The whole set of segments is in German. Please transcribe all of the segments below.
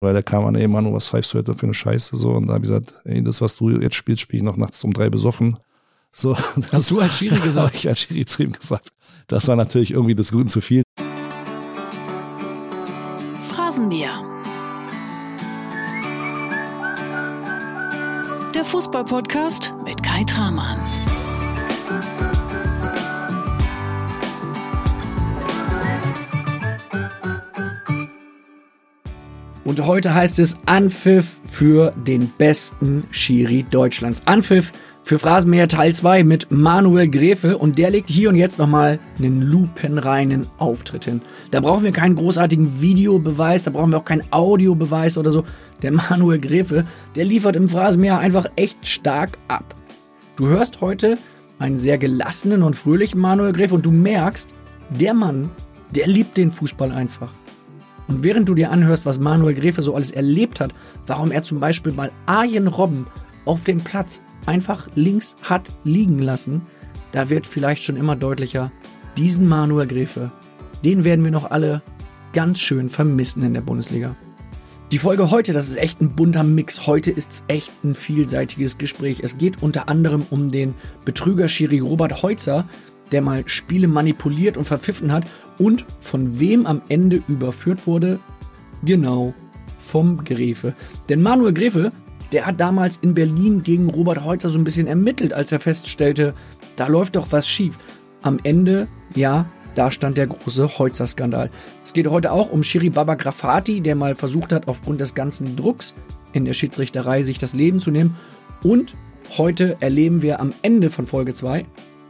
Weil der kam an, ey Manu, was pfeifst du heute für eine Scheiße? So, und da habe ich gesagt, ey, das, was du jetzt spielst, spiele ich noch nachts um drei besoffen. So, Hast du als Schiri gesagt? ich als Schiri zu ihm gesagt. Das war natürlich irgendwie des Guten zu viel. Phrasenmäher. Der Fußballpodcast mit Kai Tramann. Und heute heißt es Anpfiff für den besten Schiri Deutschlands. Anpfiff für Phrasenmäher Teil 2 mit Manuel Gräfe und der legt hier und jetzt nochmal einen lupenreinen Auftritt hin. Da brauchen wir keinen großartigen Videobeweis, da brauchen wir auch keinen Audiobeweis oder so. Der Manuel Gräfe, der liefert im Phrasenmäher einfach echt stark ab. Du hörst heute einen sehr gelassenen und fröhlichen Manuel Gräfe und du merkst, der Mann, der liebt den Fußball einfach. Und während du dir anhörst, was Manuel Gräfe so alles erlebt hat, warum er zum Beispiel mal Arjen Robben auf dem Platz einfach links hat liegen lassen, da wird vielleicht schon immer deutlicher, diesen Manuel Gräfe, den werden wir noch alle ganz schön vermissen in der Bundesliga. Die Folge heute, das ist echt ein bunter Mix. Heute ist es echt ein vielseitiges Gespräch. Es geht unter anderem um den Betrüger-Schiri Robert Heutzer, der mal Spiele manipuliert und verpfiffen hat und von wem am Ende überführt wurde? Genau, vom Gräfe. Denn Manuel Gräfe, der hat damals in Berlin gegen Robert Heutzer so ein bisschen ermittelt, als er feststellte, da läuft doch was schief. Am Ende, ja, da stand der große Heutzer-Skandal. Es geht heute auch um Shiri Baba Grafati, der mal versucht hat, aufgrund des ganzen Drucks in der Schiedsrichterei sich das Leben zu nehmen. Und heute erleben wir am Ende von Folge 2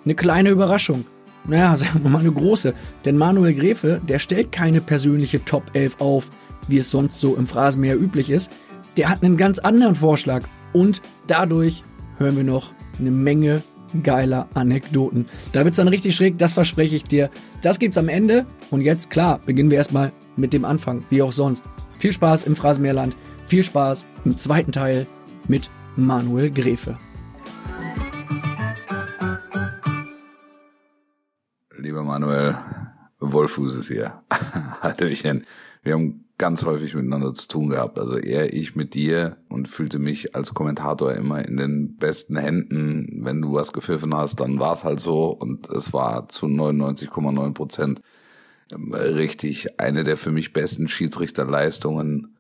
eine kleine Überraschung naja, sagen wir mal eine große. Denn Manuel Gräfe, der stellt keine persönliche Top 11 auf, wie es sonst so im Phrasenmäher üblich ist. Der hat einen ganz anderen Vorschlag. Und dadurch hören wir noch eine Menge geiler Anekdoten. Da wird es dann richtig schräg, das verspreche ich dir. Das gibt's am Ende. Und jetzt, klar, beginnen wir erstmal mit dem Anfang, wie auch sonst. Viel Spaß im Phrasenmäherland. Viel Spaß im zweiten Teil mit Manuel Gräfe. Lieber Manuel, Wolfuß ist hier. Hallöchen. Wir haben ganz häufig miteinander zu tun gehabt. Also eher ich mit dir und fühlte mich als Kommentator immer in den besten Händen. Wenn du was gepfiffen hast, dann war es halt so und es war zu 99,9 Prozent richtig eine der für mich besten Schiedsrichterleistungen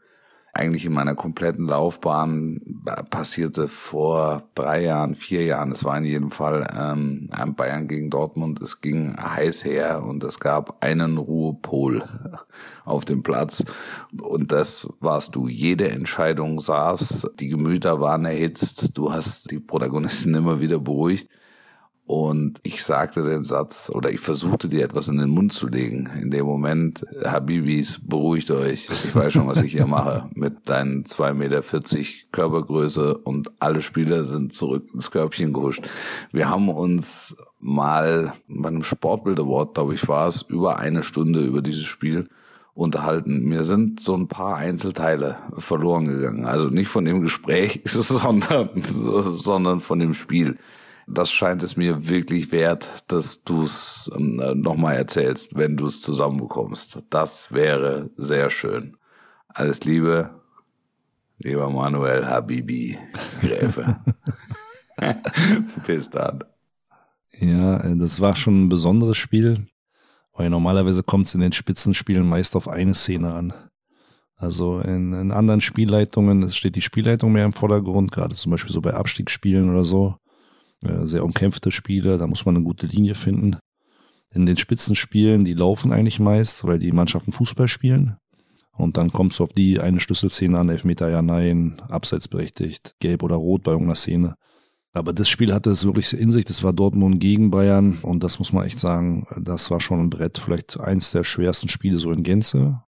eigentlich in meiner kompletten Laufbahn passierte vor drei Jahren, vier Jahren, es war in jedem Fall ähm, Bayern gegen Dortmund, es ging heiß her und es gab einen Ruhepol auf dem Platz. Und das warst du. Jede Entscheidung saß, die Gemüter waren erhitzt, du hast die Protagonisten immer wieder beruhigt und ich sagte den Satz oder ich versuchte dir etwas in den Mund zu legen. In dem Moment, Habibis, beruhigt euch. Ich weiß schon, was ich hier mache. Mit deinen zwei Meter vierzig Körpergröße und alle Spieler sind zurück ins Körbchen gehuscht. Wir haben uns mal bei einem Sportbild Award, glaube ich, war es, über eine Stunde über dieses Spiel unterhalten. Mir sind so ein paar Einzelteile verloren gegangen. Also nicht von dem Gespräch, sondern, sondern von dem Spiel das scheint es mir wirklich wert, dass du es ähm, nochmal erzählst, wenn du es zusammenbekommst. Das wäre sehr schön. Alles Liebe, lieber Manuel Habibi Gräfe. Bis dann. Ja, äh, das war schon ein besonderes Spiel, weil normalerweise kommt es in den Spitzenspielen meist auf eine Szene an. Also in, in anderen Spielleitungen steht die Spielleitung mehr im Vordergrund, gerade zum Beispiel so bei Abstiegsspielen oder so. Äh, sehr umkämpfte Spiele, da muss man eine gute Linie finden. In den Spitzenspielen, die laufen eigentlich meist, weil die Mannschaften Fußball spielen. Und dann kommt es auf die eine Schlüsselszene an, Elfmeter ja, nein, abseits berechtigt, gelb oder rot bei irgendeiner Szene. Aber das Spiel hatte es wirklich in sich, das war Dortmund gegen Bayern und das muss man echt sagen, das war schon ein Brett, vielleicht eins der schwersten Spiele so in Gänze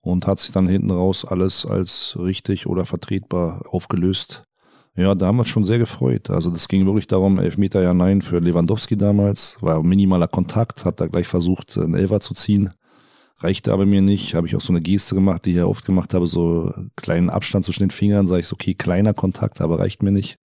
und hat sich dann hinten raus alles als richtig oder vertretbar aufgelöst. Ja, damals schon sehr gefreut. Also das ging wirklich darum, Elfmeter ja nein für Lewandowski damals. War minimaler Kontakt, hat da gleich versucht, einen Elfer zu ziehen. Reichte aber mir nicht. Habe ich auch so eine Geste gemacht, die ich ja oft gemacht habe, so kleinen Abstand zwischen den Fingern. Sage ich so, okay, kleiner Kontakt, aber reicht mir nicht.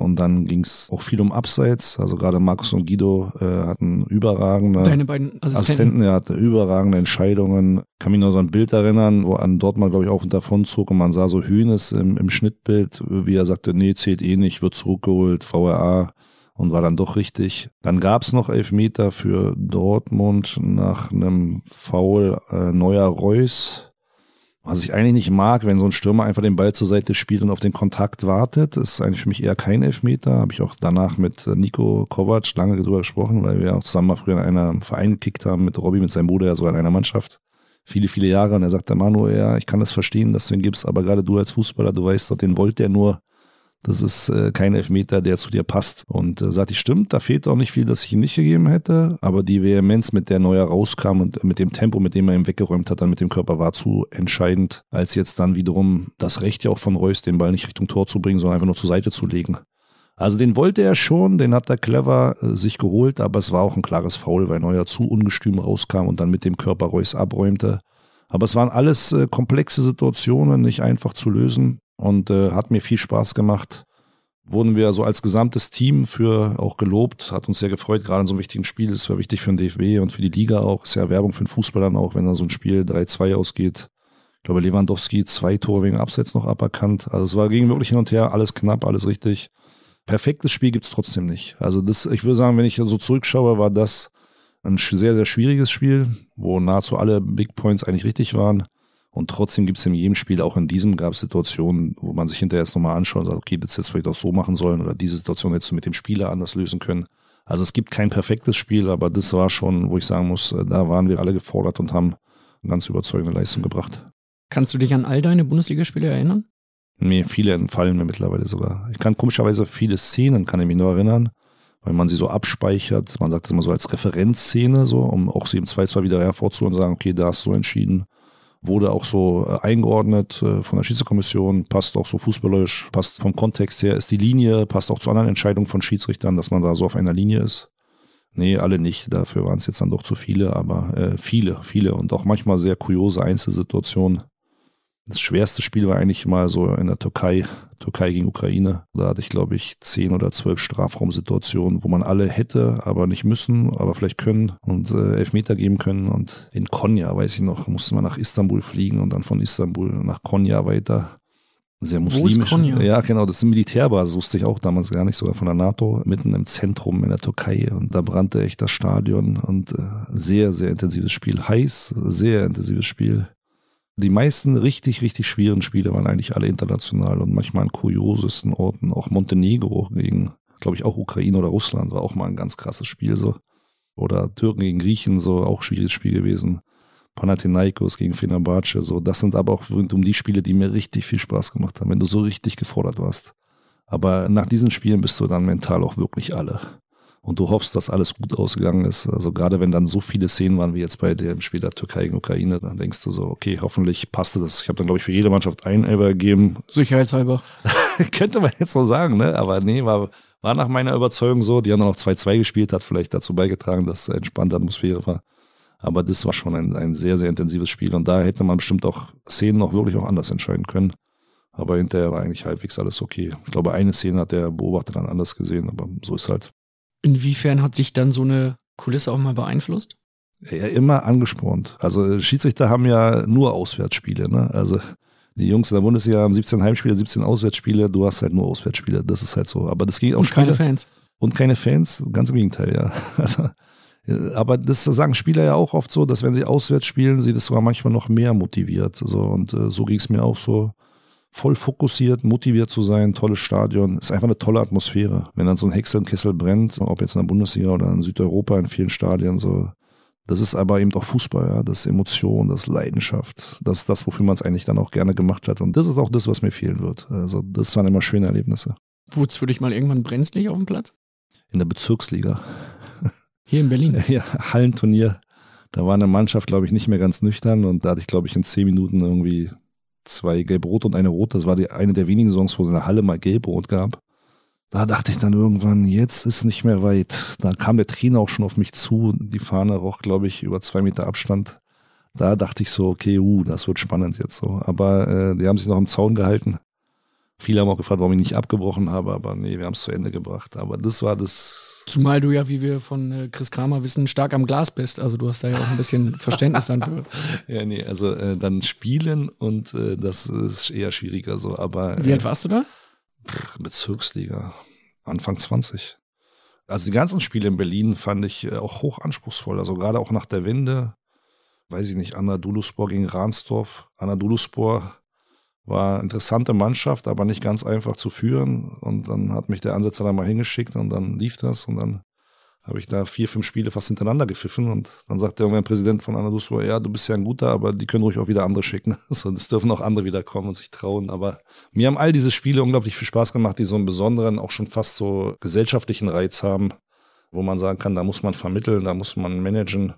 Und dann ging es auch viel um Abseits. Also gerade Markus und Guido äh, hatten überragende Deine beiden Assistenten. Assistenten, er hatte überragende Entscheidungen. Ich kann mich noch so ein Bild erinnern, wo an dort mal, glaube ich, auf und davon zog und man sah so Hühnes im, im Schnittbild, wie er sagte, nee, zählt eh nicht, wird zurückgeholt, VRA und war dann doch richtig. Dann gab es noch Elfmeter für Dortmund nach einem Foul äh, Neuer Reus was ich eigentlich nicht mag, wenn so ein Stürmer einfach den Ball zur Seite spielt und auf den Kontakt wartet, ist eigentlich für mich eher kein Elfmeter. Habe ich auch danach mit Nico Kovac lange drüber gesprochen, weil wir auch zusammen mal früher in einem Verein gekickt haben, mit Robby, mit seinem Bruder, ja sogar in einer Mannschaft. Viele, viele Jahre. Und er sagt der Manu, ja, ich kann das verstehen, dass du ihn gibst, aber gerade du als Fußballer, du weißt doch, den wollte er nur das ist äh, kein Elfmeter, der zu dir passt. Und äh, sagt, ich stimmt, da fehlt auch nicht viel, dass ich ihm nicht gegeben hätte, aber die Vehemenz, mit der Neuer rauskam und mit dem Tempo, mit dem er ihm weggeräumt hat, dann mit dem Körper war zu entscheidend, als jetzt dann wiederum das Recht ja auch von Reus, den Ball nicht Richtung Tor zu bringen, sondern einfach nur zur Seite zu legen. Also den wollte er schon, den hat er clever äh, sich geholt, aber es war auch ein klares Foul, weil Neuer zu ungestüm rauskam und dann mit dem Körper Reus abräumte. Aber es waren alles äh, komplexe Situationen, nicht einfach zu lösen und äh, hat mir viel Spaß gemacht. Wurden wir so als gesamtes Team für auch gelobt, hat uns sehr gefreut, gerade in so einem wichtigen Spiel. Das war wichtig für den DFB und für die Liga auch. Ist ja Werbung für den Fußball dann auch, wenn da so ein Spiel 3-2 ausgeht. Ich glaube, Lewandowski zwei Tore wegen Abseits noch aberkannt. Also es war gegen wirklich hin und her, alles knapp, alles richtig. Perfektes Spiel gibt's trotzdem nicht. Also das, ich würde sagen, wenn ich so zurückschaue, war das ein sehr, sehr schwieriges Spiel, wo nahezu alle Big Points eigentlich richtig waren. Und trotzdem gibt es in jedem Spiel, auch in diesem gab es Situationen, wo man sich hinterher jetzt nochmal anschaut und sagt, okay, das jetzt vielleicht auch so machen sollen oder diese Situation hättest du mit dem Spieler anders lösen können. Also es gibt kein perfektes Spiel, aber das war schon, wo ich sagen muss, äh, da waren wir alle gefordert und haben eine ganz überzeugende Leistung gebracht. Kannst du dich an all deine Bundesligaspiele erinnern? Nee, viele entfallen mir mittlerweile sogar. Ich kann komischerweise viele Szenen, kann ich mich nur erinnern, weil man sie so abspeichert. Man sagt es immer so als Referenzszene, so, um auch sie im 2-2 wieder hervorzuholen und sagen, okay, da hast du so entschieden wurde auch so äh, eingeordnet äh, von der Schiedsrichterkommission, passt auch so fußballerisch, passt vom Kontext her, ist die Linie, passt auch zu anderen Entscheidungen von Schiedsrichtern, dass man da so auf einer Linie ist. Nee, alle nicht. Dafür waren es jetzt dann doch zu viele, aber äh, viele, viele und auch manchmal sehr kuriose Einzelsituationen. Das schwerste Spiel war eigentlich mal so in der Türkei, Türkei gegen Ukraine. Da hatte ich, glaube ich, zehn oder zwölf Strafraumsituationen, wo man alle hätte, aber nicht müssen, aber vielleicht können und äh, Elfmeter geben können. Und in Konya, weiß ich noch, musste man nach Istanbul fliegen und dann von Istanbul nach Konya weiter. Sehr muslimisch. Wo ist Konya? Ja, genau, das ist eine Militärbasis, wusste ich auch damals gar nicht, sogar von der NATO, mitten im Zentrum in der Türkei. Und da brannte echt das Stadion und äh, sehr, sehr intensives Spiel. Heiß, sehr intensives Spiel. Die meisten richtig, richtig schweren Spiele waren eigentlich alle international und manchmal an kuriosesten Orten. Auch Montenegro gegen, glaube ich, auch Ukraine oder Russland war auch mal ein ganz krasses Spiel so. Oder Türken gegen Griechen, so auch schwieriges Spiel gewesen. Panathinaikos gegen Fenerbahce, so. Das sind aber auch rund um die Spiele, die mir richtig viel Spaß gemacht haben, wenn du so richtig gefordert warst. Aber nach diesen Spielen bist du dann mental auch wirklich alle und du hoffst, dass alles gut ausgegangen ist. Also gerade wenn dann so viele Szenen waren wie jetzt bei dem Spiel der Türkei gegen Ukraine, dann denkst du so, okay, hoffentlich passte das. Ich habe dann, glaube ich, für jede Mannschaft ein Elber gegeben. Sicherheitshalber. Könnte man jetzt so sagen, ne? Aber nee, war, war nach meiner Überzeugung so. Die haben dann noch 2-2 gespielt, hat vielleicht dazu beigetragen, dass entspannte Atmosphäre war. Aber das war schon ein, ein sehr, sehr intensives Spiel. Und da hätte man bestimmt auch Szenen noch wirklich auch anders entscheiden können. Aber hinterher war eigentlich halbwegs alles okay. Ich glaube, eine Szene hat der Beobachter dann anders gesehen, aber so ist halt. Inwiefern hat sich dann so eine Kulisse auch mal beeinflusst? Ja, immer angespornt. Also Schiedsrichter haben ja nur Auswärtsspiele. Ne? Also die Jungs in der Bundesliga haben 17 Heimspiele, 17 Auswärtsspiele. Du hast halt nur Auswärtsspiele. Das ist halt so. Aber das ging auch Und Spiele. keine Fans. Und keine Fans. Ganz im Gegenteil, ja. Also, aber das sagen Spieler ja auch oft so, dass wenn sie auswärts spielen, sie das sogar manchmal noch mehr motiviert. So, und äh, so ging es mir auch so voll fokussiert, motiviert zu sein, tolles Stadion, ist einfach eine tolle Atmosphäre. Wenn dann so ein Hexenkessel brennt, ob jetzt in der Bundesliga oder in Südeuropa in vielen Stadien, so, das ist aber eben auch Fußball, ja, das ist Emotion, das ist Leidenschaft, das ist das, wofür man es eigentlich dann auch gerne gemacht hat. Und das ist auch das, was mir fehlen wird. Also, das waren immer schöne Erlebnisse. Es für dich mal irgendwann brenzlig auf dem Platz? In der Bezirksliga. Hier in Berlin? Ja, Hallenturnier. Da war eine Mannschaft, glaube ich, nicht mehr ganz nüchtern und da hatte ich, glaube ich, in zehn Minuten irgendwie zwei gelb-rot und eine rot. Das war die, eine der wenigen Songs, wo es in der Halle mal gelb-rot gab. Da dachte ich dann irgendwann, jetzt ist nicht mehr weit. Da kam der Trainer auch schon auf mich zu. Die Fahne roch, glaube ich, über zwei Meter Abstand. Da dachte ich so, okay, uh, das wird spannend jetzt so. Aber äh, die haben sich noch im Zaun gehalten. Viele haben auch gefragt, warum ich nicht abgebrochen habe, aber nee, wir haben es zu Ende gebracht. Aber das war das. Zumal du ja, wie wir von äh, Chris Kramer wissen, stark am Glas bist. Also du hast da ja auch ein bisschen Verständnis dann für. Ja, nee, also äh, dann spielen und äh, das ist eher schwieriger so. Aber Wie alt warst du da? Pff, Bezirksliga, Anfang 20. Also die ganzen Spiele in Berlin fand ich äh, auch hoch anspruchsvoll. Also gerade auch nach der Wende, weiß ich nicht, Anadoluspor gegen Ransdorf. Anadoluspor war interessante Mannschaft, aber nicht ganz einfach zu führen. Und dann hat mich der Ansetzer da mal hingeschickt und dann lief das und dann habe ich da vier, fünf Spiele fast hintereinander gepfiffen und dann sagt der irgendwann Präsident von Anadoluspor, ja, du bist ja ein guter, aber die können ruhig auch wieder andere schicken. So, das dürfen auch andere wieder kommen und sich trauen. Aber mir haben all diese Spiele unglaublich viel Spaß gemacht, die so einen besonderen, auch schon fast so gesellschaftlichen Reiz haben, wo man sagen kann, da muss man vermitteln, da muss man managen.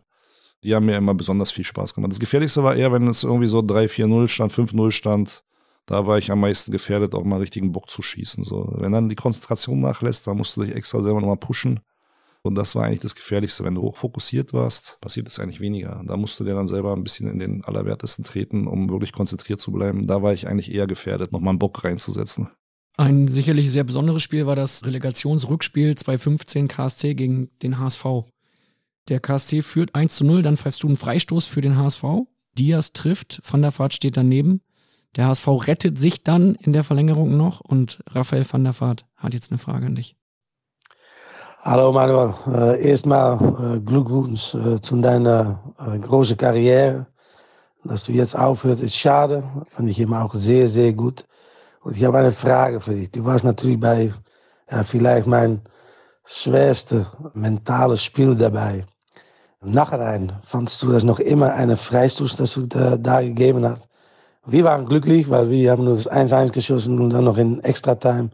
Die haben mir immer besonders viel Spaß gemacht. Das Gefährlichste war eher, wenn es irgendwie so 3-4-0 stand, 5-0 stand. Da war ich am meisten gefährdet, auch mal richtigen Bock zu schießen. So, wenn dann die Konzentration nachlässt, dann musst du dich extra selber nochmal pushen. Und das war eigentlich das Gefährlichste. Wenn du hochfokussiert warst, passiert es eigentlich weniger. Da musst du dir dann selber ein bisschen in den Allerwertesten treten, um wirklich konzentriert zu bleiben. Da war ich eigentlich eher gefährdet, nochmal einen Bock reinzusetzen. Ein sicherlich sehr besonderes Spiel war das Relegationsrückspiel 2015 KSC gegen den HSV. Der KSC führt 1 zu 0, dann pfeifst du einen Freistoß für den HSV. Diaz trifft, Van der Vaart steht daneben. Der HSV rettet sich dann in der Verlängerung noch und Raphael van der Vaart hat jetzt eine Frage an dich. Hallo Manuel, äh, erstmal äh, Glückwunsch äh, zu deiner großen Karriere. Dass du jetzt aufhörst, ist schade. Fand ich immer auch sehr, sehr gut. Und ich habe eine Frage für dich. Du warst natürlich bei ja, vielleicht mein schwerste mentale Spiel dabei. Im Nachhinein fandst du das noch immer eine Freistoß, das du da, da gegeben hast. Wir waren glücklich, weil wir haben nur das 1-1 geschossen und dann noch in Extra-Time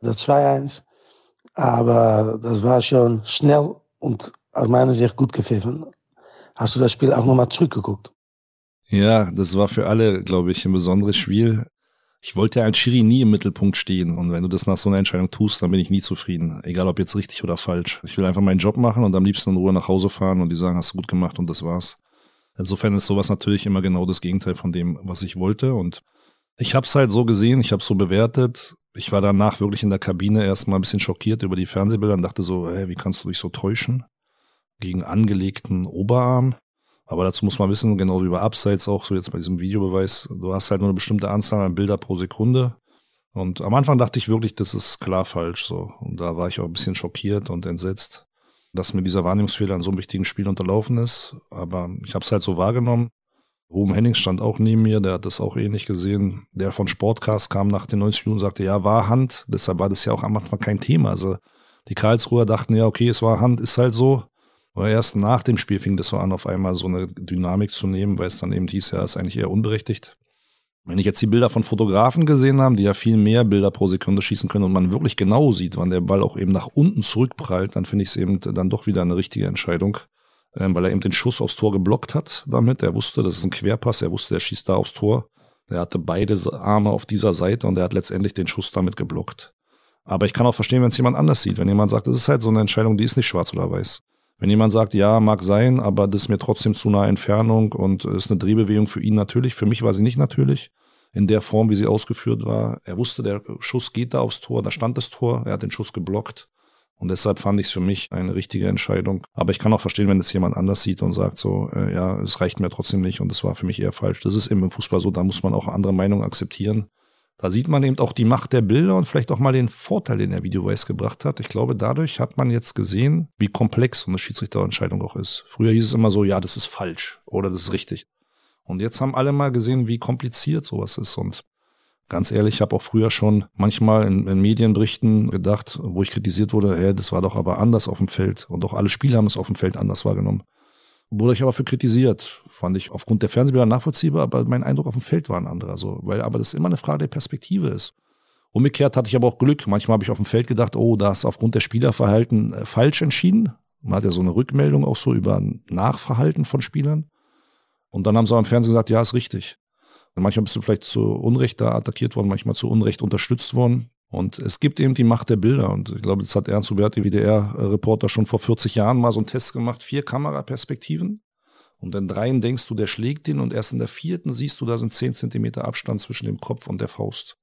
das 2-1. Aber das war schon schnell und aus meiner Sicht gut gepfiffen. Hast du das Spiel auch nochmal zurückgeguckt? Ja, das war für alle, glaube ich, ein besonderes Spiel. Ich wollte ja als Schiri nie im Mittelpunkt stehen. Und wenn du das nach so einer Entscheidung tust, dann bin ich nie zufrieden. Egal ob jetzt richtig oder falsch. Ich will einfach meinen Job machen und am liebsten in Ruhe nach Hause fahren und die sagen, hast du gut gemacht und das war's. Insofern ist sowas natürlich immer genau das Gegenteil von dem, was ich wollte. Und ich habe es halt so gesehen, ich habe es so bewertet. Ich war danach wirklich in der Kabine erstmal ein bisschen schockiert über die Fernsehbilder und dachte so, hey, wie kannst du dich so täuschen? Gegen angelegten Oberarm. Aber dazu muss man wissen, genau wie bei Abseits auch, so jetzt bei diesem Videobeweis, du hast halt nur eine bestimmte Anzahl an Bilder pro Sekunde. Und am Anfang dachte ich wirklich, das ist klar falsch so. Und da war ich auch ein bisschen schockiert und entsetzt, dass mir dieser Wahrnehmungsfehler in so einem wichtigen Spiel unterlaufen ist. Aber ich habe es halt so wahrgenommen. Ruben Hennings stand auch neben mir, der hat das auch ähnlich gesehen. Der von Sportcast kam nach den 90 Minuten und sagte, ja, war Hand. Deshalb war das ja auch am Anfang kein Thema. Also die Karlsruher dachten, ja, okay, es war Hand, ist halt so. Aber erst nach dem Spiel fing das so an, auf einmal so eine Dynamik zu nehmen, weil es dann eben hieß, ja, ist eigentlich eher unberechtigt. Wenn ich jetzt die Bilder von Fotografen gesehen habe, die ja viel mehr Bilder pro Sekunde schießen können und man wirklich genau sieht, wann der Ball auch eben nach unten zurückprallt, dann finde ich es eben dann doch wieder eine richtige Entscheidung, ähm, weil er eben den Schuss aufs Tor geblockt hat damit. Er wusste, das ist ein Querpass, er wusste, er schießt da aufs Tor. Er hatte beide Arme auf dieser Seite und er hat letztendlich den Schuss damit geblockt. Aber ich kann auch verstehen, wenn es jemand anders sieht. Wenn jemand sagt, das ist halt so eine Entscheidung, die ist nicht schwarz oder weiß. Wenn jemand sagt, ja, mag sein, aber das ist mir trotzdem zu nahe Entfernung und ist eine Drehbewegung für ihn natürlich. Für mich war sie nicht natürlich in der Form, wie sie ausgeführt war. Er wusste, der Schuss geht da aufs Tor, da stand das Tor, er hat den Schuss geblockt. Und deshalb fand ich es für mich eine richtige Entscheidung. Aber ich kann auch verstehen, wenn es jemand anders sieht und sagt so, äh, ja, es reicht mir trotzdem nicht und es war für mich eher falsch. Das ist eben im Fußball so, da muss man auch andere Meinungen akzeptieren. Da sieht man eben auch die Macht der Bilder und vielleicht auch mal den Vorteil, den der Videobeweis gebracht hat. Ich glaube, dadurch hat man jetzt gesehen, wie komplex so eine Schiedsrichterentscheidung auch ist. Früher hieß es immer so, ja, das ist falsch oder das ist richtig. Und jetzt haben alle mal gesehen, wie kompliziert sowas ist. Und ganz ehrlich, ich habe auch früher schon manchmal in, in, Medienberichten gedacht, wo ich kritisiert wurde, hä, das war doch aber anders auf dem Feld. Und auch alle Spieler haben es auf dem Feld anders wahrgenommen. Wurde ich aber für kritisiert. Fand ich aufgrund der Fernsehbilder nachvollziehbar, aber mein Eindruck auf dem Feld war ein anderer. So, weil aber das immer eine Frage der Perspektive ist. Umgekehrt hatte ich aber auch Glück. Manchmal habe ich auf dem Feld gedacht, oh, da ist aufgrund der Spielerverhalten äh, falsch entschieden. Man hat ja so eine Rückmeldung auch so über Nachverhalten von Spielern. Und dann haben sie am Fernsehen gesagt, ja, ist richtig. Und manchmal bist du vielleicht zu Unrecht da attackiert worden, manchmal zu Unrecht unterstützt worden. Und es gibt eben die Macht der Bilder. Und ich glaube, das hat Ernst Huberti, WDR-Reporter, schon vor 40 Jahren mal so einen Test gemacht. Vier Kameraperspektiven. Und in dreien denkst du, der schlägt den. Und erst in der vierten siehst du, da sind zehn Zentimeter Abstand zwischen dem Kopf und der Faust.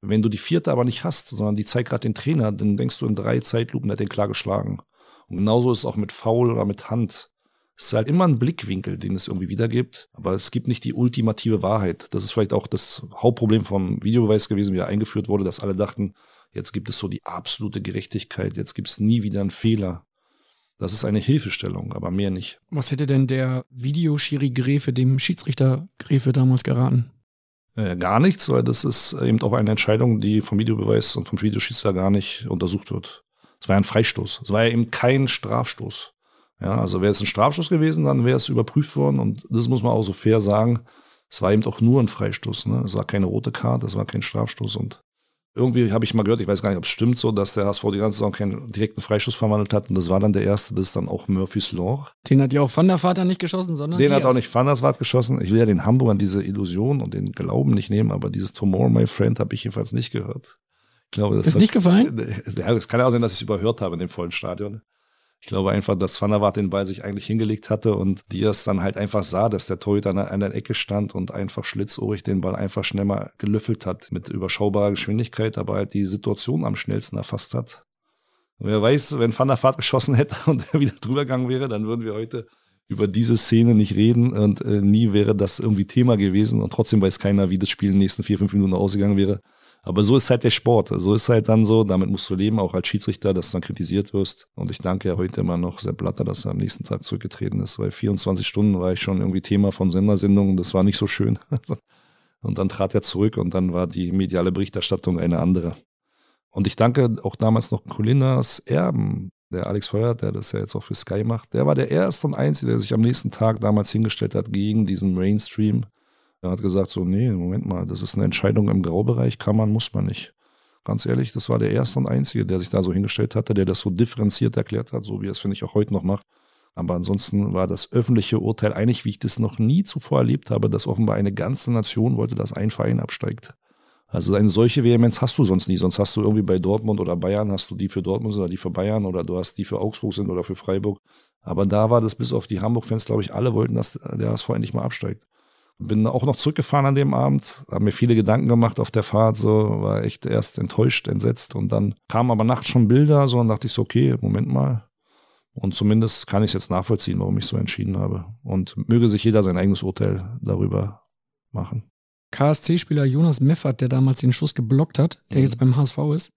Wenn du die vierte aber nicht hast, sondern die zeigt gerade den Trainer, dann denkst du in drei Zeitlupen, der hat den klar geschlagen. Und genauso ist es auch mit Foul oder mit Hand. Es ist halt immer ein Blickwinkel, den es irgendwie wiedergibt, aber es gibt nicht die ultimative Wahrheit. Das ist vielleicht auch das Hauptproblem vom Videobeweis gewesen, wie er eingeführt wurde, dass alle dachten, jetzt gibt es so die absolute Gerechtigkeit, jetzt gibt es nie wieder einen Fehler. Das ist eine Hilfestellung, aber mehr nicht. Was hätte denn der Videoschiri Gräfe dem Schiedsrichter Gräfe damals geraten? Äh, gar nichts, weil das ist eben auch eine Entscheidung, die vom Videobeweis und vom Videoschiedsrichter gar nicht untersucht wird. Es war ja ein Freistoß. Es war ja eben kein Strafstoß. Ja, also wäre es ein Strafstoß gewesen, dann wäre es überprüft worden und das muss man auch so fair sagen. Es war eben auch nur ein Freistoß. Ne? Es war keine rote Karte, es war kein Strafstoß und irgendwie habe ich mal gehört, ich weiß gar nicht, ob es stimmt so, dass der HSV die ganze Saison keinen direkten Freistoß verwandelt hat. Und das war dann der erste, das ist dann auch Murphys Law. Den hat ja auch Van der Vaart nicht geschossen, sondern Den Diaz. hat auch nicht Van der Vaart geschossen. Ich will ja den Hamburg an diese Illusion und den Glauben nicht nehmen, aber dieses Tomorrow, my friend, habe ich jedenfalls nicht gehört. Ich glaube, das ist hat, nicht gefallen? Ja, es kann ja auch sein, dass ich es überhört habe in dem vollen Stadion. Ich glaube einfach, dass Van der Vaart den Ball sich eigentlich hingelegt hatte und Diaz dann halt einfach sah, dass der Torhüter an der Ecke stand und einfach schlitzohrig den Ball einfach schnell mal gelüffelt hat mit überschaubarer Geschwindigkeit, aber halt die Situation am schnellsten erfasst hat. Wer weiß, wenn Van der Vaart geschossen hätte und er wieder drüber gegangen wäre, dann würden wir heute über diese Szene nicht reden und äh, nie wäre das irgendwie Thema gewesen und trotzdem weiß keiner, wie das Spiel in den nächsten vier, fünf Minuten ausgegangen wäre. Aber so ist halt der Sport. So ist halt dann so, damit musst du leben, auch als Schiedsrichter, dass du dann kritisiert wirst. Und ich danke ja heute immer noch Sepp Blatter, dass er am nächsten Tag zurückgetreten ist, weil 24 Stunden war ich schon irgendwie Thema von Sendersendungen. Das war nicht so schön. Und dann trat er zurück und dann war die mediale Berichterstattung eine andere. Und ich danke auch damals noch Colinas Erben, der Alex Feuer, der das ja jetzt auch für Sky macht. Der war der erste und einzige, der sich am nächsten Tag damals hingestellt hat gegen diesen Mainstream er hat gesagt so, nee, Moment mal, das ist eine Entscheidung im Graubereich, kann man, muss man nicht. Ganz ehrlich, das war der erste und einzige, der sich da so hingestellt hatte, der das so differenziert erklärt hat, so wie er es, finde ich, auch heute noch macht. Aber ansonsten war das öffentliche Urteil eigentlich, wie ich das noch nie zuvor erlebt habe, dass offenbar eine ganze Nation wollte, dass ein Verein absteigt. Also eine solche Vehemenz hast du sonst nie. Sonst hast du irgendwie bei Dortmund oder Bayern, hast du die für Dortmund oder die für Bayern oder du hast die für Augsburg sind oder für Freiburg. Aber da war das bis auf die Hamburg-Fans, glaube ich, alle wollten, dass der HSV endlich mal absteigt. Bin auch noch zurückgefahren an dem Abend, habe mir viele Gedanken gemacht auf der Fahrt, so war echt erst enttäuscht, entsetzt und dann kamen aber nachts schon Bilder, so und dachte ich so, okay, Moment mal. Und zumindest kann ich es jetzt nachvollziehen, warum ich so entschieden habe. Und möge sich jeder sein eigenes Urteil darüber machen. KSC-Spieler Jonas Meffert, der damals den Schuss geblockt hat, der mhm. jetzt beim HSV ist,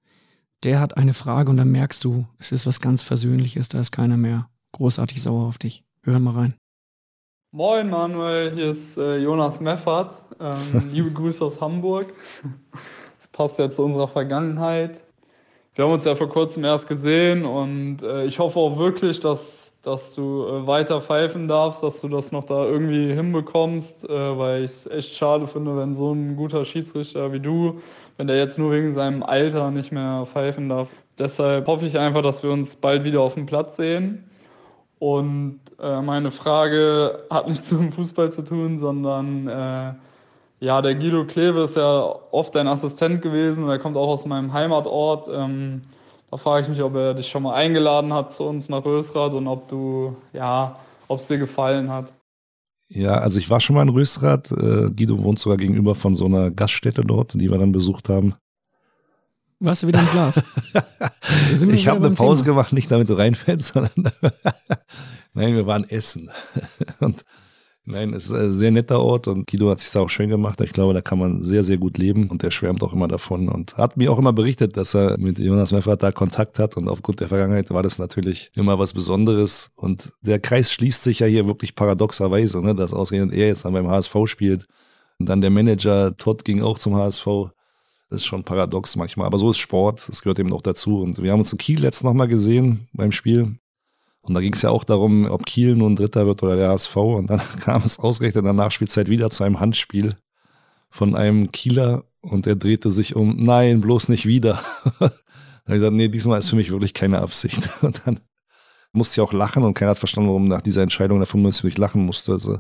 der hat eine Frage und da merkst du, es ist was ganz Versöhnliches, da ist keiner mehr großartig sauer auf dich. Hören mal rein. Moin Manuel, hier ist äh, Jonas Meffert. Ähm, liebe Grüße aus Hamburg. Das passt ja zu unserer Vergangenheit. Wir haben uns ja vor kurzem erst gesehen und äh, ich hoffe auch wirklich, dass, dass du äh, weiter pfeifen darfst, dass du das noch da irgendwie hinbekommst, äh, weil ich es echt schade finde, wenn so ein guter Schiedsrichter wie du, wenn der jetzt nur wegen seinem Alter nicht mehr pfeifen darf. Deshalb hoffe ich einfach, dass wir uns bald wieder auf dem Platz sehen. Und äh, meine Frage hat nichts mit dem Fußball zu tun, sondern äh, ja, der Guido Kleve ist ja oft dein Assistent gewesen und er kommt auch aus meinem Heimatort. Ähm, da frage ich mich, ob er dich schon mal eingeladen hat zu uns nach Rösrath und ob du, ja, ob es dir gefallen hat. Ja, also ich war schon mal in Rösrath. Äh, Guido wohnt sogar gegenüber von so einer Gaststätte dort, die wir dann besucht haben. Warst du wieder im Glas? ich habe eine Pause Thema. gemacht, nicht damit du reinfällst, sondern nein, wir waren essen. Und nein, es ist ein sehr netter Ort und Guido hat sich da auch schön gemacht. Ich glaube, da kann man sehr, sehr gut leben und er schwärmt auch immer davon und hat mir auch immer berichtet, dass er mit Jonas Meffert da Kontakt hat und aufgrund der Vergangenheit war das natürlich immer was Besonderes und der Kreis schließt sich ja hier wirklich paradoxerweise, ne, dass ausgerechnet er jetzt dann beim HSV spielt und dann der Manager Todd ging auch zum HSV das ist schon paradox manchmal, aber so ist Sport, das gehört eben auch dazu. Und wir haben uns in Kiel letztens nochmal gesehen beim Spiel. Und da ging es ja auch darum, ob Kiel nun Dritter wird oder der HSV. Und dann kam es ausgerechnet in der Nachspielzeit wieder zu einem Handspiel von einem Kieler und er drehte sich um, nein, bloß nicht wieder. da habe ich gesagt, nee, diesmal ist für mich wirklich keine Absicht. Und dann musste ich auch lachen und keiner hat verstanden, warum nach dieser Entscheidung der 95 lachen musste. Also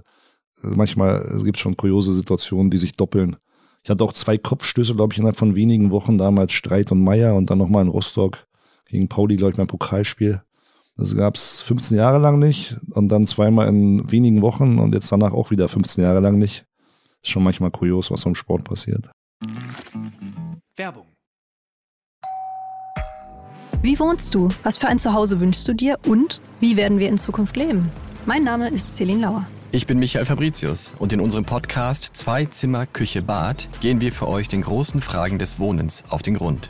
manchmal gibt es schon kuriose Situationen, die sich doppeln. Ich hatte auch zwei Kopfstöße, glaube ich, innerhalb von wenigen Wochen, damals Streit und Meier und dann nochmal in Rostock gegen Pauli, glaube ich, mein Pokalspiel. Das gab es 15 Jahre lang nicht und dann zweimal in wenigen Wochen und jetzt danach auch wieder 15 Jahre lang nicht. Ist schon manchmal kurios, was so im Sport passiert. Werbung. Wie wohnst du? Was für ein Zuhause wünschst du dir? Und wie werden wir in Zukunft leben? Mein Name ist Celine Lauer. Ich bin Michael Fabricius und in unserem Podcast Zwei Zimmer, Küche, Bad gehen wir für euch den großen Fragen des Wohnens auf den Grund.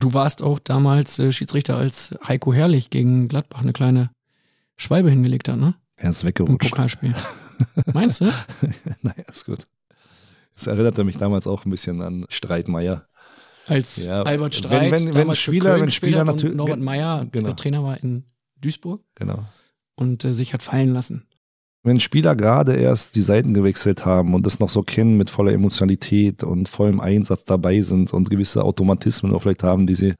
Du warst auch damals äh, Schiedsrichter, als Heiko Herrlich gegen Gladbach eine kleine Schwalbe hingelegt hat, ne? Er ist Im weggerutscht. Pokalspiel. Meinst du? naja, ist gut. Es erinnerte mich damals auch ein bisschen an Streitmeier. Als Ja, Albert wenn- Streit wenn- wenn für Spieler- wenn Spieler natürlich- Norbert wenn- Meyer genau. der Trainer war in Duisburg Genau. und äh, sich hat fallen lassen. Wenn Spieler gerade erst die Seiten gewechselt haben und das noch so kennen mit voller Emotionalität und vollem Einsatz dabei sind und gewisse Automatismen auch vielleicht haben, die sie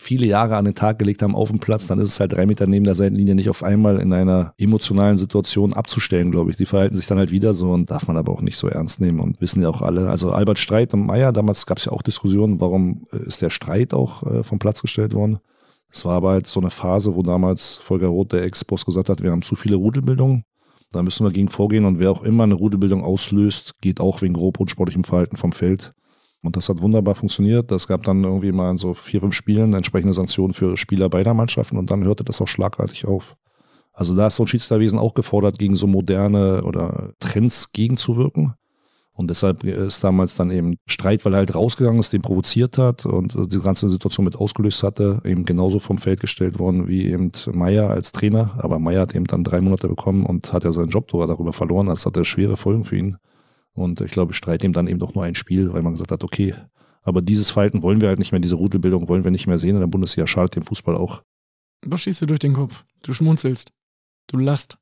viele Jahre an den Tag gelegt haben auf dem Platz, dann ist es halt drei Meter neben der Seitenlinie nicht auf einmal in einer emotionalen Situation abzustellen, glaube ich. Die verhalten sich dann halt wieder so und darf man aber auch nicht so ernst nehmen und wissen ja auch alle. Also Albert Streit und Meier, damals gab es ja auch Diskussionen, warum äh, ist der Streit auch äh, vom Platz gestellt worden. Es war aber halt so eine Phase, wo damals Volker Roth, der Ex-Boss, gesagt hat, wir haben zu viele Rudelbildungen. Da müssen wir gegen vorgehen und wer auch immer eine Rudelbildung auslöst, geht auch wegen grob unsportlichem Verhalten vom Feld. Und das hat wunderbar funktioniert. Das gab dann irgendwie mal in so vier, fünf Spielen entsprechende Sanktionen für Spieler beider Mannschaften und dann hörte das auch schlagartig auf. Also da ist so ein Schiedsrichterwesen auch gefordert, gegen so moderne oder Trends gegenzuwirken. Und deshalb ist damals dann eben Streit, weil er halt rausgegangen ist, den provoziert hat und die ganze Situation mit ausgelöst hatte, eben genauso vom Feld gestellt worden wie eben Meier als Trainer. Aber Meier hat eben dann drei Monate bekommen und hat ja seinen Job darüber verloren. Das hatte schwere Folgen für ihn. Und ich glaube, Streit ihm dann eben doch nur ein Spiel, weil man gesagt hat, okay, aber dieses Verhalten wollen wir halt nicht mehr, diese Rudelbildung wollen wir nicht mehr sehen in der Bundesliga, schadet dem Fußball auch. Was schießt du durch den Kopf? Du schmunzelst. Du lachst.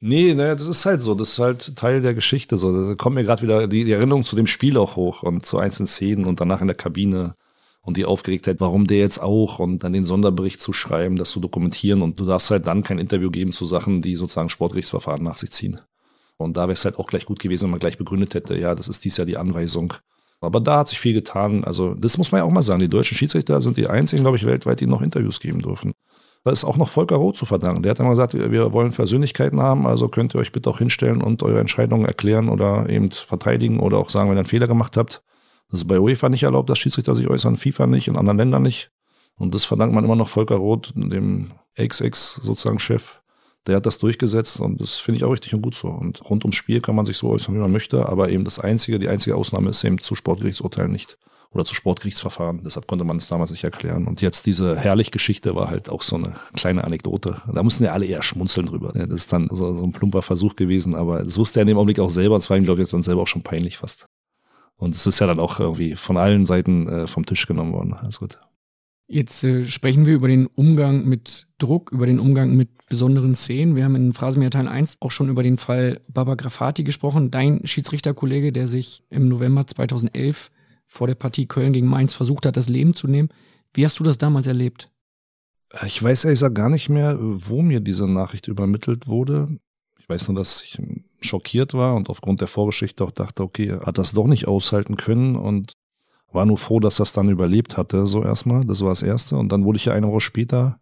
Nee, naja, das ist halt so. Das ist halt Teil der Geschichte. So, da kommt mir gerade wieder die, die Erinnerung zu dem Spiel auch hoch und zu einzelnen Szenen und danach in der Kabine und die Aufgeregtheit, warum der jetzt auch und dann den Sonderbericht zu schreiben, das zu dokumentieren und du darfst halt dann kein Interview geben zu Sachen, die sozusagen Sportgerichtsverfahren nach sich ziehen. Und da wäre es halt auch gleich gut gewesen, wenn man gleich begründet hätte, ja, das ist dies Jahr die Anweisung. Aber da hat sich viel getan. Also, das muss man ja auch mal sagen. Die deutschen Schiedsrichter sind die einzigen, glaube ich, weltweit, die noch Interviews geben dürfen. Da ist auch noch Volker Roth zu verdanken. Der hat einmal gesagt, wir wollen Persönlichkeiten haben, also könnt ihr euch bitte auch hinstellen und eure Entscheidungen erklären oder eben verteidigen oder auch sagen, wenn ihr einen Fehler gemacht habt. Das ist bei UEFA nicht erlaubt, dass Schiedsrichter sich äußern, FIFA nicht, in anderen Ländern nicht. Und das verdankt man immer noch Volker Roth, dem Ex-Ex sozusagen Chef. Der hat das durchgesetzt und das finde ich auch richtig und gut so. Und rund ums Spiel kann man sich so äußern, wie man möchte, aber eben das einzige, die einzige Ausnahme ist eben zu Sportgerichtsurteilen nicht oder zu Sportgerichtsverfahren. Deshalb konnte man es damals nicht erklären. Und jetzt diese herrlich Geschichte war halt auch so eine kleine Anekdote. Da mussten ja alle eher schmunzeln drüber. Das ist dann so, so ein plumper Versuch gewesen, aber das wusste er in dem Augenblick auch selber. Es war ihm, glaube ich, jetzt dann selber auch schon peinlich fast. Und es ist ja dann auch irgendwie von allen Seiten äh, vom Tisch genommen worden. Alles gut. Jetzt äh, sprechen wir über den Umgang mit Druck, über den Umgang mit besonderen Szenen. Wir haben in Phrasenmeer Teil 1 auch schon über den Fall Baba Grafati gesprochen. Dein Schiedsrichterkollege, der sich im November 2011 vor der Partie Köln gegen Mainz versucht hat, das Leben zu nehmen. Wie hast du das damals erlebt? Ich weiß ehrlich gesagt gar nicht mehr, wo mir diese Nachricht übermittelt wurde. Ich weiß nur, dass ich schockiert war und aufgrund der Vorgeschichte auch dachte, okay, hat das doch nicht aushalten können und war nur froh, dass das dann überlebt hatte, so erstmal. Das war das Erste. Und dann wurde ich ja eine Woche später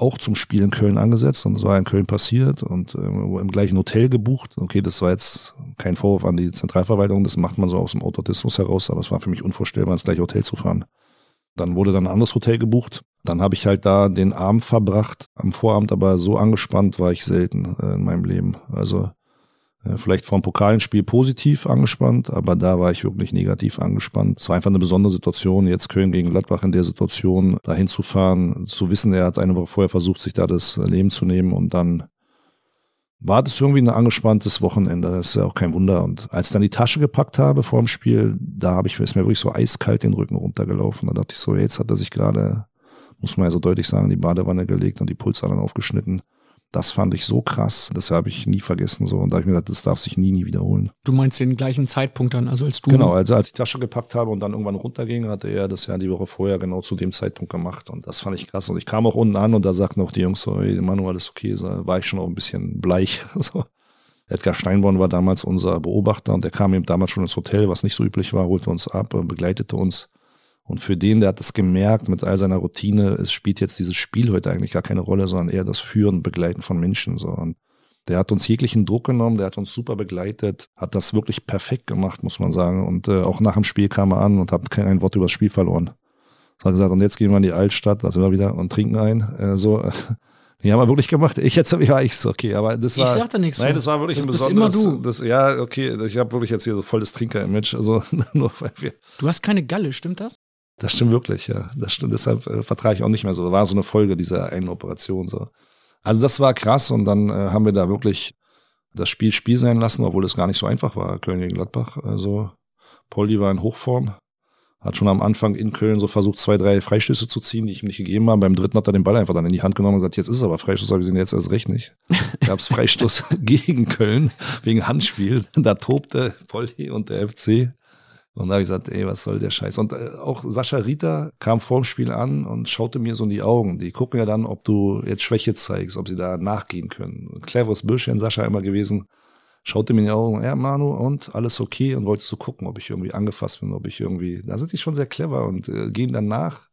auch zum Spiel in Köln angesetzt und das war in Köln passiert und äh, im gleichen Hotel gebucht. Okay, das war jetzt kein Vorwurf an die Zentralverwaltung, das macht man so aus dem Autotismus heraus, aber es war für mich unvorstellbar, ins gleiche Hotel zu fahren. Dann wurde dann ein anderes Hotel gebucht. Dann habe ich halt da den Abend verbracht. Am Vorabend aber so angespannt war ich selten äh, in meinem Leben. Also vielleicht vor dem Pokalenspiel positiv angespannt, aber da war ich wirklich negativ angespannt. Es war einfach eine besondere Situation, jetzt Köln gegen Gladbach in der Situation, dahin zu fahren, zu wissen, er hat eine Woche vorher versucht, sich da das Leben zu nehmen und dann war das irgendwie ein angespanntes Wochenende. Das ist ja auch kein Wunder. Und als ich dann die Tasche gepackt habe vor dem Spiel, da habe ich ist mir wirklich so eiskalt den Rücken runtergelaufen. Da dachte ich so, jetzt hat er sich gerade, muss man ja so deutlich sagen, die Badewanne gelegt und die Pulsadern aufgeschnitten. Das fand ich so krass, das habe ich nie vergessen so. Und da habe ich mir gedacht, das darf sich nie, nie wiederholen. Du meinst den gleichen Zeitpunkt dann, also als du Genau, also als ich die Tasche gepackt habe und dann irgendwann runterging, hatte er das ja die Woche vorher genau zu dem Zeitpunkt gemacht. Und das fand ich krass. Und ich kam auch unten an und da sagten auch die Jungs so, ey, Manu, alles okay, so, war ich schon auch ein bisschen bleich. So. Edgar Steinborn war damals unser Beobachter und der kam eben damals schon ins Hotel, was nicht so üblich war, holte uns ab, begleitete uns und für den, der hat es gemerkt mit all seiner Routine, es spielt jetzt dieses Spiel heute eigentlich gar keine Rolle, sondern eher das Führen, Begleiten von Menschen. So. Und der hat uns jeglichen Druck genommen, der hat uns super begleitet, hat das wirklich perfekt gemacht, muss man sagen. Und äh, auch nach dem Spiel kam er an und hat kein Wort über das Spiel verloren. Er hat gesagt, und jetzt gehen wir in die Altstadt, da sind wir wieder und trinken ein. Äh, so, Die haben wir wirklich gemacht. Ich jetzt habe ich so okay, aber das war. Ich sagte nichts. Nein, das war wirklich das ein bist besonderes. immer du. Das, ja, okay, ich habe wirklich jetzt hier so volles Trinker-Image, also nur weil wir. Du hast keine Galle, stimmt das? Das stimmt wirklich, ja. Das stimmt. Deshalb äh, vertrage ich auch nicht mehr so. War so eine Folge dieser einen Operation so. Also das war krass und dann äh, haben wir da wirklich das Spiel Spiel sein lassen, obwohl es gar nicht so einfach war, Köln gegen Gladbach. Also Poldi war in Hochform, hat schon am Anfang in Köln so versucht, zwei, drei Freistöße zu ziehen, die ich ihm nicht gegeben habe. Beim dritten hat er den Ball einfach dann in die Hand genommen und gesagt, jetzt ist es aber Freistoß, aber wir sehen jetzt erst recht nicht. Gab es Freistoß gegen Köln wegen Handspiel. Da tobte Poldi und der FC. Und da habe ich gesagt, ey, was soll der Scheiß? Und äh, auch Sascha Rita kam vorm Spiel an und schaute mir so in die Augen. Die gucken ja dann, ob du jetzt Schwäche zeigst, ob sie da nachgehen können. Cleveres Bürschchen, Sascha immer gewesen. Schaute mir in die Augen, ja, Manu, und alles okay? Und wollte so gucken, ob ich irgendwie angefasst bin, ob ich irgendwie, da sind die schon sehr clever und äh, gehen dann nach.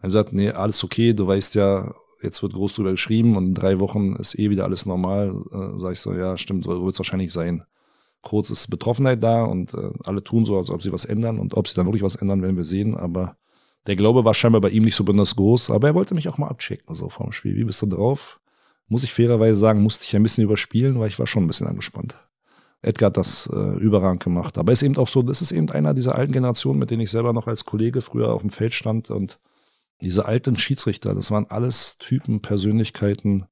Er sagt, nee, alles okay, du weißt ja, jetzt wird groß drüber geschrieben und in drei Wochen ist eh wieder alles normal. Äh, sag ich so, ja, stimmt, so wird es wahrscheinlich sein kurz ist Betroffenheit da und äh, alle tun so, als ob sie was ändern und ob sie dann wirklich was ändern, werden wir sehen. Aber der Glaube war scheinbar bei ihm nicht so besonders groß, aber er wollte mich auch mal abchecken, so vorm Spiel. Wie bist du drauf? Muss ich fairerweise sagen, musste ich ein bisschen überspielen, weil ich war schon ein bisschen angespannt. Edgar hat das äh, überragend gemacht. Aber es ist eben auch so, das ist eben einer dieser alten Generationen, mit denen ich selber noch als Kollege früher auf dem Feld stand und diese alten Schiedsrichter, das waren alles Typen, Persönlichkeiten,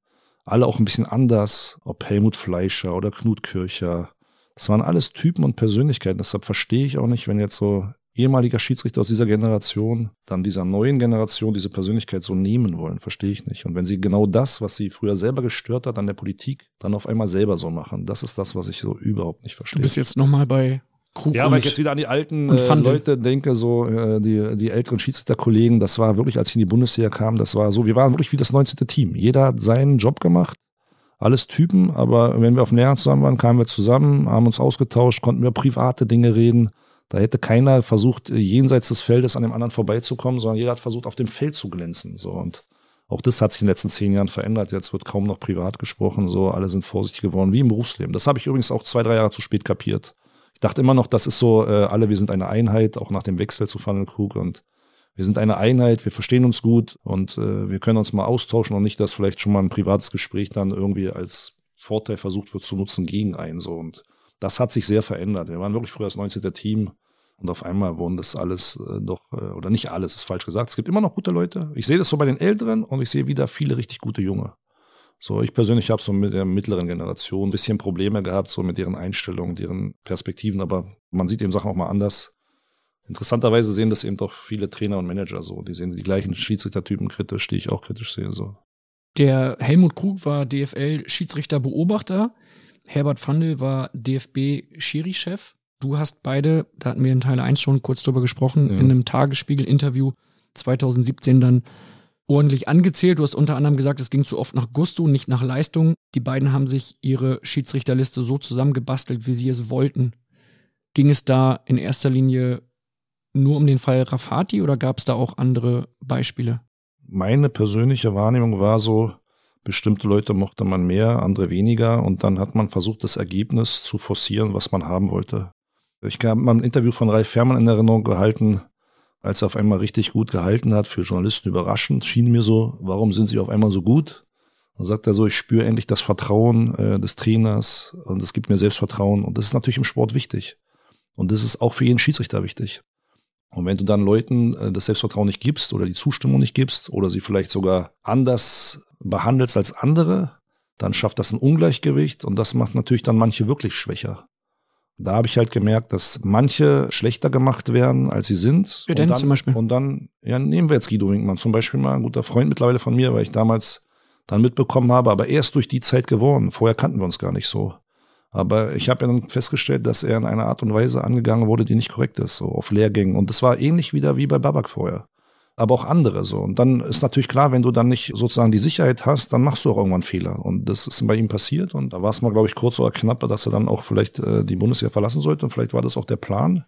alle auch ein bisschen anders, ob Helmut Fleischer oder Knut Kircher, das waren alles Typen und Persönlichkeiten. Deshalb verstehe ich auch nicht, wenn jetzt so ehemaliger Schiedsrichter aus dieser Generation dann dieser neuen Generation diese Persönlichkeit so nehmen wollen, verstehe ich nicht. Und wenn sie genau das, was sie früher selber gestört hat an der Politik, dann auf einmal selber so machen, das ist das, was ich so überhaupt nicht verstehe. Du bist jetzt nochmal bei Krug ja, und weil ich jetzt wieder an die alten äh. Leute denke, so äh, die, die älteren Schiedsrichterkollegen, das war wirklich, als ich in die Bundesliga kam, das war so, wir waren wirklich wie das 19. Team. Jeder hat seinen Job gemacht, alles Typen, aber wenn wir auf Lehrgang zusammen waren, kamen wir zusammen, haben uns ausgetauscht, konnten wir private Dinge reden. Da hätte keiner versucht, jenseits des Feldes an dem anderen vorbeizukommen, sondern jeder hat versucht, auf dem Feld zu glänzen. So und auch das hat sich in den letzten zehn Jahren verändert. Jetzt wird kaum noch privat gesprochen. So alle sind vorsichtig geworden, wie im Berufsleben. Das habe ich übrigens auch zwei, drei Jahre zu spät kapiert. Ich dachte immer noch, das ist so, äh, alle, wir sind eine Einheit, auch nach dem Wechsel zu Funnel Krug und wir sind eine Einheit, wir verstehen uns gut und äh, wir können uns mal austauschen und nicht, dass vielleicht schon mal ein privates Gespräch dann irgendwie als Vorteil versucht wird zu nutzen gegen einen so. Und das hat sich sehr verändert. Wir waren wirklich früher das 19. Team und auf einmal wurden das alles äh, doch, äh, oder nicht alles, ist falsch gesagt. Es gibt immer noch gute Leute. Ich sehe das so bei den Älteren und ich sehe wieder viele richtig gute Junge. So, ich persönlich habe so mit der mittleren Generation ein bisschen Probleme gehabt, so mit deren Einstellungen, deren Perspektiven, aber man sieht eben Sachen auch mal anders. Interessanterweise sehen das eben doch viele Trainer und Manager so. Die sehen die gleichen Schiedsrichtertypen kritisch, die ich auch kritisch sehe. So. Der Helmut Krug war DFL-Schiedsrichter-Beobachter. Herbert Vandel war DFB-Schiri-Chef. Du hast beide, da hatten wir in Teil 1 schon kurz drüber gesprochen, Ja. in einem Tagesspiegel-Interview 2017 dann ordentlich angezählt. Du hast unter anderem gesagt, es ging zu oft nach Gusto, nicht nach Leistung. Die beiden haben sich ihre Schiedsrichterliste so zusammengebastelt, wie sie es wollten. Ging es da in erster Linie nur um den Fall Rafati oder gab es da auch andere Beispiele? Meine persönliche Wahrnehmung war so, bestimmte Leute mochte man mehr, andere weniger und dann hat man versucht, das Ergebnis zu forcieren, was man haben wollte. Ich habe mal ein Interview von Ralf Fährmann in Erinnerung gehalten, als er auf einmal richtig gut gehalten hat, für Journalisten überraschend, schien mir so, warum sind sie auf einmal so gut? Dann sagt er so, ich spüre endlich das Vertrauen äh, des Trainers und es gibt mir Selbstvertrauen und das ist natürlich im Sport wichtig. Und das ist auch für jeden Schiedsrichter wichtig. Und wenn du dann Leuten äh, das Selbstvertrauen nicht gibst oder die Zustimmung nicht gibst oder sie vielleicht sogar anders behandelst als andere, dann schafft das ein Ungleichgewicht und das macht natürlich dann manche wirklich schwächer. Da habe ich halt gemerkt, dass manche schlechter gemacht werden, als sie sind. Wer und dann, zum Beispiel? Und dann, ja, nehmen wir jetzt Guido Winkmann, zum Beispiel mal ein guter Freund mittlerweile von mir, weil ich damals dann mitbekommen habe, aber erst durch die Zeit geworden. Vorher kannten wir uns gar nicht so. Aber ich habe ja dann festgestellt, dass er in einer Art und Weise angegangen wurde, die nicht korrekt ist, so auf Lehrgängen. Und das war ähnlich wieder wie bei Babak vorher. Aber auch andere so. Und dann ist natürlich klar, wenn du dann nicht sozusagen die Sicherheit hast, dann machst du auch irgendwann Fehler. Und das ist bei ihm passiert. Und da war es mal, glaube ich, kurz oder knapp, dass er dann auch vielleicht äh, die Bundeswehr verlassen sollte. Und vielleicht war das auch der Plan.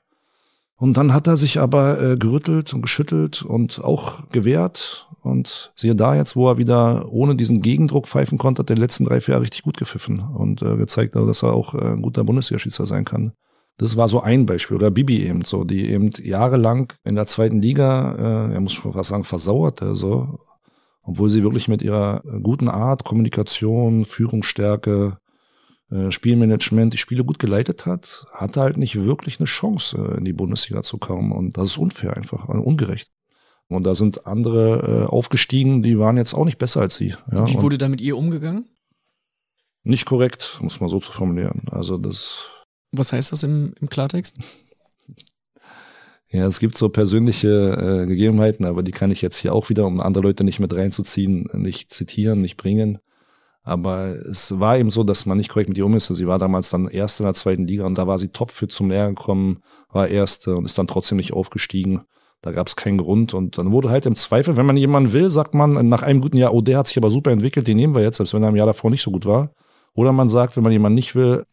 Und dann hat er sich aber äh, gerüttelt und geschüttelt und auch gewehrt. Und siehe da jetzt, wo er wieder ohne diesen Gegendruck pfeifen konnte, hat er die letzten drei, vier Jahre richtig gut gepfiffen und äh, gezeigt, dass er auch äh, ein guter Bundesliga-Schiedsrichter sein kann. Das war so ein Beispiel. Oder Bibi eben so, die eben jahrelang in der zweiten Liga, äh, er muss schon fast sagen, versauerte, so. Obwohl sie wirklich mit ihrer guten Art, Kommunikation, Führungsstärke, äh, Spielmanagement die Spiele gut geleitet hat, hatte halt nicht wirklich eine Chance, äh, in die Bundesliga zu kommen. Und das ist unfair einfach, äh, ungerecht. Und da sind andere aufgestiegen, die waren jetzt auch nicht besser als sie. Ja, Wie wurde da mit ihr umgegangen? Nicht korrekt, muss man so zu formulieren. Also das. Was heißt das im, im Klartext? Ja, es gibt so persönliche äh, Gegebenheiten, aber die kann ich jetzt hier auch wieder, um andere Leute nicht mit reinzuziehen, nicht zitieren, nicht bringen. Aber es war eben so, dass man nicht korrekt mit ihr um ist. Sie war damals dann Erste in der zweiten Liga und da war sie topfit zum Lehr gekommen, war Erste und ist dann trotzdem nicht aufgestiegen. Da gab es keinen Grund. Und dann wurde halt im Zweifel, wenn man jemanden will, sagt man nach einem guten Jahr, oh, der hat sich aber super entwickelt, den nehmen wir jetzt, selbst wenn er im Jahr davor nicht so gut war. Oder man sagt, wenn man jemanden nicht will,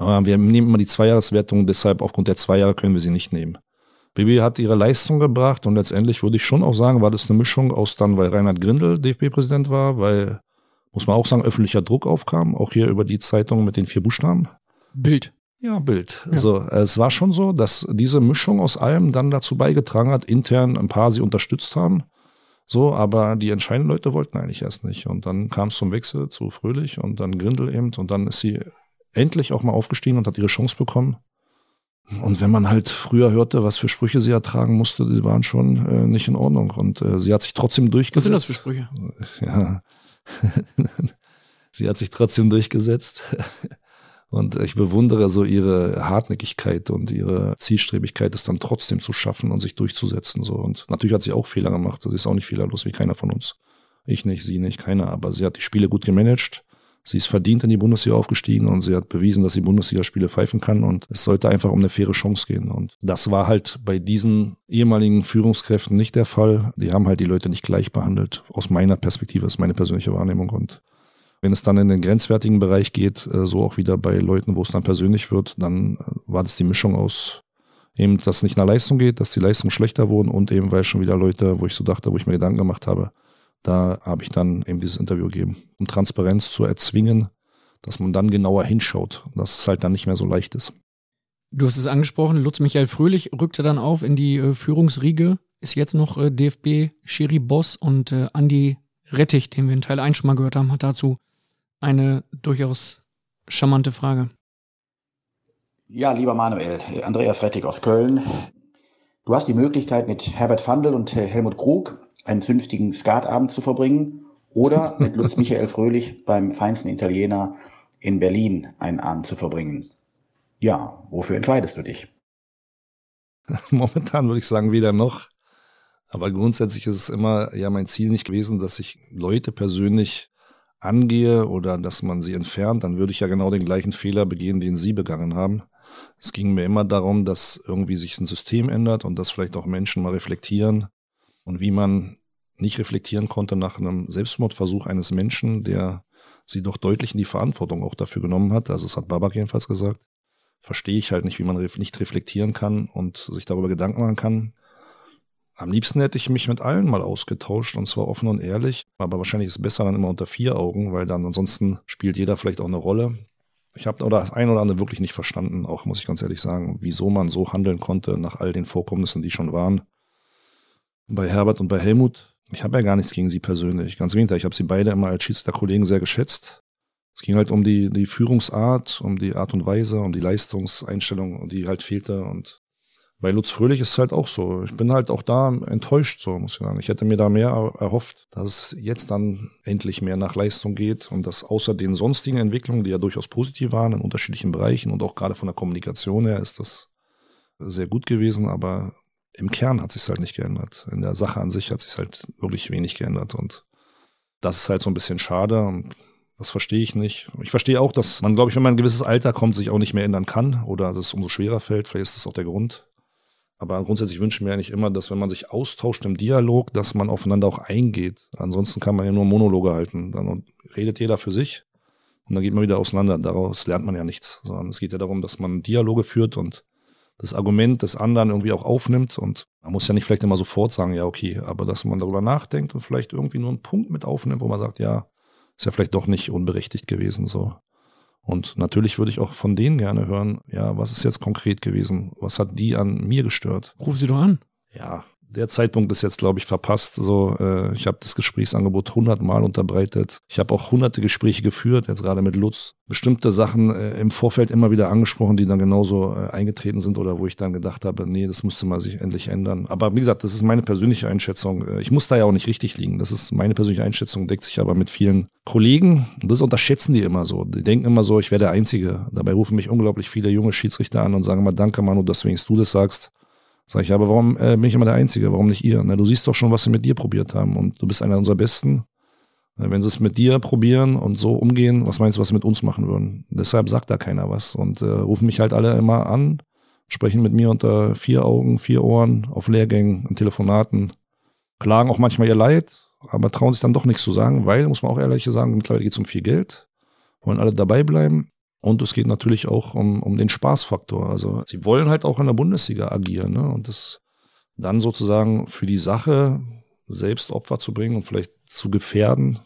äh, wir nehmen immer die Zweijahreswertung, deshalb aufgrund der zwei Jahre können wir sie nicht nehmen. Bibi hat ihre Leistung gebracht und letztendlich würde ich schon auch sagen, war das eine Mischung aus dann, weil Reinhard Grindel DFB-Präsident war, weil muss man auch sagen, öffentlicher Druck aufkam, auch hier über die Zeitung mit den vier Buchstaben. Bild. Ja, Bild. Ja. Also es war schon so, dass diese Mischung aus allem dann dazu beigetragen hat, intern ein paar sie unterstützt haben. So, aber die entscheidenden Leute wollten eigentlich erst nicht. Und dann kam es zum Wechsel zu Fröhlich und dann Grindel eben. Und dann ist sie endlich auch mal aufgestiegen und hat ihre Chance bekommen. Und wenn man halt früher hörte, was für Sprüche sie ertragen musste, die waren schon äh, nicht in Ordnung. Und äh, sie hat sich trotzdem durchgesetzt. Was sind das für Sprüche? Ja, sie hat sich trotzdem durchgesetzt. Und ich bewundere so ihre Hartnäckigkeit und ihre Zielstrebigkeit, es dann trotzdem zu schaffen und sich durchzusetzen. So. Und natürlich hat sie auch Fehler gemacht. Sie ist auch nicht fehlerlos wie keiner von uns. Ich nicht, sie nicht, keiner. Aber sie hat die Spiele gut gemanagt. Sie ist verdient in die Bundesliga aufgestiegen und sie hat bewiesen, dass sie Bundesligaspiele pfeifen kann und es sollte einfach um eine faire Chance gehen. Und das war halt bei diesen ehemaligen Führungskräften nicht der Fall. Die haben halt die Leute nicht gleich behandelt. Aus meiner Perspektive, das ist meine persönliche Wahrnehmung. Und wenn es dann in den grenzwertigen Bereich geht, äh, so auch wieder bei Leuten, wo es dann persönlich wird, dann äh, war das die Mischung aus eben, dass es nicht nach Leistung geht, dass die Leistungen schlechter wurden und eben, weil schon wieder Leute, wo ich so dachte, wo ich mir Gedanken gemacht habe, da habe ich dann eben dieses Interview gegeben, um Transparenz zu erzwingen, dass man dann genauer hinschaut, dass es halt dann nicht mehr so leicht ist. Du hast es angesprochen, Lutz Michael Fröhlich rückte dann auf in die äh, Führungsriege, ist jetzt noch äh, DFB Schiri Boss und äh, Andi Rettich, den wir in Teil 1 schon mal gehört haben, hat dazu eine durchaus charmante Frage. Ja, lieber Manuel, Andreas Rettig aus Köln. Du hast die Möglichkeit, mit Herbert Fandl und äh, Helmut Krug einen zünftigen Skatabend zu verbringen oder mit Lutz Michael Fröhlich beim feinsten Italiener in Berlin einen Abend zu verbringen. Ja, wofür entscheidest du dich? Momentan würde ich sagen, weder noch. Aber grundsätzlich ist es immer ja mein Ziel nicht gewesen, dass ich Leute persönlich angehe oder dass man sie entfernt. Dann würde ich ja genau den gleichen Fehler begehen, den sie begangen haben. Es ging mir immer darum, dass irgendwie sich ein System ändert und dass vielleicht auch Menschen mal reflektieren, und wie man nicht reflektieren konnte nach einem Selbstmordversuch eines Menschen, der sie doch deutlich in die Verantwortung auch dafür genommen hat, also es hat Babak jedenfalls gesagt, verstehe ich halt nicht, wie man nicht reflektieren kann und sich darüber Gedanken machen kann. Am liebsten hätte ich mich mit allen mal ausgetauscht und zwar offen und ehrlich, aber wahrscheinlich ist es besser dann immer unter vier Augen, weil dann ansonsten spielt jeder vielleicht auch eine Rolle. Ich habe oder das ein oder andere wirklich nicht verstanden, auch muss ich ganz ehrlich sagen, wieso man so handeln konnte nach all den Vorkommnissen, die schon waren bei Herbert und bei Helmut, ich habe ja gar nichts gegen sie persönlich. Ganz im Gegenteil, ich habe sie beide immer als Schiedsrichterkollegen sehr geschätzt. Es ging halt um die, die Führungsart, um die Art und Weise, um die Leistungseinstellung, die halt fehlte. Und bei Lutz Fröhlich ist es halt auch so. Ich bin halt auch da enttäuscht, so muss ich sagen. Ich hätte mir da mehr erhofft, dass es jetzt dann endlich mehr nach Leistung geht und dass außer den sonstigen Entwicklungen, die ja durchaus positiv waren in unterschiedlichen Bereichen und auch gerade von der Kommunikation her ist das sehr gut gewesen, aber im Kern hat sich halt nicht geändert. In der Sache an sich hat sich halt wirklich wenig geändert und Das ist halt so ein bisschen schade. Und das verstehe ich nicht. Ich verstehe auch, dass man, glaube ich, wenn man ein gewisses Alter kommt, sich auch nicht mehr ändern kann oder dass es umso schwerer fällt. Vielleicht ist das auch der Grund. Aber grundsätzlich wünsche ich mir eigentlich immer, dass wenn man sich austauscht im Dialog, dass man aufeinander auch eingeht. Ansonsten kann man ja nur Monologe halten. Dann redet jeder für sich und dann geht man wieder auseinander. Daraus lernt man ja nichts, sondern es geht ja darum, dass man Dialoge führt und das Argument des anderen irgendwie auch aufnimmt. Und man muss ja nicht vielleicht immer sofort sagen, ja, okay, aber dass man darüber nachdenkt und vielleicht irgendwie nur einen Punkt mit aufnimmt, wo man sagt, ja, ist ja vielleicht doch nicht unberechtigt gewesen, so. Und natürlich würde ich auch von denen gerne hören, ja, was ist jetzt konkret gewesen? Was hat die an mir gestört? Ruf sie doch an. Ja, der Zeitpunkt ist jetzt, glaube ich, verpasst. So, äh, ich habe das Gesprächsangebot hundertmal unterbreitet. Ich habe auch hunderte Gespräche geführt, jetzt gerade mit Lutz. Bestimmte Sachen äh, im Vorfeld immer wieder angesprochen, die dann genauso äh, eingetreten sind oder wo ich dann gedacht habe, nee, das musste mal sich endlich ändern. Aber wie gesagt, das ist meine persönliche Einschätzung. Äh, ich muss da ja auch nicht richtig liegen. Das ist meine persönliche Einschätzung, deckt sich aber mit vielen Kollegen. Und das unterschätzen die immer so. Die denken immer so, ich wäre der Einzige. Dabei rufen mich unglaublich viele junge Schiedsrichter an und sagen immer, danke Manu, dass wenigstens du das sagst. Sag ich, aber warum äh, bin ich immer der Einzige? Warum nicht ihr? Na, du siehst doch schon, was sie mit dir probiert haben und du bist einer unserer Besten. Äh, wenn sie es mit dir probieren und so umgehen, was meinst du, was sie mit uns machen würden? Deshalb sagt da keiner was und äh, rufen mich halt alle immer an, sprechen mit mir unter vier Augen, vier Ohren, auf Lehrgängen, in Telefonaten, klagen auch manchmal ihr Leid, aber trauen sich dann doch nichts zu sagen, weil, muss man auch ehrlich sagen, mittlerweile geht es um viel Geld, wollen alle dabei bleiben und es geht natürlich auch um, um den Spaßfaktor. Also sie wollen halt auch in der Bundesliga agieren ne? und das dann sozusagen für die Sache selbst Opfer zu bringen und vielleicht zu gefährden,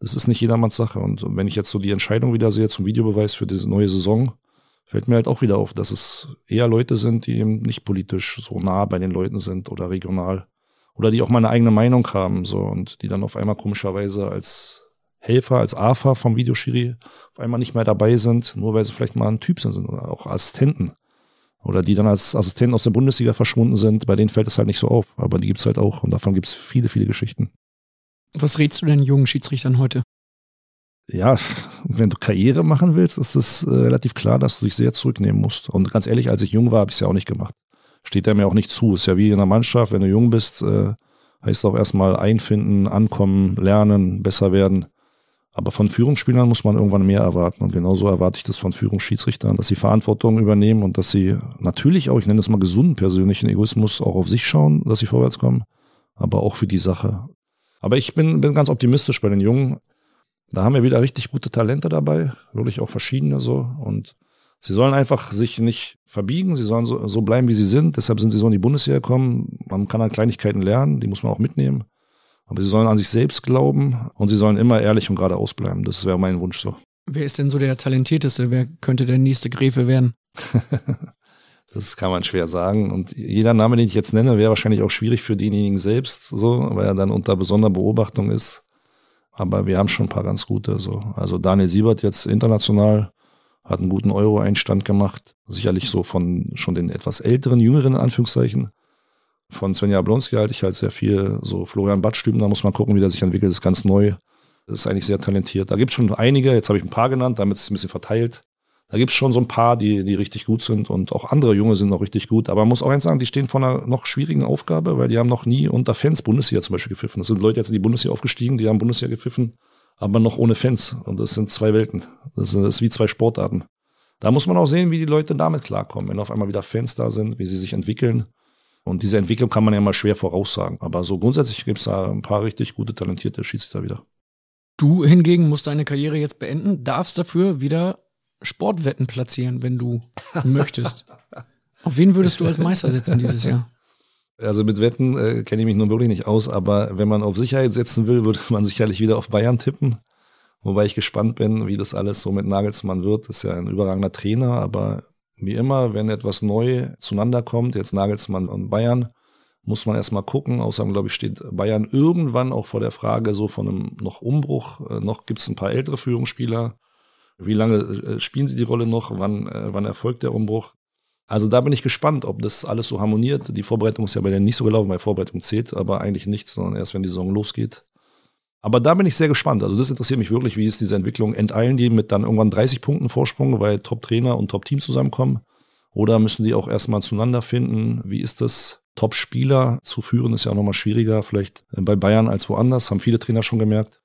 das ist nicht jedermanns Sache. Und wenn ich jetzt so die Entscheidung wieder sehe zum Videobeweis für diese neue Saison, fällt mir halt auch wieder auf, dass es eher Leute sind, die eben nicht politisch so nah bei den Leuten sind oder regional oder die auch mal eine eigene Meinung haben so und die dann auf einmal komischerweise als Helfer als AFA vom Videoschiri auf einmal nicht mehr dabei sind, nur weil sie vielleicht mal ein Typ sind oder auch Assistenten. Oder die dann als Assistenten aus der Bundesliga verschwunden sind, bei denen fällt es halt nicht so auf. Aber die gibt's halt auch und davon gibt's viele, viele Geschichten. Was rätst du denn jungen Schiedsrichtern heute? Ja, wenn du Karriere machen willst, ist es äh, relativ klar, dass du dich sehr zurücknehmen musst. Und ganz ehrlich, als ich jung war, habe ich es ja auch nicht gemacht. Steht ja mir auch nicht zu. Ist ja wie in der Mannschaft, wenn du jung bist, äh, heißt auch erstmal einfinden, ankommen, lernen, besser werden. Aber von Führungsspielern muss man irgendwann mehr erwarten. Und genauso erwarte ich das von Führungsschiedsrichtern, dass sie Verantwortung übernehmen und dass sie natürlich auch, ich nenne es mal gesunden persönlichen Egoismus, auch auf sich schauen, dass sie vorwärts kommen, aber auch für die Sache. Aber ich bin, bin ganz optimistisch bei den Jungen. Da haben wir wieder richtig gute Talente dabei, wirklich auch verschiedene so. Und sie sollen einfach sich nicht verbiegen, sie sollen so, so bleiben, wie sie sind. Deshalb sind sie so in die Bundesliga gekommen. Man kann an Kleinigkeiten lernen, die muss man auch mitnehmen. Aber sie sollen an sich selbst glauben und sie sollen immer ehrlich und geradeaus bleiben. Das wäre mein Wunsch so. Wer ist denn so der Talentierteste? Wer könnte der nächste Gräfe werden? das kann man schwer sagen. Und jeder Name, den ich jetzt nenne, wäre wahrscheinlich auch schwierig für denjenigen selbst, so, weil er dann unter besonderer Beobachtung ist. Aber wir haben schon ein paar ganz gute. So. Also Daniel Siebert jetzt international hat einen guten Euro-Einstand gemacht. Sicherlich so von schon den etwas älteren, jüngeren Anführungszeichen von Svenja Blonski halte ich halt sehr viel. So Florian Badstüben, da muss man gucken, wie der sich entwickelt, das ist ganz neu. Das ist eigentlich sehr talentiert. Da gibt es schon einige, jetzt habe ich ein paar genannt, damit ist es ein bisschen verteilt. Da gibt es schon so ein paar, die, die richtig gut sind und auch andere Junge sind noch richtig gut. Aber man muss auch eins sagen, die stehen vor einer noch schwierigen Aufgabe, weil die haben noch nie unter Fans Bundesliga zum Beispiel gepfiffen. Das sind Leute jetzt in die Bundesliga aufgestiegen, die haben Bundesliga gepfiffen, aber noch ohne Fans. Und das sind zwei Welten. Das ist wie zwei Sportarten. Da muss man auch sehen, wie die Leute damit klarkommen, wenn auf einmal wieder Fans da sind, wie sie sich entwickeln. Und diese Entwicklung kann man ja mal schwer voraussagen. Aber so grundsätzlich gibt es da ein paar richtig gute, talentierte Schiedsrichter wieder. Du hingegen musst deine Karriere jetzt beenden, darfst dafür wieder Sportwetten platzieren, wenn du möchtest. Auf wen würdest du als Meister setzen dieses Jahr? Also mit Wetten äh, kenne ich mich nun wirklich nicht aus, aber wenn man auf Sicherheit setzen will, würde man sicherlich wieder auf Bayern tippen. Wobei ich gespannt bin, wie das alles so mit Nagelsmann wird. Das ist ja ein überragender Trainer, aber wie immer, wenn etwas neu zueinander kommt, jetzt Nagelsmann und Bayern, muss man erstmal gucken. Außerdem, glaube ich, steht Bayern irgendwann auch vor der Frage so von einem noch Umbruch. Äh, noch gibt es ein paar ältere Führungsspieler. Wie lange äh, spielen sie die Rolle noch? Wann, äh, wann erfolgt der Umbruch? Also da bin ich gespannt, ob das alles so harmoniert. Die Vorbereitung ist ja bei denen nicht so gelaufen, weil Vorbereitung zählt, aber eigentlich nichts, sondern erst wenn die Saison losgeht. Aber da bin ich sehr gespannt. Also das interessiert mich wirklich, wie ist diese Entwicklung? Enteilen die mit dann irgendwann 30 Punkten Vorsprung, weil Top-Trainer und Top-Team zusammenkommen? Oder müssen die auch erstmal zueinander finden? Wie ist das? Top-Spieler zu führen, ist ja auch nochmal schwieriger, vielleicht bei Bayern als woanders, haben viele Trainer schon gemerkt.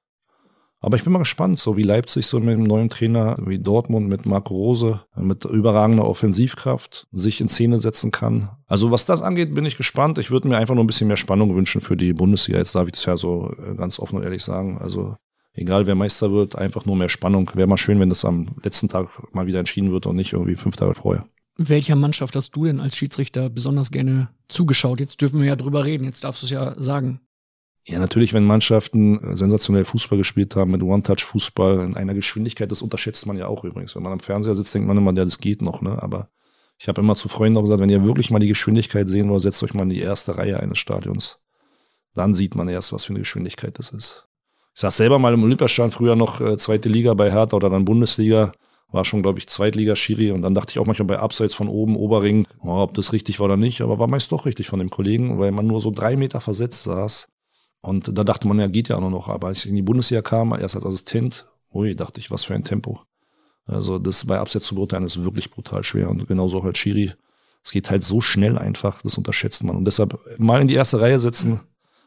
Aber ich bin mal gespannt, so wie Leipzig so mit einem neuen Trainer, wie Dortmund mit Marco Rose, mit überragender Offensivkraft sich in Szene setzen kann. Also was das angeht, bin ich gespannt. Ich würde mir einfach nur ein bisschen mehr Spannung wünschen für die Bundesliga. Jetzt darf ich es ja so äh, ganz offen und ehrlich sagen. Also egal wer Meister wird, einfach nur mehr Spannung. Wäre mal schön, wenn das am letzten Tag mal wieder entschieden wird und nicht irgendwie fünf Tage vorher. Welcher Mannschaft hast du denn als Schiedsrichter besonders gerne zugeschaut? Jetzt dürfen wir ja drüber reden, jetzt darfst du es ja sagen. Ja, natürlich, wenn Mannschaften sensationell Fußball gespielt haben mit One-Touch-Fußball in einer Geschwindigkeit, das unterschätzt man ja auch übrigens. Wenn man am Fernseher sitzt, denkt man immer, ja, das geht noch, ne? Aber ich habe immer zu Freunden auch gesagt, wenn ihr wirklich mal die Geschwindigkeit sehen wollt, setzt euch mal in die erste Reihe eines Stadions. Dann sieht man erst, was für eine Geschwindigkeit das ist. Ich saß selber mal im Olympiastadion, früher noch äh, zweite Liga bei Hertha oder dann Bundesliga, war schon, glaube ich, Zweitliga-Schiri und dann dachte ich auch manchmal bei Abseits von oben, Oberring, oh, ob das richtig war oder nicht, aber war meist doch richtig von dem Kollegen, weil man nur so drei Meter versetzt saß und da dachte man, ja, geht ja auch noch. Aber als ich in die Bundesliga kam, erst als Assistent, ui, dachte ich, was für ein Tempo. Also das bei Abseits zu beurteilen ist wirklich brutal schwer. Und genauso halt Schiri. Es geht halt so schnell einfach, das unterschätzt man. Und deshalb mal in die erste Reihe setzen.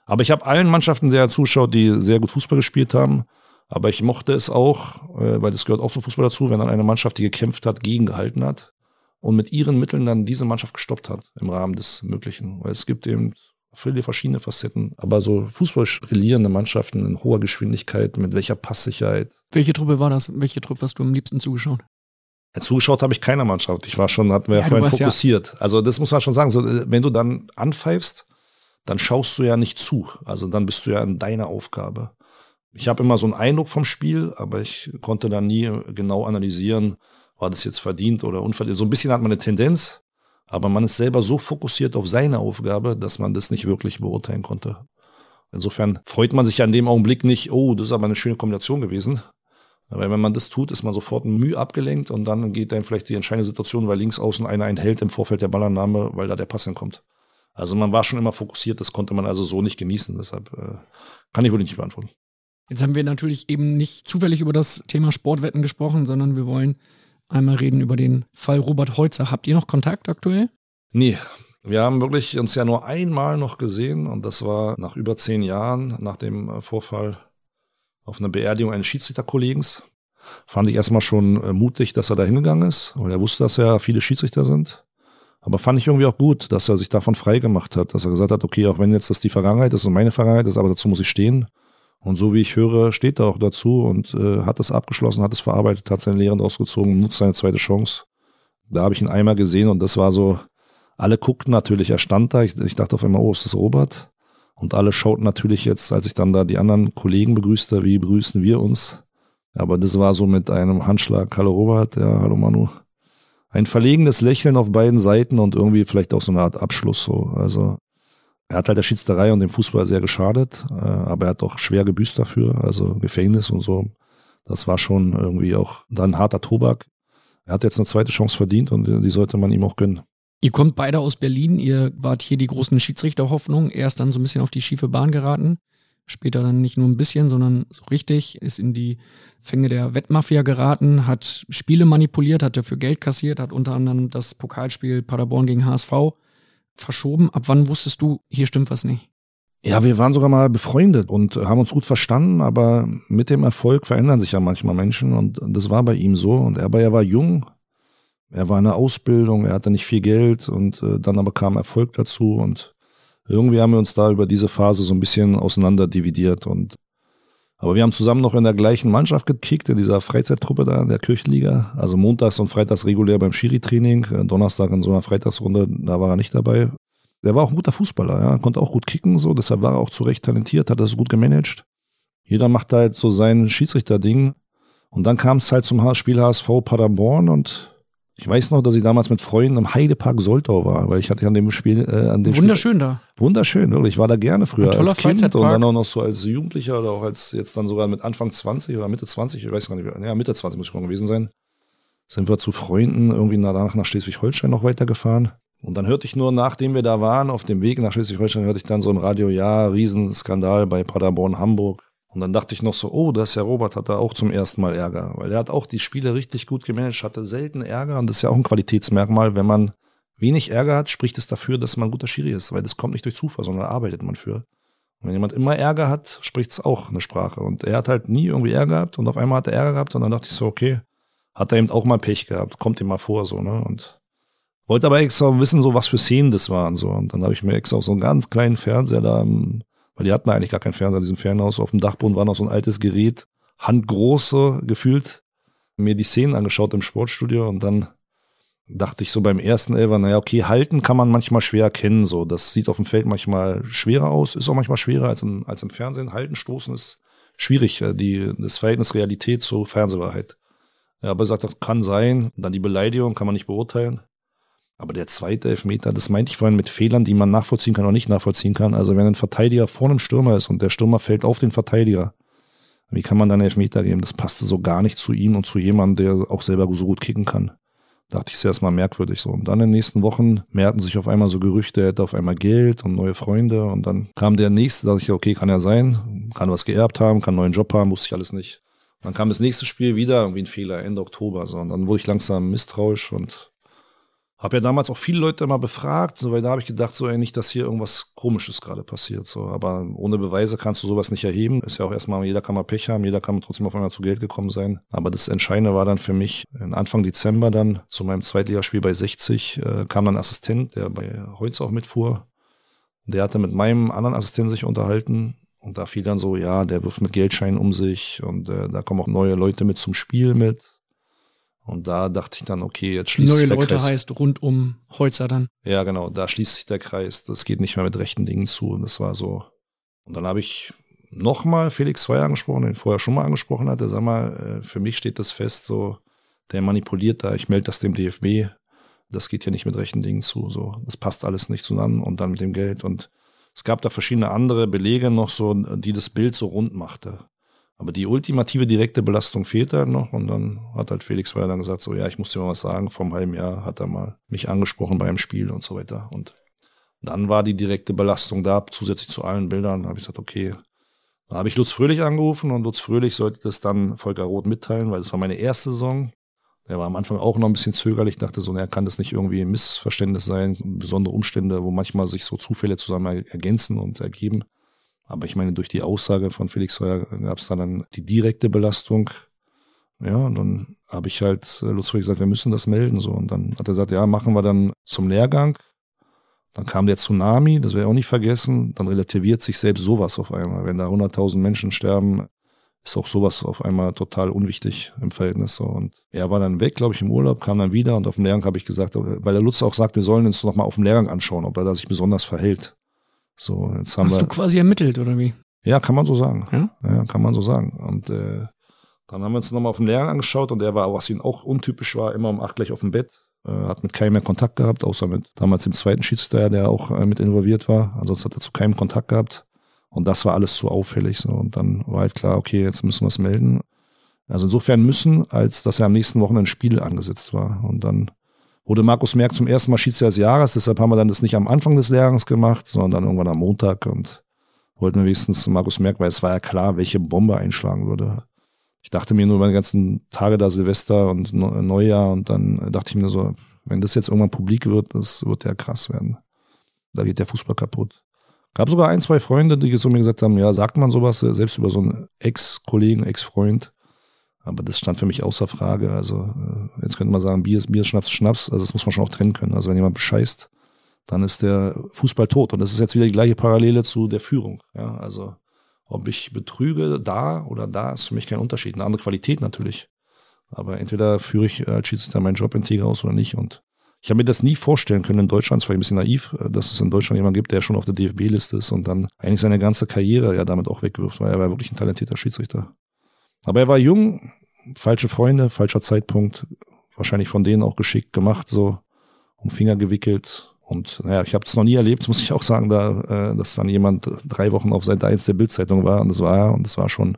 Aber ich habe allen Mannschaften sehr zuschaut, die sehr gut Fußball gespielt haben. Aber ich mochte es auch, äh, weil das gehört auch zum Fußball dazu, wenn dann eine Mannschaft, die gekämpft hat, gegengehalten hat und mit ihren Mitteln dann diese Mannschaft gestoppt hat im Rahmen des Möglichen. Weil es gibt eben viele verschiedene Facetten. Aber so Fußball brillierende Mannschaften in hoher Geschwindigkeit, mit welcher Passsicherheit. Welche Truppe war das? Welche Truppe hast du am liebsten zugeschaut? Ja, zugeschaut habe ich keiner Mannschaft. Ich war schon, hatten wir ja, ja vorhin fokussiert. Ja also das muss man schon sagen. So, wenn du dann anpfeifst, dann schaust du ja nicht zu. Also dann bist du ja in deiner Aufgabe. Ich habe immer so einen Eindruck vom Spiel, aber ich konnte da nie genau analysieren, war das jetzt verdient oder unverdient. So ein bisschen hat man eine Tendenz, aber man ist selber so fokussiert auf seine Aufgabe, dass man das nicht wirklich beurteilen konnte. Insofern freut man sich ja in dem Augenblick nicht, oh, das ist aber eine schöne Kombination gewesen. Weil wenn man das tut, ist man sofort Mühe abgelenkt und dann geht dann vielleicht die entscheidende Situation, weil links außen einer einen hält im Vorfeld der Ballannahme, weil da der Pass hinkommt. Also man war schon immer fokussiert, das konnte man also so nicht genießen. Deshalb äh, kann ich wohl nicht beantworten. Jetzt haben wir natürlich eben nicht zufällig über das Thema Sportwetten gesprochen, sondern wir wollen einmal reden über den Fall Robert Holzer. Habt ihr noch Kontakt aktuell? Nee. Wir haben wirklich uns ja nur einmal noch gesehen und das war nach über zehn Jahren nach dem äh, Vorfall auf einer Beerdigung eines Schiedsrichterkollegens. Fand ich erstmal schon äh, mutig, dass er da hingegangen ist, weil er wusste, dass ja viele Schiedsrichter sind. Aber fand ich irgendwie auch gut, dass er sich davon frei gemacht hat, dass er gesagt hat, okay, auch wenn jetzt das die Vergangenheit ist und meine Vergangenheit ist, aber dazu muss ich stehen. Und so wie ich höre, steht er auch dazu und äh, hat es abgeschlossen, hat es verarbeitet, hat seine Lehren ausgezogen, nutzt seine zweite Chance. Da habe ich ihn einmal gesehen und das war so, alle guckten natürlich, er stand da, ich, ich dachte auf einmal, oh, ist das Robert? Und alle schauten natürlich jetzt, als ich dann da die anderen Kollegen begrüßte, wie begrüßen wir uns? Aber das war so mit einem Handschlag, hallo Robert, ja, hallo Manu. Ein verlegenes Lächeln auf beiden Seiten und irgendwie vielleicht auch so eine Art Abschluss so. Also er hat halt der Schiedsrichterei und dem Fußball sehr geschadet, äh, aber er hat auch schwer gebüßt dafür, also Gefängnis und so. Das war schon irgendwie auch dann harter Tobak. Er hat jetzt eine zweite Chance verdient und die sollte man ihm auch gönnen. Ihr kommt beide aus Berlin, ihr wart hier die großen Schiedsrichterhoffnung. Er ist dann so ein bisschen auf die schiefe Bahn geraten. Später dann nicht nur ein bisschen, sondern so richtig, ist in die Fänge der Wettmafia geraten, hat Spiele manipuliert, hat dafür Geld kassiert, hat unter anderem das Pokalspiel Paderborn gegen HSV verschoben. Ab wann wusstest du, hier stimmt was nicht? Ja, wir waren sogar mal befreundet und haben uns gut verstanden, aber mit dem Erfolg verändern sich ja manchmal Menschen und das war bei ihm so. Und er, aber er war jung, er war in der Ausbildung, er hatte nicht viel Geld und äh, dann aber kam Erfolg dazu und irgendwie haben wir uns da über diese Phase so ein bisschen auseinander dividiert und aber wir haben zusammen noch in der gleichen Mannschaft gekickt, in dieser Freizeittruppe da in der Kirchenliga. Also montags und freitags regulär beim Schiri-Training, äh, Donnerstag in so einer Freitagsrunde, da war er nicht dabei. Der war auch ein guter Fußballer, ja, konnte auch gut kicken, so, deshalb war er auch zu Recht talentiert, hat das gut gemanagt. Jeder macht da halt so sein Schiedsrichter-Ding. Und dann kam es halt zum Spiel HSV Paderborn und ich weiß noch, dass ich damals mit Freunden im Heidepark Soltau war, weil ich hatte an dem Spiel, äh, an dem Wunderschön Spiel, da. Wunderschön, wirklich. Ich war da gerne früher Ein toller als Kind und dann auch noch so als Jugendlicher oder auch als jetzt dann sogar mit Anfang 20 oder Mitte 20, ich weiß gar nicht, ja, Mitte 20 muss ich schon gewesen sein. Sind wir zu Freunden irgendwie danach nach Schleswig-Holstein noch weitergefahren. Und dann hörte ich nur, nachdem wir da waren, auf dem Weg nach Schleswig-Holstein, hörte ich dann so im Radio, ja, Riesenskandal bei Paderborn, Hamburg. Und dann dachte ich noch so, oh, das ja Robert, hat da auch zum ersten Mal Ärger. Weil er hat auch die Spiele richtig gut gemanagt, hatte selten Ärger. Und das ist ja auch ein Qualitätsmerkmal, wenn man wenig Ärger hat, spricht es dafür, dass man ein guter Schiri ist, weil das kommt nicht durch Zufall, sondern arbeitet man für. Und wenn jemand immer Ärger hat, spricht es auch eine Sprache. Und er hat halt nie irgendwie Ärger gehabt und auf einmal hat er Ärger gehabt und dann dachte ich so, okay, hat er eben auch mal Pech gehabt, kommt ihm mal vor so, ne? Und wollte aber extra wissen, so was für Szenen das waren so. Und dann habe ich mir extra auf so einen ganz kleinen Fernseher da, weil die hatten eigentlich gar keinen Fernseher in diesem Fernhaus, auf dem Dachboden war noch so ein altes Gerät, handgroß gefühlt, mir die Szenen angeschaut im Sportstudio und dann dachte ich so beim ersten Elfer, naja, okay, halten kann man manchmal schwer erkennen, so. Das sieht auf dem Feld manchmal schwerer aus, ist auch manchmal schwerer als im, als im Fernsehen. Halten, stoßen ist schwierig, äh, die, das Verhältnis Realität zur Fernsehwahrheit. Ja, aber er sagt, das kann sein. dann die Beleidigung kann man nicht beurteilen. Aber der zweite Elfmeter, das meinte ich vorhin mit Fehlern, die man nachvollziehen kann oder nicht nachvollziehen kann. Also wenn ein Verteidiger vor einem Stürmer ist und der Stürmer fällt auf den Verteidiger, wie kann man dann Elfmeter geben? Das passte so gar nicht zu ihm und zu jemandem, der auch selber so gut kicken kann. Dachte ich, ist erstmal merkwürdig so. Und dann in den nächsten Wochen mehrten sich auf einmal so Gerüchte, er hätte auf einmal Geld und neue Freunde. Und dann kam der nächste, da dachte ich, okay, kann ja sein, kann was geerbt haben, kann einen neuen Job haben, wusste ich alles nicht. Dann kam das nächste Spiel wieder, irgendwie ein Fehler, Ende Oktober. So. Und dann wurde ich langsam misstrauisch und habe ja damals auch viele Leute immer befragt, so, weil da habe ich gedacht, so ey, nicht, dass hier irgendwas Komisches gerade passiert. So. Aber ohne Beweise kannst du sowas nicht erheben. Ist ja auch erstmal, jeder kann mal Pech haben, jeder kann trotzdem auf einmal zu Geld gekommen sein. Aber das Entscheidende war dann für mich, Anfang Dezember dann, zu meinem Zweitligaspiel bei 60, äh, kam dann ein Assistent, der bei Holz auch mitfuhr. Der hatte mit meinem anderen Assistenten sich unterhalten und da fiel dann so, ja, der wirft mit Geldscheinen um sich und äh, da kommen auch neue Leute mit zum Spiel mit. Und da dachte ich dann, okay, jetzt schließt Neue sich der Leute Kreis. heißt rund um Holzer dann. Ja, genau, da schließt sich der Kreis. Das geht nicht mehr mit rechten Dingen zu. Und das war so. Und dann habe ich nochmal Felix Zweier angesprochen, den ich vorher schon mal angesprochen hatte. Sag mal, äh, für mich steht das fest, so, der manipuliert da, ich melde das dem DFB. Das geht hier nicht mit rechten Dingen zu. So, das passt alles nicht zusammen und dann mit dem Geld. Und es gab da verschiedene andere Belege noch so, die das Bild so rund machte. Aber die ultimative direkte Belastung fehlt halt noch. Und dann hat halt Felix Weyer dann gesagt, so, ja, ich muss dir mal was sagen. Vor einem halben Jahr hat er mal mich angesprochen beim Spiel und so weiter. Und dann war die direkte Belastung da, zusätzlich zu allen Bildern. Da habe ich gesagt, okay. Da habe ich Lutz Fröhlich angerufen und Lutz Fröhlich sollte das dann Volker Roth mitteilen, weil das war meine erste Saison. Der war am Anfang auch noch ein bisschen zögerlich, dachte so, naja, kann das nicht irgendwie ein Missverständnis sein, besondere Umstände, wo manchmal sich so Zufälle zusammen ergänzen und ergeben. Aber ich meine, durch die Aussage von Felix Heuer gab es dann die direkte Belastung. Ja, und dann habe ich halt äh, Lutz gesagt, wir müssen das melden. So. Und dann hat er gesagt, ja, machen wir dann zum Lehrgang. Dann kam der Tsunami, das ich auch nicht vergessen. Dann relativiert sich selbst sowas auf einmal. Wenn da 100.000 Menschen sterben, ist auch sowas auf einmal total unwichtig im Verhältnis. So. Und er war dann weg, glaube ich, im Urlaub, kam dann wieder und auf dem Lehrgang habe ich gesagt, weil der Lutz auch sagt, wir sollen uns noch mal auf dem Lehrgang anschauen, ob er da sich besonders verhält. So, jetzt haben Hast wir, du quasi ermittelt, oder wie? Ja, kann man so sagen. Ja? Ja, kann man so sagen. Und äh, dann haben wir uns nochmal auf dem Lehrgang angeschaut und der war, was ihn auch untypisch war, immer um acht gleich auf dem Bett. Äh, hat mit keinem mehr Kontakt gehabt, außer mit damals dem zweiten Schiedsrichter, der auch äh, mit involviert war. Ansonsten hat er zu keinem Kontakt gehabt. Und das war alles zu auffällig. So. Und dann war halt klar, okay, jetzt müssen wir es melden. Also insofern müssen, als dass er am nächsten Wochenende ein Spiel angesetzt war. Und dann wurde Markus Merck zum ersten Mal Schiedsrichter des Jahres. Deshalb haben wir dann das nicht am Anfang des Lehrgangs gemacht, sondern dann irgendwann am Montag und wollten wir wenigstens Markus Merck, weil es war ja klar, welche Bombe einschlagen würde. Ich dachte mir nur über die ganzen Tage da Silvester und Neujahr und dann dachte ich mir so, wenn das jetzt irgendwann publik wird, das wird ja krass werden. Da geht der Fußball kaputt. Gab sogar ein, zwei Freunde, die zu mir gesagt haben, ja, sagt man sowas, selbst über so einen Ex-Kollegen, Ex-Freund. Aber das stand für mich außer Frage. Also äh, jetzt könnte man sagen, Bier ist Bier, Schnaps ist Schnaps. Also das muss man schon auch trennen können. Also wenn jemand bescheißt, dann ist der Fußball tot. Und das ist jetzt wieder die gleiche Parallele zu der Führung. Ja, also ob ich betrüge da oder da, ist für mich kein Unterschied. Eine andere Qualität natürlich. Aber entweder führe ich als Schiedsrichter meinen Job integer aus oder nicht. Und ich habe mir das nie vorstellen können in Deutschland, es war ein bisschen naiv, äh, dass es in Deutschland jemanden gibt, der schon auf der DFB-Liste ist und dann eigentlich seine ganze Karriere ja damit auch wegwirft, weil er war wirklich ein talentierter Schiedsrichter. Aber er war jung, falsche Freunde, falscher Zeitpunkt, wahrscheinlich von denen auch geschickt gemacht, so um Finger gewickelt. Und naja, ich habe es noch nie erlebt, muss ich auch sagen, da, äh, dass dann jemand drei Wochen auf Seite 1 der Bildzeitung war und das war er und das war schon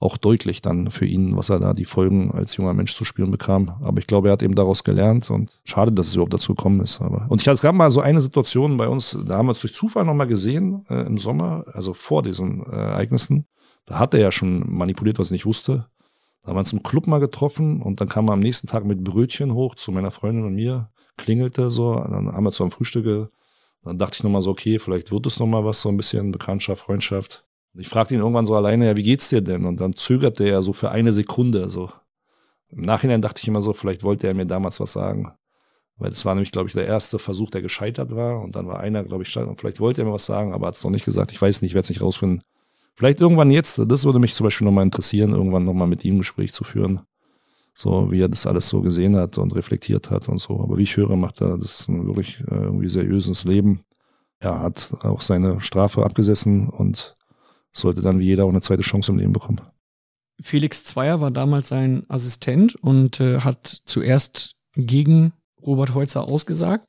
auch deutlich dann für ihn, was er da die Folgen als junger Mensch zu spüren bekam. Aber ich glaube, er hat eben daraus gelernt und schade, dass es überhaupt dazu gekommen ist. Aber und ich es gab mal so eine Situation bei uns, da haben wir es durch Zufall nochmal gesehen äh, im Sommer, also vor diesen äh, Ereignissen. Da hat er ja schon manipuliert, was ich nicht wusste. Da haben wir im Club mal getroffen und dann kam er am nächsten Tag mit Brötchen hoch zu meiner Freundin und mir. klingelte so, dann haben wir zu einem Frühstück, dann dachte ich nochmal so, okay, vielleicht wird es nochmal was, so ein bisschen Bekanntschaft, Freundschaft. Ich fragte ihn irgendwann so alleine, ja, wie geht's dir denn? Und dann zögerte er so für eine Sekunde so. Im Nachhinein dachte ich immer so, vielleicht wollte er mir damals was sagen. Weil das war nämlich, glaube ich, der erste Versuch, der gescheitert war. Und dann war einer, glaube ich, und vielleicht wollte er mir was sagen, aber hat es noch nicht gesagt. Ich weiß nicht, ich werde es nicht rausfinden. Vielleicht irgendwann jetzt, das würde mich zum Beispiel nochmal interessieren, irgendwann nochmal mit ihm ein Gespräch zu führen. So, wie er das alles so gesehen hat und reflektiert hat und so. Aber wie ich höre, macht er das ein wirklich äh, irgendwie seriöses Leben. Er hat auch seine Strafe abgesessen und sollte dann wie jeder auch eine zweite Chance im Leben bekommen. Felix Zweier war damals sein Assistent und äh, hat zuerst gegen Robert Holzer ausgesagt.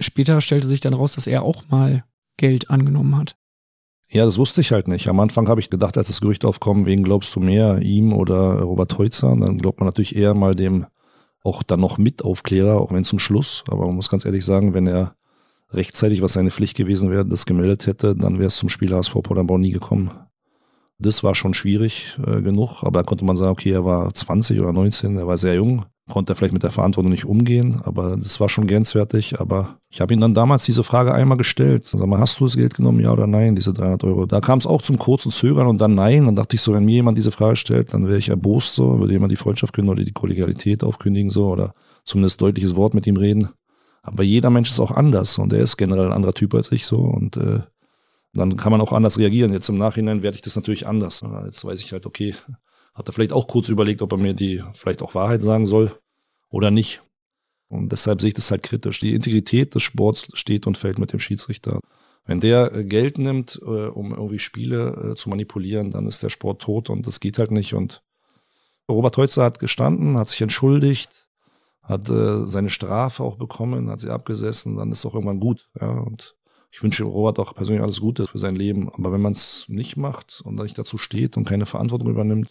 Später stellte sich dann raus, dass er auch mal Geld angenommen hat. Ja, das wusste ich halt nicht. Am Anfang habe ich gedacht, als das Gerücht aufkommt, wen glaubst du mehr, ihm oder Robert Heutzer? Dann glaubt man natürlich eher mal dem auch dann noch Mitaufklärer, auch wenn zum Schluss. Aber man muss ganz ehrlich sagen, wenn er rechtzeitig, was seine Pflicht gewesen wäre, das gemeldet hätte, dann wäre es zum Spiel HSV Paderborn nie gekommen. Das war schon schwierig äh, genug, aber da konnte man sagen, okay, er war 20 oder 19, er war sehr jung, konnte er vielleicht mit der Verantwortung nicht umgehen, aber das war schon grenzwertig. Aber ich habe ihm dann damals diese Frage einmal gestellt. Sag mal, hast du das Geld genommen, ja oder nein, diese 300 Euro? Da kam es auch zum kurzen Zögern und dann nein. Dann dachte ich so, wenn mir jemand diese Frage stellt, dann wäre ich erbost so, würde jemand die Freundschaft kündigen oder die Kollegialität aufkündigen so oder zumindest deutliches Wort mit ihm reden. Aber jeder Mensch ist auch anders und er ist generell ein anderer Typ als ich so und äh, dann kann man auch anders reagieren. Jetzt im Nachhinein werde ich das natürlich anders. Jetzt weiß ich halt, okay, hat er vielleicht auch kurz überlegt, ob er mir die vielleicht auch Wahrheit sagen soll oder nicht. Und deshalb sehe ich das halt kritisch. Die Integrität des Sports steht und fällt mit dem Schiedsrichter. Wenn der äh, Geld nimmt, äh, um irgendwie Spiele äh, zu manipulieren, dann ist der Sport tot und das geht halt nicht. Und Robert Heutzer hat gestanden, hat sich entschuldigt, hat seine Strafe auch bekommen, hat sie abgesessen, dann ist auch irgendwann gut. Ja, und ich wünsche Robert auch persönlich alles Gute für sein Leben. Aber wenn man es nicht macht und nicht dazu steht und keine Verantwortung übernimmt,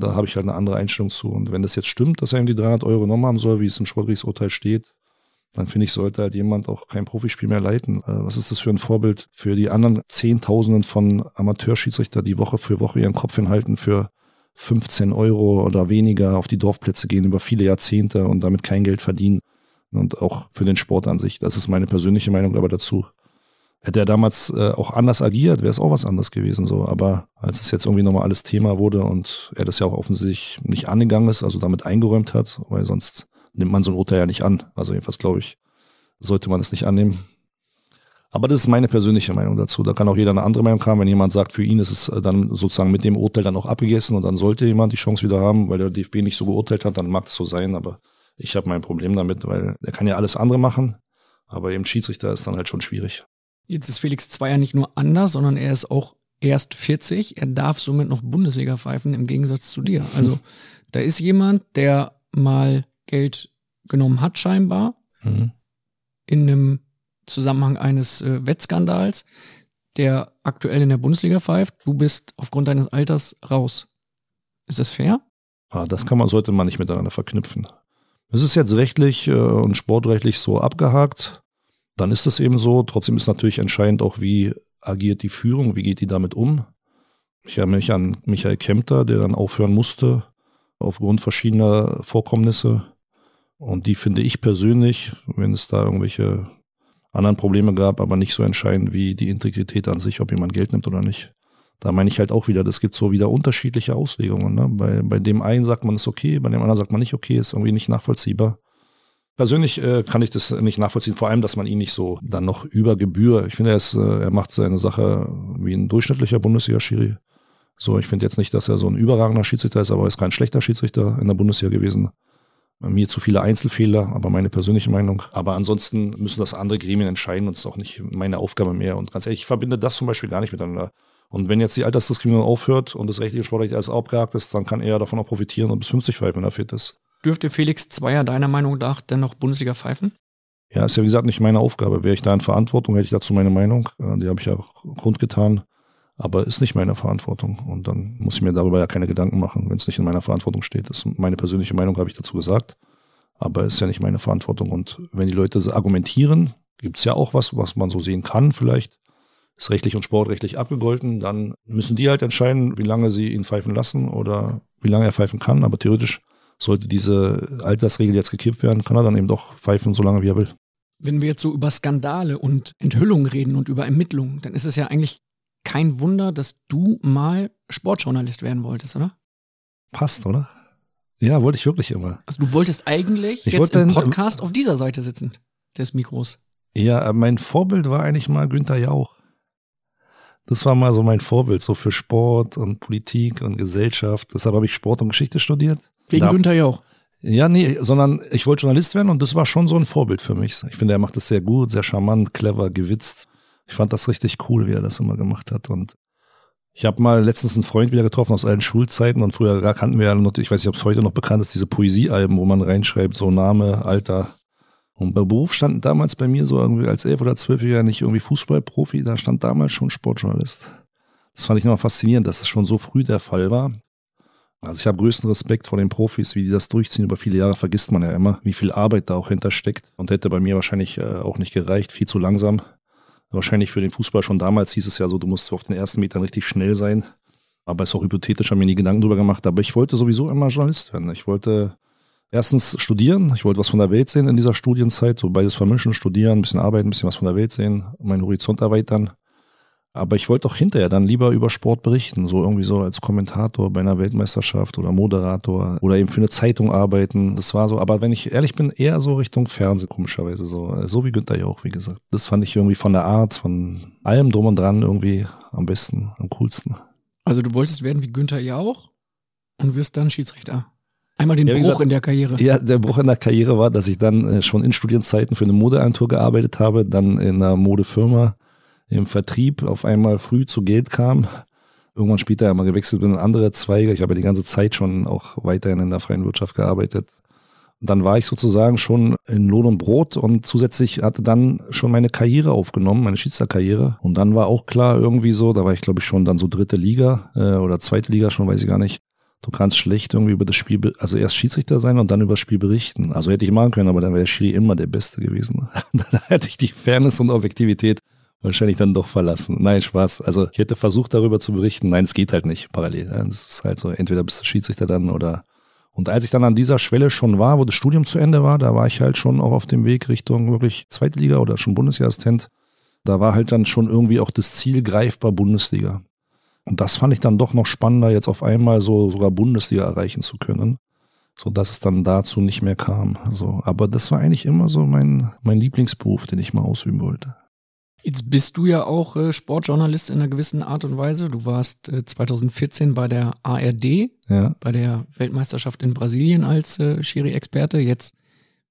da habe ich halt eine andere Einstellung zu. Und wenn das jetzt stimmt, dass er ihm die 300 Euro genommen haben soll, wie es im Sportgerichtsurteil steht, dann finde ich, sollte halt jemand auch kein Profispiel mehr leiten. Äh, was ist das für ein Vorbild für die anderen Zehntausenden von Amateurschiedsrichter, die Woche für Woche ihren Kopf hinhalten für 15 Euro oder weniger auf die Dorfplätze gehen über viele Jahrzehnte und damit kein Geld verdienen und auch für den Sport an sich. Das ist meine persönliche Meinung aber dazu. Hätte er damals äh, auch anders agiert, wäre es auch was anderes gewesen. So, aber als es jetzt irgendwie nochmal alles Thema wurde und er das ja auch offensichtlich nicht angegangen ist, also damit eingeräumt hat, weil sonst nimmt man so ein Urteil ja nicht an. Also jedenfalls glaube ich, sollte man es nicht annehmen. Aber das ist meine persönliche Meinung dazu. Da kann auch jeder eine andere Meinung haben. Wenn jemand sagt, für ihn ist es äh, dann sozusagen mit dem Urteil dann auch abgegessen und dann sollte jemand die Chance wieder haben, weil der DFB nicht so geurteilt hat, dann mag es so sein. Aber ich habe mein Problem damit, weil er kann ja alles andere machen, aber eben Schiedsrichter ist dann halt schon schwierig. Jetzt ist Felix Zweier nicht nur anders, sondern er ist auch erst 40. Er darf somit noch Bundesliga pfeifen, im Gegensatz zu dir. Also da ist jemand, der mal Geld genommen hat, scheinbar, mhm. in einem Zusammenhang eines äh, Wettskandals, der aktuell in der Bundesliga pfeift. Du bist aufgrund deines Alters raus. Ist das fair? Ah, das kann man, sollte man nicht miteinander verknüpfen. Es ist jetzt rechtlich äh, und sportrechtlich so abgehakt dann ist es eben so. Trotzdem ist natürlich entscheidend auch, wie agiert die Führung, wie geht die damit um. Ich erinnere mich an Michael Kempter, der dann aufhören musste aufgrund verschiedener Vorkommnisse. Und die finde ich persönlich, wenn es da irgendwelche anderen Probleme gab, aber nicht so entscheidend wie die Integrität an sich, ob jemand Geld nimmt oder nicht. Da meine ich halt auch wieder, das gibt so wieder unterschiedliche Auslegungen. Ne? Bei, bei dem einen sagt man es okay, bei dem anderen sagt man nicht okay, ist irgendwie nicht nachvollziehbar. Persönlich äh, kann ich das nicht nachvollziehen, vor allem, dass man ihn nicht so dann noch über Gebühr, ich finde, er, ist, äh, er macht seine Sache wie ein durchschnittlicher Bundesliga-Schiri. So, ich finde jetzt nicht, dass er so ein überragender Schiedsrichter ist, aber er ist kein schlechter Schiedsrichter in der Bundesliga gewesen. Mir zu viele Einzelfehler, aber meine persönliche Meinung. Aber ansonsten müssen das andere Gremien entscheiden und es ist auch nicht meine Aufgabe mehr. Und ganz ehrlich, ich verbinde das zum Beispiel gar nicht miteinander. Und wenn jetzt die Altersdiskriminierung aufhört und das rechtliche Sportrecht alles abgehakt ist, dann kann er davon auch profitieren und bis 50 pfeifen, wenn er fit ist. Dürfte Felix Zweier deiner Meinung nach denn noch Bundesliga pfeifen? Ja, ist ja wie gesagt nicht meine Aufgabe. Wäre ich da in Verantwortung, hätte ich dazu meine Meinung. Äh, die habe ich ja auch kundgetan. Aber ist nicht meine Verantwortung. Und dann muss ich mir darüber ja keine Gedanken machen, wenn es nicht in meiner Verantwortung steht. Das ist meine persönliche Meinung, habe ich dazu gesagt. Aber ist ja nicht meine Verantwortung. Und wenn die Leute argumentieren, gibt es ja auch was, was man so sehen kann vielleicht. Ist rechtlich und sportrechtlich abgegolten. Dann müssen die halt entscheiden, wie lange sie ihn pfeifen lassen oder wie lange er pfeifen kann. Aber theoretisch sollte diese Altersregel jetzt gekippt werden, kann er dann eben doch pfeifen, solange wie er will. Wenn wir jetzt so über Skandale und Enthüllungen reden und über Ermittlungen, dann ist es ja eigentlich kein Wunder, dass du mal Sportjournalist werden wolltest, oder? Passt, oder? Ja, wollte ich wirklich immer. Also du wolltest eigentlich Ich jetzt wollte im ein- Podcast auf dieser Seite sitzen, des Mikros. Ja, mein Vorbild war eigentlich mal Günther Jauch. Das war mal so mein Vorbild, so für Sport und Politik und Gesellschaft. Deshalb habe ich Sport und Geschichte studiert. Wegen Da- Günther Jauch. Ja, nee, sondern ich wollte Journalist werden und das war schon so ein Vorbild für mich. Ich finde, er macht das sehr gut, sehr charmant, clever, gewitzt. Ich fand das richtig cool, wie er das immer gemacht hat. Und ich habe mal letztens einen Freund wieder getroffen aus allen Schulzeiten und früher gar kannten wir ja noch, ich weiß nicht, ob es heute noch bekannt ist, diese Poesiealben, wo man reinschreibt, so Name, Alter. Und bei Beruf stand damals bei mir so irgendwie als elf oder zwölfjähriger nicht irgendwie Fußballprofi, da stand damals schon Sportjournalist. Das fand ich nochmal faszinierend, dass es schon so früh der Fall war. Also ich habe größten Respekt vor den Profis, wie die das durchziehen. Über viele Jahre vergisst man ja immer, wie viel Arbeit da auch hintersteckt. Und hätte bei mir wahrscheinlich äh, auch nicht gereicht, viel zu langsam. Wahrscheinlich für den Fußball schon damals hieß es ja so, du musst auf den ersten Metern richtig schnell sein. Aber ist auch hypothetisch, habe mir nie Gedanken drüber gemacht. Aber ich wollte sowieso immer Journalist werden. Ich wollte erstens studieren. Ich wollte was von der Welt sehen in dieser Studienzeit. So beides vermischen, studieren, ein bisschen arbeiten, ein bisschen was von der Welt sehen, meinen Horizont erweitern. Aber ich wollte auch hinterher dann lieber über Sport berichten, so irgendwie so als Kommentator bei einer Weltmeisterschaft oder Moderator oder eben für eine Zeitung arbeiten. Das war so, aber wenn ich ehrlich bin, eher so Richtung Fernsehen, komischerweise so. So wie Günther Jauch, wie gesagt. Das fand ich irgendwie von der Art, von allem drum und dran irgendwie am besten, am coolsten. Also du wolltest werden wie Günther Jauch und wirst dann Schiedsrichter. Einmal den Ja, Bruch gesagt, in der Karriere. Ja, der Bruch in der Karriere war, dass ich dann äh, schon in Studienzeiten für eine Modeagentur gearbeitet habe, dann in einer Modefirma im Vertrieb auf einmal früh zu Geld kam. Irgendwann später ja mal gewechselt bin in andere Zweige. Ich habe die ganze Zeit schon auch weiterhin in der freien Wirtschaft gearbeitet. Und dann war ich sozusagen schon in Lohn und Brot und zusätzlich hatte dann schon meine Karriere aufgenommen, meine Schiedsrichterkarriere. Und dann war auch klar irgendwie so, da war ich glaube ich schon dann so dritte Liga äh, oder zweite Liga schon, weiß ich gar nicht. Du kannst schlecht irgendwie über das Spiel, also erst Schiedsrichter sein und dann über das Spiel berichten. Also hätte ich machen können, aber dann wäre Schiri immer der Beste gewesen. dann hätte ich die Fairness und Objektivität wahrscheinlich dann doch verlassen. Nein, Spaß. Also ich hätte versucht, darüber zu berichten. Nein, es geht halt nicht parallel. Es ist halt so, entweder bist du Schiedsrichter dann oder. Und als ich dann an dieser Schwelle schon war, wo das Studium zu Ende war, da war ich halt schon auch auf dem Weg Richtung wirklich Zweite Liga oder schon Bundesjahrassistent. Da war halt dann schon irgendwie auch das Ziel greifbar Bundesliga. Und das fand ich dann doch noch spannender, jetzt auf einmal so sogar Bundesliga erreichen zu können, so dass es dann dazu nicht mehr kam. So, aber das war eigentlich immer so mein mein Lieblingsberuf, den ich mal ausüben wollte. Jetzt bist du ja auch äh, Sportjournalist in einer gewissen Art und Weise. Du warst äh, 2014 bei der ARD, Ja, bei der Weltmeisterschaft in Brasilien als äh, Schiri-Experte, jetzt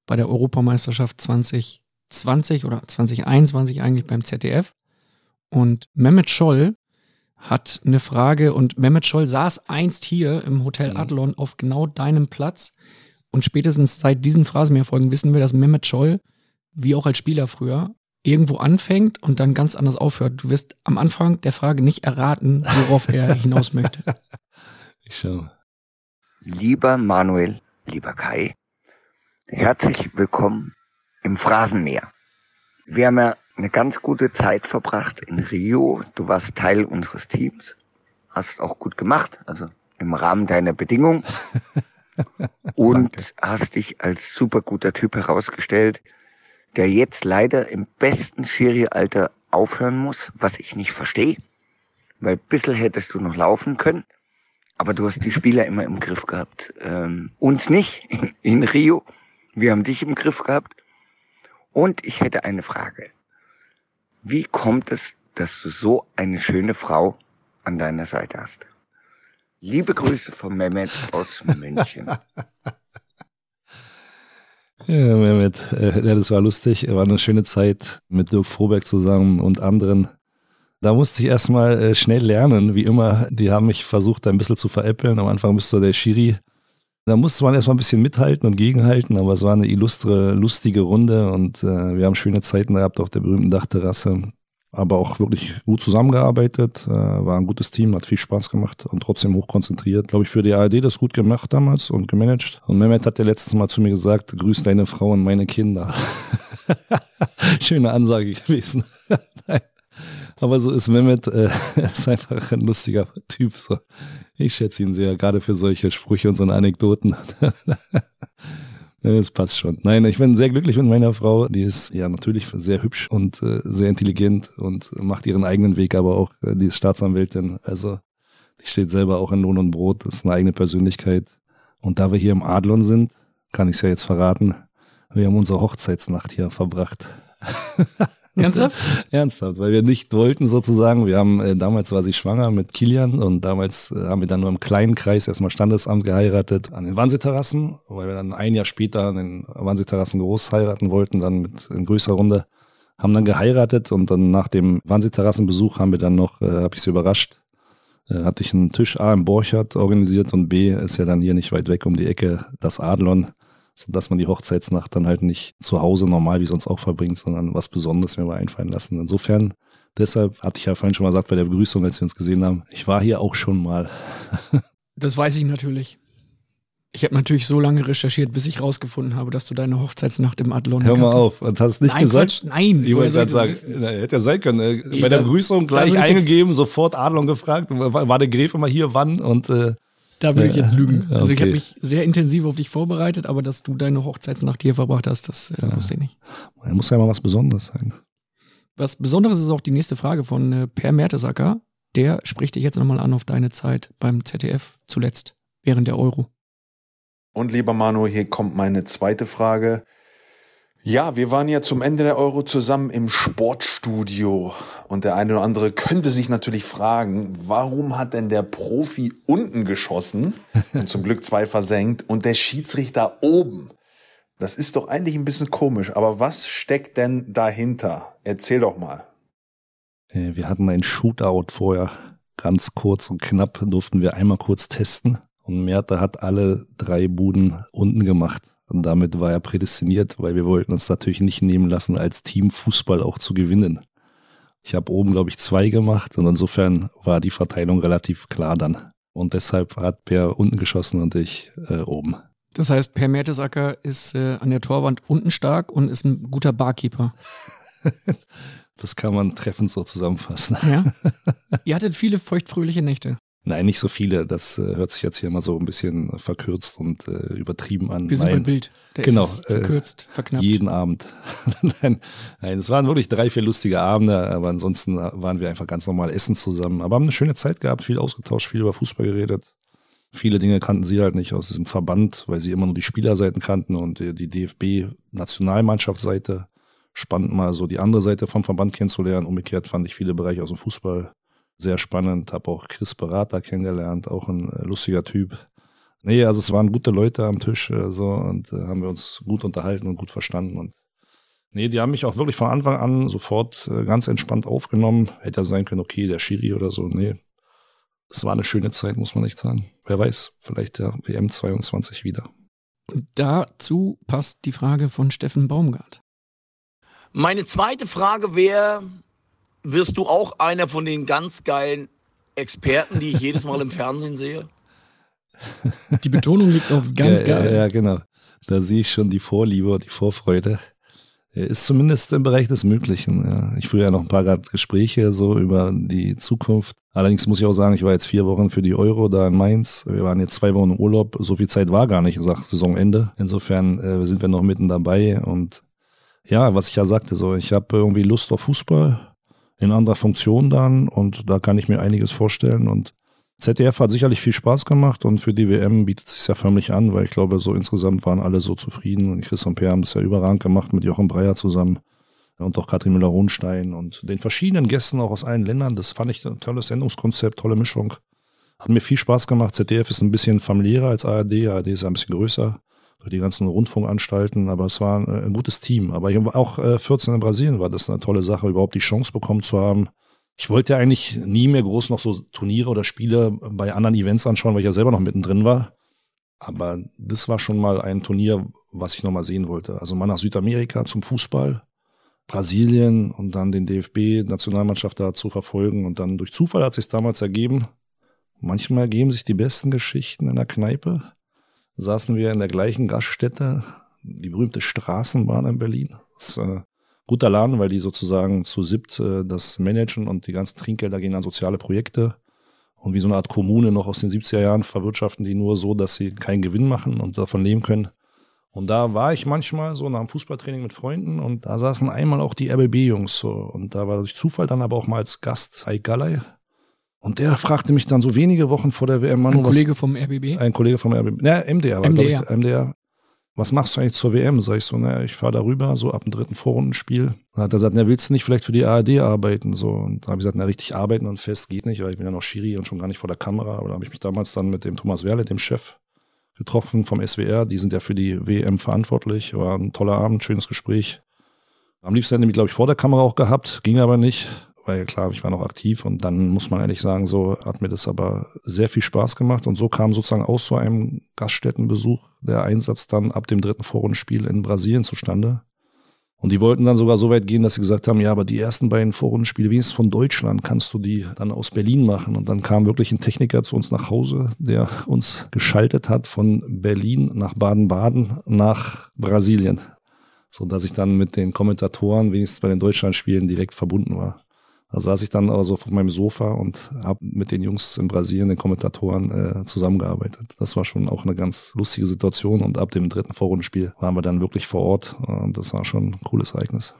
bei der Europameisterschaft 2020 oder 2021 eigentlich beim ZDF. Und Mehmet Scholl hat eine Frage und Mehmet Scholl saß einst hier im Hotel Mhm. Adlon auf genau deinem Platz. Und spätestens seit diesen Phrasenmeerfolgen wissen wir, dass Mehmet Scholl, wie auch als Spieler früher, irgendwo anfängt und dann ganz anders aufhört. Du wirst am Anfang der Frage nicht erraten, worauf er hinaus möchte. ich schau. Lieber Manuel, lieber Kai, herzlich willkommen im Phrasenmeer. Wir haben ja eine ganz gute Zeit verbracht in Rio. Du warst Teil unseres Teams, hast auch gut gemacht, also im Rahmen deiner Bedingungen und hast dich als super guter Typ herausgestellt, der jetzt leider im besten Schiri-Alter aufhören muss, was ich nicht verstehe, weil ein bisschen hättest du noch laufen können. Aber du hast die Spieler immer im Griff gehabt. Ähm, uns nicht in, in Rio. Wir haben dich im Griff gehabt. Und ich hätte eine Frage. Wie kommt es, dass du so eine schöne Frau an deiner Seite hast? Liebe Grüße von Mehmet aus München. Ja, Mehmet, äh, ja, das war lustig. War eine schöne Zeit mit Dirk Froberg zusammen und anderen. Da musste ich erstmal äh, schnell lernen, wie immer. Die haben mich versucht, ein bisschen zu veräppeln. Am Anfang bist du der Schiri. Da musste man erstmal ein bisschen mithalten und gegenhalten, aber es war eine illustre, lustige Runde und äh, wir haben schöne Zeiten gehabt auf der berühmten Dachterrasse. Aber auch wirklich gut zusammengearbeitet, äh, war ein gutes Team, hat viel Spaß gemacht und trotzdem hochkonzentriert. Glaube ich, für die ARD das gut gemacht damals und gemanagt. Und Mehmet hat ja letztes Mal zu mir gesagt, grüß deine Frau und meine Kinder. Schöne Ansage gewesen. Aber so ist Mehmet, äh, ist einfach ein lustiger Typ. So. Ich schätze ihn sehr, gerade für solche Sprüche und so Anekdoten. Das passt schon. Nein, ich bin sehr glücklich mit meiner Frau. Die ist ja natürlich sehr hübsch und äh, sehr intelligent und macht ihren eigenen Weg, aber auch äh, die ist Staatsanwältin. Also die steht selber auch in Lohn und Brot, ist eine eigene Persönlichkeit. Und da wir hier im Adlon sind, kann ich es ja jetzt verraten, wir haben unsere Hochzeitsnacht hier verbracht. Ernsthaft? Ernsthaft, weil wir nicht wollten sozusagen. Wir haben, äh, damals war sie schwanger mit Kilian und damals äh, haben wir dann nur im kleinen Kreis erstmal Standesamt geheiratet an den Wannseeterrassen, weil wir dann ein Jahr später an den Wannseeterrassen groß heiraten wollten, dann mit in größerer Runde. Haben dann geheiratet und dann nach dem Wannseeterrassenbesuch haben wir dann noch, äh, habe ich sie überrascht, äh, hatte ich einen Tisch A im Borchardt organisiert und B ist ja dann hier nicht weit weg um die Ecke das Adlon dass man die Hochzeitsnacht dann halt nicht zu Hause normal wie sonst auch verbringt, sondern was Besonderes mir mal einfallen lassen. Insofern, deshalb hatte ich ja vorhin schon mal gesagt bei der Begrüßung, als wir uns gesehen haben, ich war hier auch schon mal. das weiß ich natürlich. Ich habe natürlich so lange recherchiert, bis ich rausgefunden habe, dass du deine Hochzeitsnacht im Adlon Hör mal auf, und hast nicht nein, gesagt? Quatsch, nein, ich wollte gerade sagen, na, hätte ja sein können. Äh, bei der Begrüßung gleich eingegeben, sofort Adlon gefragt, war der Gräfe mal hier, wann und äh, da würde ich jetzt lügen. Also okay. ich habe mich sehr intensiv auf dich vorbereitet, aber dass du deine Hochzeitsnacht hier verbracht hast, das äh, ja. wusste ich nicht. Da muss ja mal was Besonderes sein. Was Besonderes ist auch die nächste Frage von äh, Per Mertesacker. Der spricht dich jetzt nochmal an auf deine Zeit beim ZDF zuletzt, während der Euro. Und lieber Manu, hier kommt meine zweite Frage. Ja, wir waren ja zum Ende der Euro zusammen im Sportstudio und der eine oder andere könnte sich natürlich fragen, warum hat denn der Profi unten geschossen und zum Glück zwei versenkt und der Schiedsrichter oben? Das ist doch eigentlich ein bisschen komisch, aber was steckt denn dahinter? Erzähl doch mal. Äh, wir hatten ein Shootout vorher, ganz kurz und knapp durften wir einmal kurz testen und Merte hat alle drei Buden unten gemacht. Und damit war er prädestiniert, weil wir wollten uns natürlich nicht nehmen lassen, als Team Fußball auch zu gewinnen. Ich habe oben, glaube ich, zwei gemacht und insofern war die Verteilung relativ klar dann. Und deshalb hat Per unten geschossen und ich äh, oben. Das heißt, Per Mertesacker ist äh, an der Torwand unten stark und ist ein guter Barkeeper. das kann man treffend so zusammenfassen. Ja. Ihr hattet viele feuchtfröhliche Nächte. Nein, nicht so viele. Das äh, hört sich jetzt hier mal so ein bisschen verkürzt und äh, übertrieben an. Wir sind beim Bild. Da genau. verkürzt, äh, verknappt. Jeden Abend. nein, nein, es waren wirklich drei, vier lustige Abende, aber ansonsten waren wir einfach ganz normal essen zusammen. Aber haben eine schöne Zeit gehabt, viel ausgetauscht, viel über Fußball geredet. Viele Dinge kannten sie halt nicht aus diesem Verband, weil sie immer nur die Spielerseiten kannten und die DFB-Nationalmannschaftsseite. Spannend mal so die andere Seite vom Verband kennenzulernen. Umgekehrt fand ich viele Bereiche aus dem Fußball sehr spannend. Habe auch Chris Berater kennengelernt, auch ein äh, lustiger Typ. Nee, also es waren gute Leute am Tisch äh, so und äh, haben wir uns gut unterhalten und gut verstanden und nee, die haben mich auch wirklich von Anfang an sofort äh, ganz entspannt aufgenommen. Hätte ja sein können, okay, der Schiri oder so. Nee, es war eine schöne Zeit, muss man nicht sagen. Wer weiß, vielleicht der WM 22 wieder. Dazu passt die Frage von Steffen Baumgart. Meine zweite Frage wäre, wirst du auch einer von den ganz geilen Experten, die ich jedes Mal im Fernsehen sehe? Die Betonung liegt auf ganz ja, geil. Ja, ja, genau. Da sehe ich schon die Vorliebe und die Vorfreude. Ist zumindest im Bereich des Möglichen. Ja. Ich führe ja noch ein paar Gespräche so über die Zukunft. Allerdings muss ich auch sagen, ich war jetzt vier Wochen für die Euro da in Mainz. Wir waren jetzt zwei Wochen im Urlaub. So viel Zeit war gar nicht, sag Saisonende. Insofern äh, sind wir noch mitten dabei. Und ja, was ich ja sagte, so ich habe irgendwie Lust auf Fußball in anderer Funktion dann und da kann ich mir einiges vorstellen und ZDF hat sicherlich viel Spaß gemacht und für die WM bietet es sich ja förmlich an, weil ich glaube, so insgesamt waren alle so zufrieden und Chris und Per haben das ja überragend gemacht mit Jochen Breyer zusammen und auch Katrin Müller-Hohenstein und den verschiedenen Gästen auch aus allen Ländern. Das fand ich ein tolles Sendungskonzept, tolle Mischung. Hat mir viel Spaß gemacht. ZDF ist ein bisschen familiärer als ARD. ARD ist ein bisschen größer durch die ganzen Rundfunkanstalten, aber es war ein, ein gutes Team. Aber auch äh, 14 in Brasilien war das eine tolle Sache, überhaupt die Chance bekommen zu haben. Ich wollte ja eigentlich nie mehr groß noch so Turniere oder Spiele bei anderen Events anschauen, weil ich ja selber noch mittendrin war. Aber das war schon mal ein Turnier, was ich noch mal sehen wollte. Also mal nach Südamerika zum Fußball, Brasilien und dann den DFB-Nationalmannschaft da zu verfolgen. Und dann durch Zufall hat sich damals ergeben. Manchmal ergeben sich die besten Geschichten in der Kneipe saßen wir in der gleichen Gaststätte, die berühmte Straßenbahn in Berlin. Das äh, guter Laden, weil die sozusagen zu siebt äh, das managen und die ganzen Trinkgelder gehen an soziale Projekte. Und wie so eine Art Kommune noch aus den 70er Jahren verwirtschaften die nur so, dass sie keinen Gewinn machen und davon leben können. Und da war ich manchmal so nach dem Fußballtraining mit Freunden und da saßen einmal auch die RBB-Jungs so. Und da war durch Zufall dann aber auch mal als Gast Galley. Und der fragte mich dann so wenige Wochen vor der WM, Manu, Ein Kollege was, vom RBB? Ein Kollege vom RBB. Ja, MDR war, MDR. ich. MDR. Was machst du eigentlich zur WM? Sag ich so, naja, ich fahre darüber, so ab dem dritten Vorrundenspiel. Dann hat er gesagt, na, willst du nicht vielleicht für die ARD arbeiten? So, und da habe ich gesagt, na, richtig arbeiten und fest geht nicht, weil ich bin ja noch Schiri und schon gar nicht vor der Kamera. Aber da habe ich mich damals dann mit dem Thomas Werle, dem Chef, getroffen vom SWR. Die sind ja für die WM verantwortlich. War ein toller Abend, schönes Gespräch. Am liebsten hätte ich, glaube ich, vor der Kamera auch gehabt, ging aber nicht, weil klar, ich war noch aktiv und dann muss man ehrlich sagen, so hat mir das aber sehr viel Spaß gemacht und so kam sozusagen aus so einem Gaststättenbesuch der Einsatz dann ab dem dritten Vorrundenspiel in Brasilien zustande. Und die wollten dann sogar so weit gehen, dass sie gesagt haben, ja, aber die ersten beiden Vorrundenspiele, wenigstens von Deutschland, kannst du die dann aus Berlin machen. Und dann kam wirklich ein Techniker zu uns nach Hause, der uns geschaltet hat von Berlin nach Baden-Baden nach Brasilien. So dass ich dann mit den Kommentatoren, wenigstens bei den Deutschlandspielen, direkt verbunden war. Da saß ich dann also auf meinem Sofa und habe mit den Jungs in Brasilien, den Kommentatoren, äh, zusammengearbeitet. Das war schon auch eine ganz lustige Situation und ab dem dritten Vorrundenspiel waren wir dann wirklich vor Ort und das war schon ein cooles Ereignis.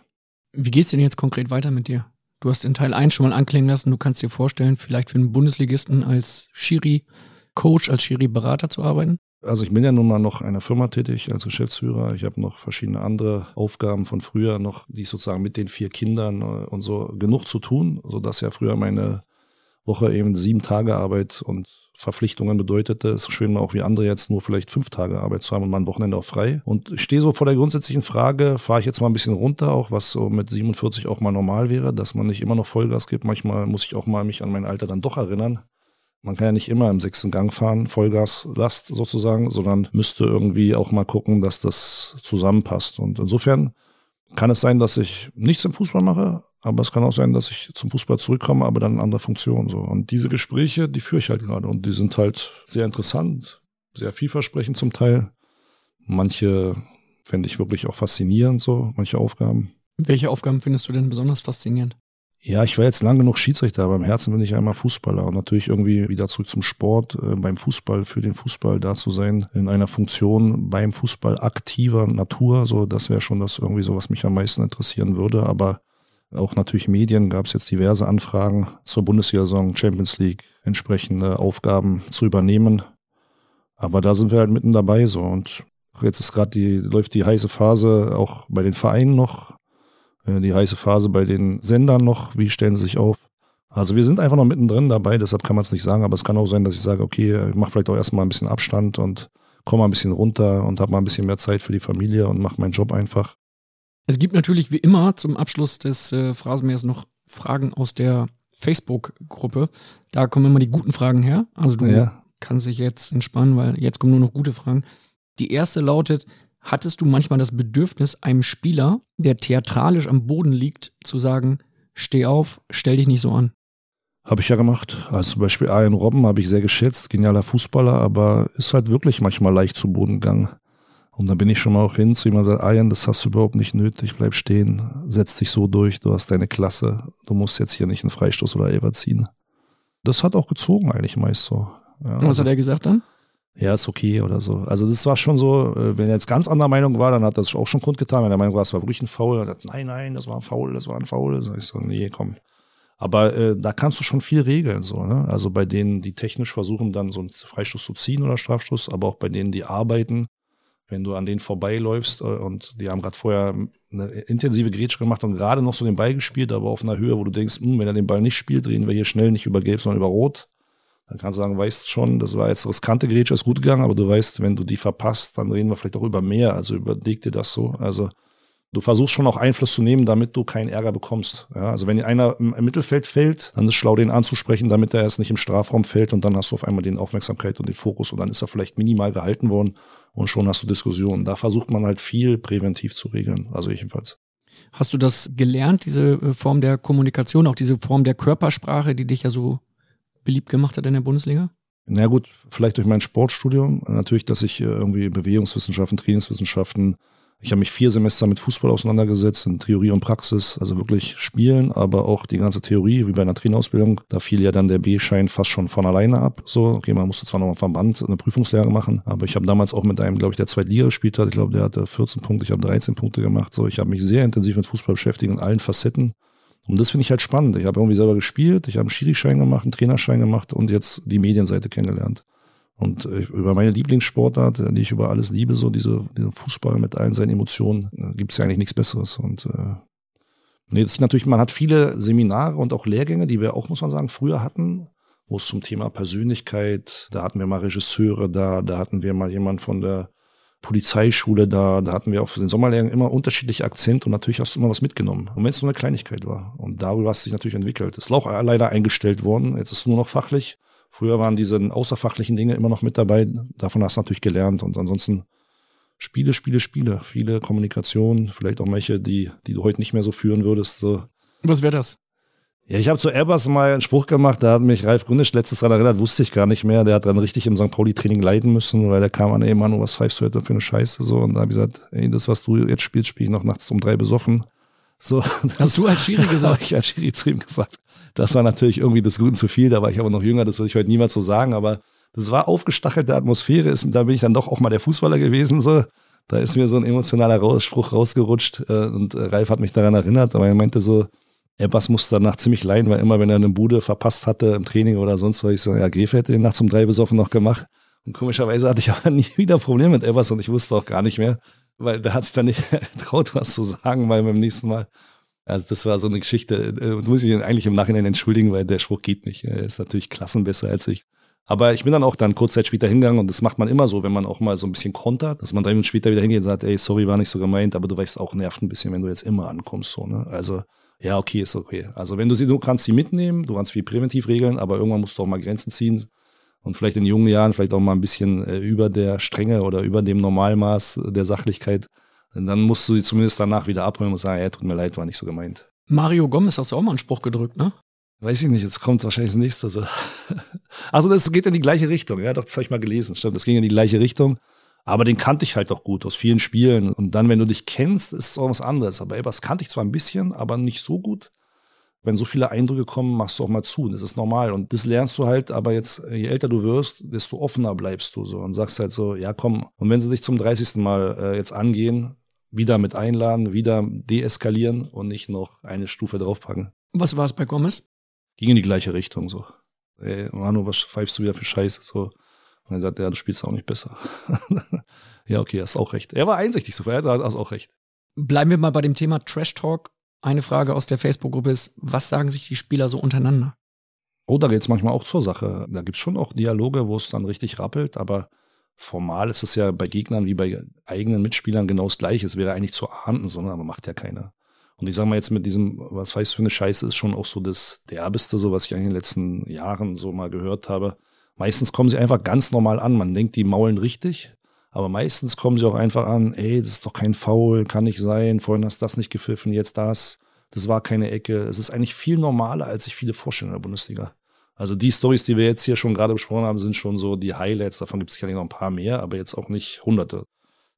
Wie geht's denn jetzt konkret weiter mit dir? Du hast in Teil 1 schon mal anklingen lassen, du kannst dir vorstellen, vielleicht für einen Bundesligisten als Schiri-Coach, als Schiri-Berater zu arbeiten? Also ich bin ja nun mal noch einer Firma tätig als Geschäftsführer. Ich habe noch verschiedene andere Aufgaben von früher noch, die ich sozusagen mit den vier Kindern äh, und so genug zu tun, so dass ja früher meine Woche eben sieben Tage Arbeit und Verpflichtungen bedeutete. Es ist schön auch wie andere jetzt nur vielleicht fünf Tage Arbeit zu haben und mal ein Wochenende auch frei. Und ich stehe so vor der grundsätzlichen Frage, fahre ich jetzt mal ein bisschen runter, auch was so mit 47 auch mal normal wäre, dass man nicht immer noch Vollgas gibt. Manchmal muss ich auch mal mich an mein Alter dann doch erinnern. Man kann ja nicht immer im sechsten Gang fahren, Vollgaslast sozusagen, sondern müsste irgendwie auch mal gucken, dass das zusammenpasst. Und insofern kann es sein, dass ich nichts im Fußball mache, aber es kann auch sein, dass ich zum Fußball zurückkomme, aber dann in anderer Funktion. So. Und diese Gespräche, die führe ich halt gerade und die sind halt sehr interessant, sehr vielversprechend zum Teil. Manche fände ich wirklich auch faszinierend, so, manche Aufgaben. Welche Aufgaben findest du denn besonders faszinierend? Ja, ich war jetzt lang genug Schiedsrichter, aber im Herzen bin ich einmal Fußballer. Und natürlich irgendwie wieder zurück zum Sport, äh, beim Fußball, für den Fußball da zu sein, in einer Funktion beim Fußball aktiver Natur, so das wäre schon das irgendwie so, was mich am meisten interessieren würde, aber auch natürlich Medien gab es jetzt diverse Anfragen zur Bundesliga-Saison, Champions League, entsprechende Aufgaben zu übernehmen. Aber da sind wir halt mitten dabei so. Und jetzt ist gerade die, läuft die heiße Phase auch bei den Vereinen noch die heiße Phase bei den Sendern noch, wie stellen sie sich auf. Also wir sind einfach noch mittendrin dabei, deshalb kann man es nicht sagen, aber es kann auch sein, dass ich sage, okay, ich mache vielleicht auch erstmal ein bisschen Abstand und komme mal ein bisschen runter und habe mal ein bisschen mehr Zeit für die Familie und mache meinen Job einfach. Es gibt natürlich wie immer zum Abschluss des äh, Phrasenmeers noch Fragen aus der Facebook-Gruppe. Da kommen immer die guten Fragen her. Also du ja. kannst dich jetzt entspannen, weil jetzt kommen nur noch gute Fragen. Die erste lautet, Hattest du manchmal das Bedürfnis, einem Spieler, der theatralisch am Boden liegt, zu sagen, steh auf, stell dich nicht so an? Habe ich ja gemacht. Also zum Beispiel Ian Robben habe ich sehr geschätzt, genialer Fußballer, aber ist halt wirklich manchmal leicht zu Boden gegangen. Und dann bin ich schon mal auch hin zu ihm und gesagt, Ian, das hast du überhaupt nicht nötig, bleib stehen, setz dich so durch, du hast deine Klasse, du musst jetzt hier nicht einen Freistoß oder Elber ziehen. Das hat auch gezogen eigentlich meist so. Ja, was also, hat er gesagt dann? Ja, ist okay oder so. Also das war schon so, äh, wenn er jetzt ganz anderer Meinung war, dann hat das auch schon kundgetan. Wenn er der Meinung war, es war wirklich ein Foul, dann hat nein, nein, das war ein Foul, das war ein Foul. Sag ich so, nee, komm. Aber äh, da kannst du schon viel regeln, so, ne? Also bei denen, die technisch versuchen, dann so einen Freistoß zu ziehen oder Strafstoß, aber auch bei denen, die arbeiten, wenn du an denen vorbeiläufst äh, und die haben gerade vorher eine intensive Grätsche gemacht und gerade noch so den Ball gespielt, aber auf einer Höhe, wo du denkst, mh, hm, wenn er den Ball nicht spielt, drehen wir hier schnell nicht über Gelb, sondern über Rot. Dann kannst du sagen, weißt schon, das war jetzt riskante Grätsche, ist gut gegangen, aber du weißt, wenn du die verpasst, dann reden wir vielleicht auch über mehr. Also überleg dir das so. Also du versuchst schon auch Einfluss zu nehmen, damit du keinen Ärger bekommst. Ja, also wenn einer im Mittelfeld fällt, dann ist schlau, den anzusprechen, damit er erst nicht im Strafraum fällt und dann hast du auf einmal den Aufmerksamkeit und den Fokus und dann ist er vielleicht minimal gehalten worden und schon hast du Diskussionen. Da versucht man halt viel präventiv zu regeln, also ich jedenfalls. Hast du das gelernt, diese äh, Form der Kommunikation, auch diese Form der Körpersprache, die dich ja so beliebt gemacht hat in der Bundesliga? Na gut, vielleicht durch mein Sportstudium. Natürlich, dass ich äh, irgendwie Bewegungswissenschaften, Trainingswissenschaften, Ich habe mich vier Semester mit Fußball auseinandergesetzt, in Theorie und Praxis, also wirklich spielen, aber auch die ganze Theorie, wie bei einer Trainerausbildung. Da fiel ja dann der B-Schein fast schon von alleine ab. So, okay, man musste zwar noch im Verband eine Prüfungslehre machen, aber ich habe damals auch mit einem, glaube ich, der Zweitliga gespielt hat. Ich glaube, der hatte 14 Punkte, ich habe 13 Punkte gemacht. So, ich habe mich sehr intensiv mit Fußball beschäftigt in allen Facetten. Und das finde ich halt spannend. Ich habe irgendwie selber gespielt, ich habe einen Schiri-Schein gemacht, einen Trainerschein gemacht und jetzt die Medienseite kennengelernt. Und äh, über meine Lieblingssportart, die ich über alles liebe, so diese, diese Fußball mit allen seinen Emotionen, äh, gibt es ja eigentlich nichts Besseres. Und äh, nee, das ist natürlich, man hat viele Seminare und auch Lehrgänge, die wir auch, muss man sagen, früher hatten, wo es zum Thema Persönlichkeit, da hatten wir mal Regisseure da, da hatten wir mal jemand von der Polizeischule da, da hatten wir auch für den Sommerlehrgang immer unterschiedliche Akzente und natürlich hast du immer was mitgenommen. Und wenn es nur eine Kleinigkeit war. Und darüber hast du dich natürlich entwickelt. Ist auch leider eingestellt worden. Jetzt ist es nur noch fachlich. Früher waren diese außerfachlichen Dinge immer noch mit dabei. Davon hast du natürlich gelernt. Und ansonsten Spiele, Spiele, Spiele. Viele Kommunikation, vielleicht auch welche, die, die du heute nicht mehr so führen würdest. Was wäre das? Ja, ich habe zu Airbus mal einen Spruch gemacht, da hat mich Ralf Gründisch letztes dran erinnert, wusste ich gar nicht mehr. Der hat dann richtig im St. Pauli-Training leiden müssen, weil der kam an, ey Mann, was pfeifst du heute für eine Scheiße? So, und da habe ich gesagt, ey, das, was du jetzt spielst, spiele ich noch nachts um drei besoffen. So, Hast du als Schiri gesagt? ich als Schiri zu ihm gesagt. Das war natürlich irgendwie des Guten zu viel, da war ich aber noch jünger, das würde ich heute niemals so sagen, aber das war aufgestachelte Atmosphäre, ist, da bin ich dann doch auch mal der Fußballer gewesen, so. Da ist mir so ein emotionaler Spruch rausgerutscht äh, und äh, Ralf hat mich daran erinnert, aber er meinte so, Ebbers musste danach ziemlich leiden, weil immer, wenn er eine Bude verpasst hatte im Training oder sonst was, ich so, ja, Grefe hätte den nachts um drei besoffen noch gemacht. Und komischerweise hatte ich aber nie wieder Probleme mit Ebbers und ich wusste auch gar nicht mehr, weil da hat sich dann nicht traut, was zu sagen, weil beim nächsten Mal also das war so eine Geschichte, äh, da muss ich eigentlich im Nachhinein entschuldigen, weil der Spruch geht nicht. Er ist natürlich klassenbesser als ich. Aber ich bin dann auch dann kurz Zeit später hingegangen und das macht man immer so, wenn man auch mal so ein bisschen kontert, dass man drei Minuten später wieder hingeht und sagt, ey, sorry, war nicht so gemeint, aber du weißt auch, nervt ein bisschen, wenn du jetzt immer ankommst, so, ne? Also, ja, okay, ist okay. Also, wenn du sie, du kannst sie mitnehmen, du kannst viel präventiv regeln, aber irgendwann musst du auch mal Grenzen ziehen und vielleicht in jungen Jahren vielleicht auch mal ein bisschen äh, über der Strenge oder über dem Normalmaß der Sachlichkeit dann musst du sie zumindest danach wieder abholen und sagen, ja, tut mir leid, war nicht so gemeint. Mario Gomez hast du auch mal einen Spruch gedrückt, ne? Weiß ich nicht, jetzt kommt wahrscheinlich das nächste. So. Also das geht in die gleiche Richtung, ja, doch, das habe ich mal gelesen, stimmt, das ging in die gleiche Richtung. Aber den kannte ich halt auch gut aus vielen Spielen. Und dann, wenn du dich kennst, ist es auch was anderes. Aber etwas kannte ich zwar ein bisschen, aber nicht so gut. Wenn so viele Eindrücke kommen, machst du auch mal zu. Das ist normal. Und das lernst du halt, aber jetzt, je älter du wirst, desto offener bleibst du so und sagst halt so, ja komm. Und wenn sie dich zum 30. Mal äh, jetzt angehen, wieder mit einladen, wieder deeskalieren und nicht noch eine Stufe draufpacken. Was war es bei Gomez? Ging in die gleiche Richtung so. Ey, Manu, was pfeifst du wieder für Scheiße? So. Und er sagt, ja, du spielst auch nicht besser. ja, okay, hast auch recht. Er war einsichtig, so er hat auch recht. Bleiben wir mal bei dem Thema Trash Talk. Eine Frage aus der Facebook-Gruppe ist, was sagen sich die Spieler so untereinander? Oh, da geht es manchmal auch zur Sache. Da gibt es schon auch Dialoge, wo es dann richtig rappelt, aber formal ist es ja bei Gegnern wie bei eigenen Mitspielern genau das Gleiche. Es wäre eigentlich zu ahnden, sondern aber macht ja keiner. Und ich sag mal jetzt mit diesem, was weiß für eine Scheiße, ist schon auch so das Derbeste, so was ich in den letzten Jahren so mal gehört habe. Meistens kommen sie einfach ganz normal an. Man denkt, die maulen richtig, aber meistens kommen sie auch einfach an, ey, das ist doch kein Foul, kann nicht sein, vorhin hast du das nicht gepfiffen, jetzt das. Das war keine Ecke. Es ist eigentlich viel normaler, als sich viele vorstellen in der Bundesliga. Also die Stories, die wir jetzt hier schon gerade besprochen haben, sind schon so die Highlights. Davon gibt es sicherlich noch ein paar mehr, aber jetzt auch nicht hunderte.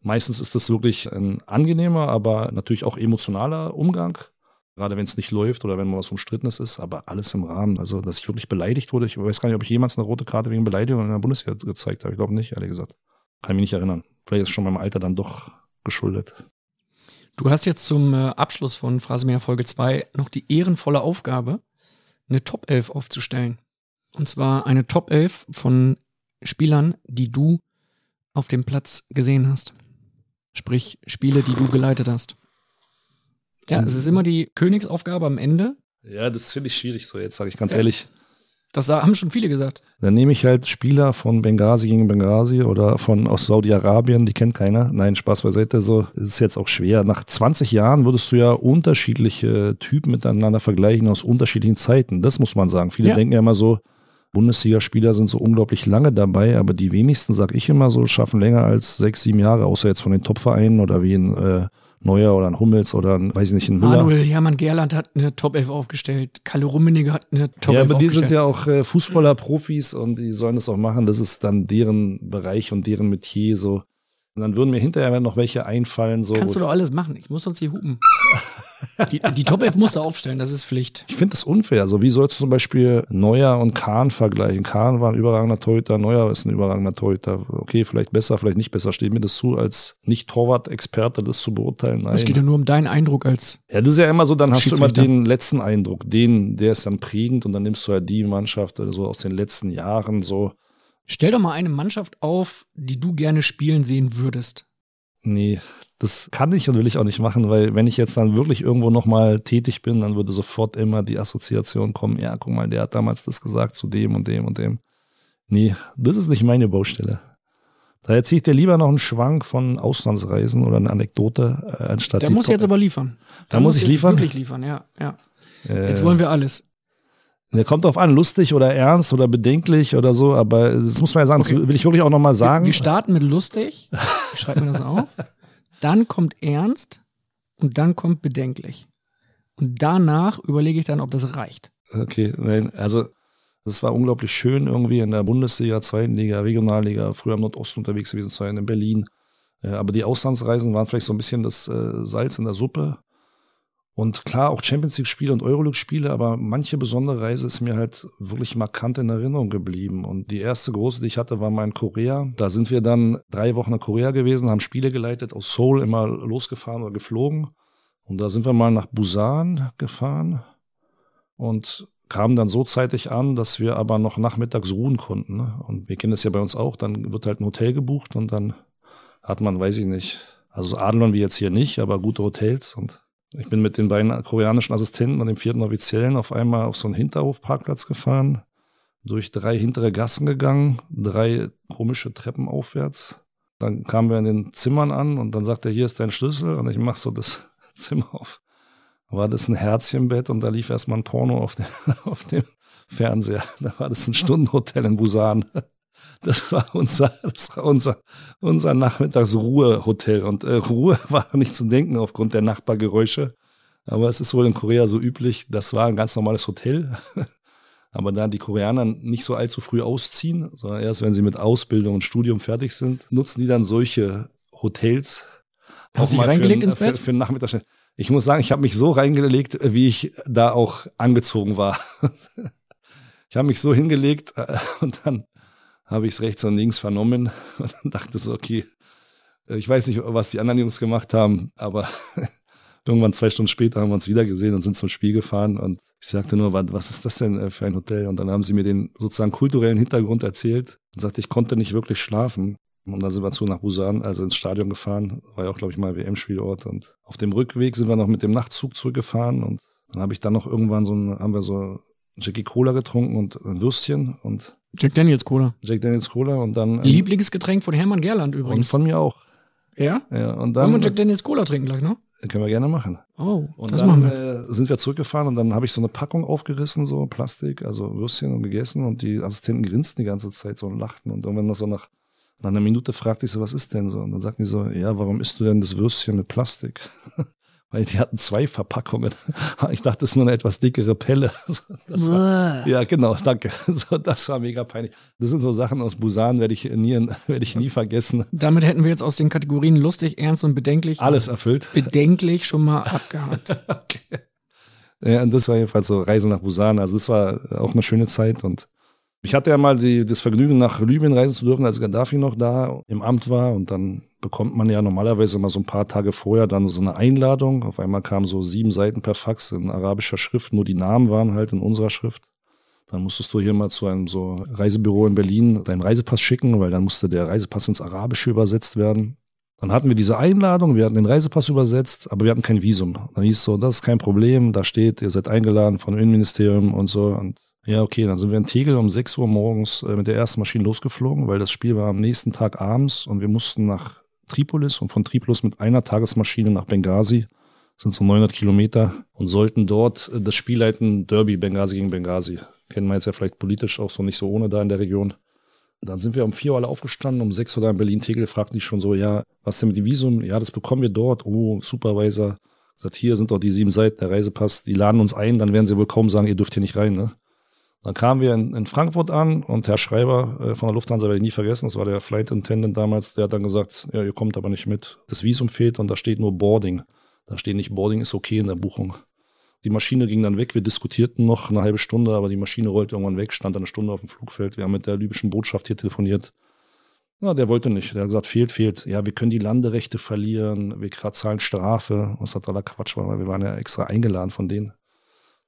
Meistens ist das wirklich ein angenehmer, aber natürlich auch emotionaler Umgang. Gerade wenn es nicht läuft oder wenn mal was Umstrittenes ist, aber alles im Rahmen. Also, dass ich wirklich beleidigt wurde. Ich weiß gar nicht, ob ich jemals eine rote Karte wegen Beleidigung in der Bundesliga gezeigt habe. Ich glaube nicht, ehrlich gesagt. Kann mich nicht erinnern. Vielleicht ist es schon meinem Alter dann doch geschuldet. Du hast jetzt zum äh, Abschluss von Phrasemeer Folge 2 noch die ehrenvolle Aufgabe, eine Top 11 aufzustellen. Und zwar eine Top 11 von Spielern, die du auf dem Platz gesehen hast. Sprich, Spiele, die du geleitet hast. Ja, es ist immer die Königsaufgabe am Ende. Ja, das finde ich schwierig so, jetzt sage ich ganz ja. ehrlich. Das haben schon viele gesagt. Dann nehme ich halt Spieler von Benghazi gegen Benghazi oder von aus Saudi-Arabien, die kennt keiner. Nein, Spaß beiseite, so ist jetzt auch schwer. Nach 20 Jahren würdest du ja unterschiedliche Typen miteinander vergleichen aus unterschiedlichen Zeiten. Das muss man sagen. Viele ja. denken ja immer so, Bundesligaspieler sind so unglaublich lange dabei, aber die wenigsten, sag ich immer so, schaffen länger als sechs, sieben Jahre, außer jetzt von den Topvereinen oder wie ein äh, Neuer oder ein Hummels oder ein, weiß ich nicht, ein Müller. Manuel Hermann Gerland hat eine Top 11 aufgestellt. Kalle Rummenigge hat eine Top 11 aufgestellt. Ja, aber die sind ja auch äh, Fußballer, Profis und die sollen das auch machen. Das ist dann deren Bereich und deren Metier so. Und dann würden mir hinterher noch welche einfallen. So, Kannst du doch alles machen. Ich muss sonst hier hupen. die, die Top 11 musst du aufstellen, das ist Pflicht. Ich finde das unfair. Also wie sollst du zum Beispiel Neuer und Kahn vergleichen? Kahn war ein überragender Torhüter, Neuer ist ein überragender Torhüter. Okay, vielleicht besser, vielleicht nicht besser. Steht mir das zu, als Nicht-Torwart-Experte das zu beurteilen? Nein. Es geht ja nur um deinen Eindruck als. Ja, das ist ja immer so, dann hast du immer den letzten Eindruck. Den, der ist dann prägend und dann nimmst du halt die Mannschaft so aus den letzten Jahren so. Stell doch mal eine Mannschaft auf, die du gerne spielen sehen würdest. Nee, das kann ich und will ich auch nicht machen, weil wenn ich jetzt dann wirklich irgendwo nochmal tätig bin, dann würde sofort immer die Assoziation kommen, ja, guck mal, der hat damals das gesagt zu dem und dem und dem. Nee, das ist nicht meine Baustelle. Da erzähle ich dir lieber noch einen Schwank von Auslandsreisen oder eine Anekdote, äh, anstatt Der die muss Top- jetzt aber liefern. Da muss ich jetzt liefern? Wirklich liefern, ja, ja. Äh, Jetzt wollen wir alles. Der kommt drauf an, lustig oder ernst oder bedenklich oder so, aber das muss man ja sagen, das will ich wirklich auch nochmal sagen. Wir, wir starten mit lustig. Ich schreibe mir das auf. Dann kommt ernst und dann kommt bedenklich. Und danach überlege ich dann, ob das reicht. Okay, nein, also es war unglaublich schön, irgendwie in der Bundesliga, zweiten Liga, Regionalliga, früher im Nordosten unterwegs gewesen zu sein, in Berlin. Äh, Aber die Auslandsreisen waren vielleicht so ein bisschen das äh, Salz in der Suppe. Und klar, auch Champions League-Spiele und Euroleague-Spiele, aber manche besondere Reise ist mir halt wirklich markant in Erinnerung geblieben. Und die erste große, die ich hatte, war mal in Korea. Da sind wir dann drei Wochen in Korea gewesen, haben Spiele geleitet, aus Seoul immer losgefahren oder geflogen. Und da sind wir mal nach Busan gefahren und kamen dann so zeitig an, dass wir aber noch nachmittags ruhen konnten. Ne? Und wir kennen das ja bei uns auch, dann wird halt ein Hotel gebucht und dann hat man, weiß ich nicht, also Adlon wie jetzt hier nicht, aber gute Hotels und ich bin mit den beiden koreanischen Assistenten und dem vierten Offiziellen auf einmal auf so einen Hinterhofparkplatz gefahren, durch drei hintere Gassen gegangen, drei komische Treppen aufwärts. Dann kamen wir in den Zimmern an und dann sagt er, hier ist dein Schlüssel und ich mach so das Zimmer auf. War das ein Herzchenbett und da lief erstmal ein Porno auf dem, auf dem Fernseher. Da war das ein Stundenhotel in Busan. Das war unser, das war unser, unser Nachmittagsruhehotel. Und äh, Ruhe war nicht zu denken aufgrund der Nachbargeräusche. Aber es ist wohl in Korea so üblich, das war ein ganz normales Hotel. Aber da die Koreaner nicht so allzu früh ausziehen, sondern erst wenn sie mit Ausbildung und Studium fertig sind, nutzen die dann solche Hotels. Hast du dich reingelegt für, ins Bett? Für, für Nachmittag. Ich muss sagen, ich habe mich so reingelegt, wie ich da auch angezogen war. Ich habe mich so hingelegt äh, und dann habe ich es rechts und links vernommen und dann dachte so, okay, äh, ich weiß nicht, was die anderen Jungs gemacht haben, aber irgendwann zwei Stunden später haben wir uns wieder gesehen und sind zum Spiel gefahren und ich sagte nur, was, ist das denn äh, für ein Hotel? Und dann haben sie mir den sozusagen kulturellen Hintergrund erzählt und sagte, ich konnte nicht wirklich schlafen. Und dann sind wir zu nach Busan, also ins Stadion gefahren. War ja auch, glaube ich, mal WM-Spielort. Und auf dem Rückweg sind wir noch mit dem Nachtzug zurückgefahren. Und dann habe ich dann noch irgendwann so ein, haben wir so Jackie Cola getrunken und ein Würstchen und Jack Daniels Cola. Jack Daniels Cola und dann. Lieblingsgetränk von Hermann Gerland Und übrigens. von mir auch. ja? Ja, und Wollen dann. wir Jack Daniels Cola trinken gleich, ne? können wir gerne machen. Oh, Und das dann machen wir. Äh, sind wir zurückgefahren und dann habe ich so eine Packung aufgerissen, so Plastik, also Würstchen und gegessen und die Assistenten grinsten die ganze Zeit so und lachten und irgendwann nach so nach, nach einer Minute fragte ich so, was ist denn so? Und dann sagten die so, ja, warum isst du denn das Würstchen mit Plastik? Weil die hatten zwei Verpackungen. Ich dachte, das ist nur eine etwas dickere Pelle. War, ja, genau, danke. Das war mega peinlich. Das sind so Sachen aus Busan, werde ich nie, werde ich nie vergessen. Damit hätten wir jetzt aus den Kategorien lustig, ernst und bedenklich Alles erfüllt. bedenklich schon mal abgehakt. Ja, und das war jedenfalls so Reise nach Busan. Also das war auch eine schöne Zeit. Und ich hatte ja mal die, das Vergnügen, nach Libyen reisen zu dürfen, als Gaddafi noch da im Amt war. Und dann bekommt man ja normalerweise mal so ein paar Tage vorher dann so eine Einladung. Auf einmal kamen so sieben Seiten per Fax in arabischer Schrift. Nur die Namen waren halt in unserer Schrift. Dann musstest du hier mal zu einem so Reisebüro in Berlin deinen Reisepass schicken, weil dann musste der Reisepass ins Arabische übersetzt werden. Dann hatten wir diese Einladung, wir hatten den Reisepass übersetzt, aber wir hatten kein Visum. Dann hieß es so, das ist kein Problem, da steht, ihr seid eingeladen vom Innenministerium und so. Und ja, okay, dann sind wir in Tegel um 6 Uhr morgens äh, mit der ersten Maschine losgeflogen, weil das Spiel war am nächsten Tag abends und wir mussten nach Tripolis und von Tripolis mit einer Tagesmaschine nach Benghazi. Das sind so 900 Kilometer und sollten dort äh, das Spiel leiten, Derby Benghazi gegen Benghazi. Kennen wir jetzt ja vielleicht politisch auch so nicht so ohne da in der Region. Dann sind wir um vier Uhr alle aufgestanden, um sechs Uhr da in Berlin-Tegel fragten die schon so, ja, was denn mit dem Visum? Ja, das bekommen wir dort. Oh, Supervisor. Sagt, hier sind doch die sieben Seiten, der Reisepass, die laden uns ein, dann werden sie wohl kaum sagen, ihr dürft hier nicht rein, ne? Dann kamen wir in, in Frankfurt an und Herr Schreiber äh, von der Lufthansa werde ich nie vergessen, das war der Flight Attendant damals, der hat dann gesagt, ja, ihr kommt aber nicht mit. Das Visum fehlt und da steht nur Boarding. Da steht nicht Boarding ist okay in der Buchung. Die Maschine ging dann weg, wir diskutierten noch eine halbe Stunde, aber die Maschine rollte irgendwann weg, stand eine Stunde auf dem Flugfeld. Wir haben mit der libyschen Botschaft hier telefoniert. Ja, der wollte nicht. Der hat gesagt, fehlt, fehlt. Ja, wir können die Landerechte verlieren, wir zahlen Strafe, was totaler Quatsch war, weil wir waren ja extra eingeladen von denen.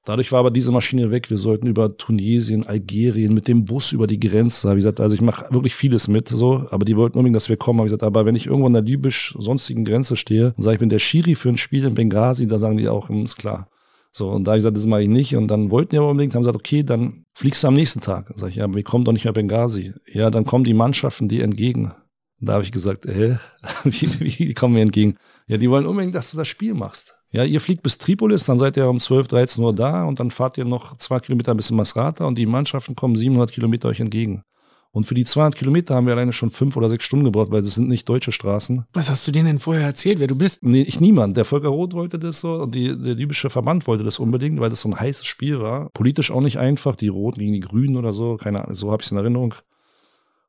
Dadurch war aber diese Maschine weg. Wir sollten über Tunesien, Algerien mit dem Bus über die Grenze. Ich gesagt, also ich mache wirklich vieles mit, so, aber die wollten unbedingt, dass wir kommen. Hab ich gesagt, aber wenn ich irgendwo an der libysch-sonstigen Grenze stehe und sage, ich bin der Schiri für ein Spiel in Benghazi, da sagen die auch, hm, ist klar. So, und da habe ich gesagt, das mache ich nicht. Und dann wollten die aber unbedingt, haben gesagt, okay, dann fliegst du am nächsten Tag. Sag ich, ja, aber wir kommen doch nicht mehr Benghazi. Ja, dann kommen die Mannschaften dir entgegen. Da habe ich gesagt, äh, wie, wie kommen wir entgegen? Ja, die wollen unbedingt, dass du das Spiel machst. Ja, ihr fliegt bis Tripolis, dann seid ihr um 12, 13 Uhr da und dann fahrt ihr noch zwei Kilometer bis Masrata und die Mannschaften kommen 700 Kilometer euch entgegen. Und für die 200 Kilometer haben wir alleine schon fünf oder sechs Stunden gebraucht, weil das sind nicht deutsche Straßen. Was hast du denen denn vorher erzählt, wer du bist? Nee, ich niemand. Der Volker Roth wollte das so und die, der libysche Verband wollte das unbedingt, weil das so ein heißes Spiel war. Politisch auch nicht einfach, die Roten gegen die Grünen oder so, keine Ahnung, so habe ich es in Erinnerung.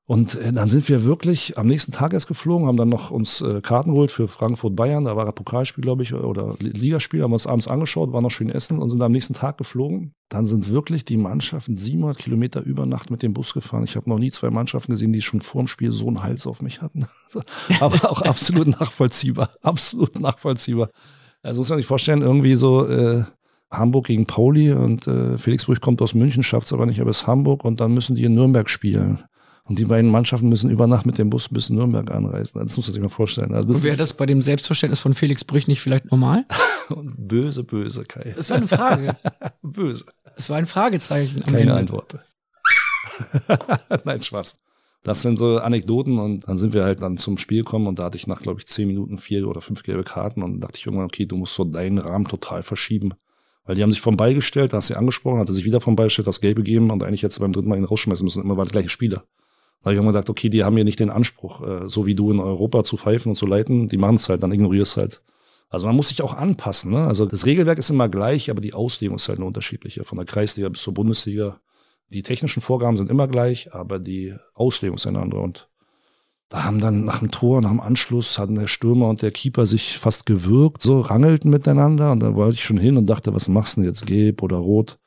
Und äh, dann sind wir wirklich am nächsten Tag erst geflogen, haben dann noch uns äh, Karten geholt für Frankfurt-Bayern, da war ein Pokalspiel, glaube ich, oder Ligaspiel, haben uns abends angeschaut, waren noch schön essen und sind am nächsten Tag geflogen. Dann sind wirklich die Mannschaften 700 Kilometer über Nacht mit dem Bus gefahren. Ich habe noch nie zwei Mannschaften gesehen, die schon vor dem Spiel so einen Hals auf mich hatten. Aber auch absolut nachvollziehbar, absolut nachvollziehbar. Also muss man sich vorstellen, irgendwie so äh, Hamburg gegen Pauli und äh, Felixburg kommt aus München, schafft es aber nicht, aber es ist Hamburg und dann müssen die in Nürnberg spielen. Und die beiden Mannschaften müssen über Nacht mit dem Bus bis Nürnberg anreisen. Das muss man sich mal vorstellen. Also das Wäre das bei dem Selbstverständnis von Felix Brüch nicht vielleicht normal? böse, böse, Kai. Das war eine Frage. böse. Das war ein Fragezeichen. Keine Ende. Antwort. Nein, Spaß. Das sind so Anekdoten und dann sind wir halt dann zum Spiel gekommen und da hatte ich nach, glaube ich, zehn Minuten vier oder fünf gelbe Karten und dachte ich irgendwann, okay, du musst so deinen Rahmen total verschieben. Weil die haben sich vom Ball gestellt, da hast du sie angesprochen, hatte sich wieder vom Ball gestellt, das Gelb gegeben und eigentlich jetzt beim dritten Mal ihn rausschmeißen müssen, immer war der gleiche Spieler. Da habe ich immer gedacht, okay, die haben hier nicht den Anspruch, äh, so wie du in Europa zu pfeifen und zu leiten, die machen es halt, dann ignorierst halt. Also man muss sich auch anpassen. Ne? Also das Regelwerk ist immer gleich, aber die Auslegung ist halt eine unterschiedliche. Von der Kreisliga bis zur Bundesliga. Die technischen Vorgaben sind immer gleich, aber die Auslegung ist eine andere. Und da haben dann nach dem Tor, nach dem Anschluss, hatten der Stürmer und der Keeper sich fast gewürgt, so rangelten miteinander. Und da wollte ich schon hin und dachte, was machst du denn jetzt, gelb oder rot?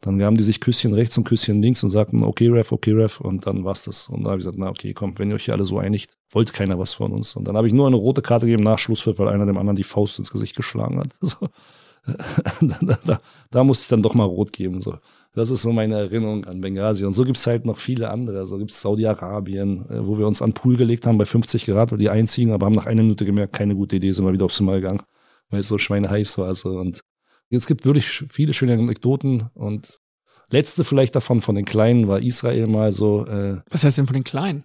Dann gaben die sich Küsschen rechts und Küsschen links und sagten, okay, Ref, okay, Ref. Und dann war's das. Und da habe ich gesagt, na okay, komm, wenn ihr euch hier alle so einigt, wollte keiner was von uns. Und dann habe ich nur eine rote Karte gegeben nach Schlusspfiff, weil einer dem anderen die Faust ins Gesicht geschlagen hat. So. da, da, da musste ich dann doch mal rot geben. So. Das ist so meine Erinnerung an Benghazi. Und so gibt's halt noch viele andere. So gibt's Saudi-Arabien, äh, wo wir uns an Pool gelegt haben bei 50 Grad, weil die einziehen, aber haben nach einer Minute gemerkt, keine gute Idee, sind wir wieder aufs Zimmer gegangen, weil es so schweineheiß war. So. Und es gibt wirklich viele schöne Anekdoten und letzte vielleicht davon von den Kleinen war Israel mal so. Äh, Was heißt denn von den Kleinen?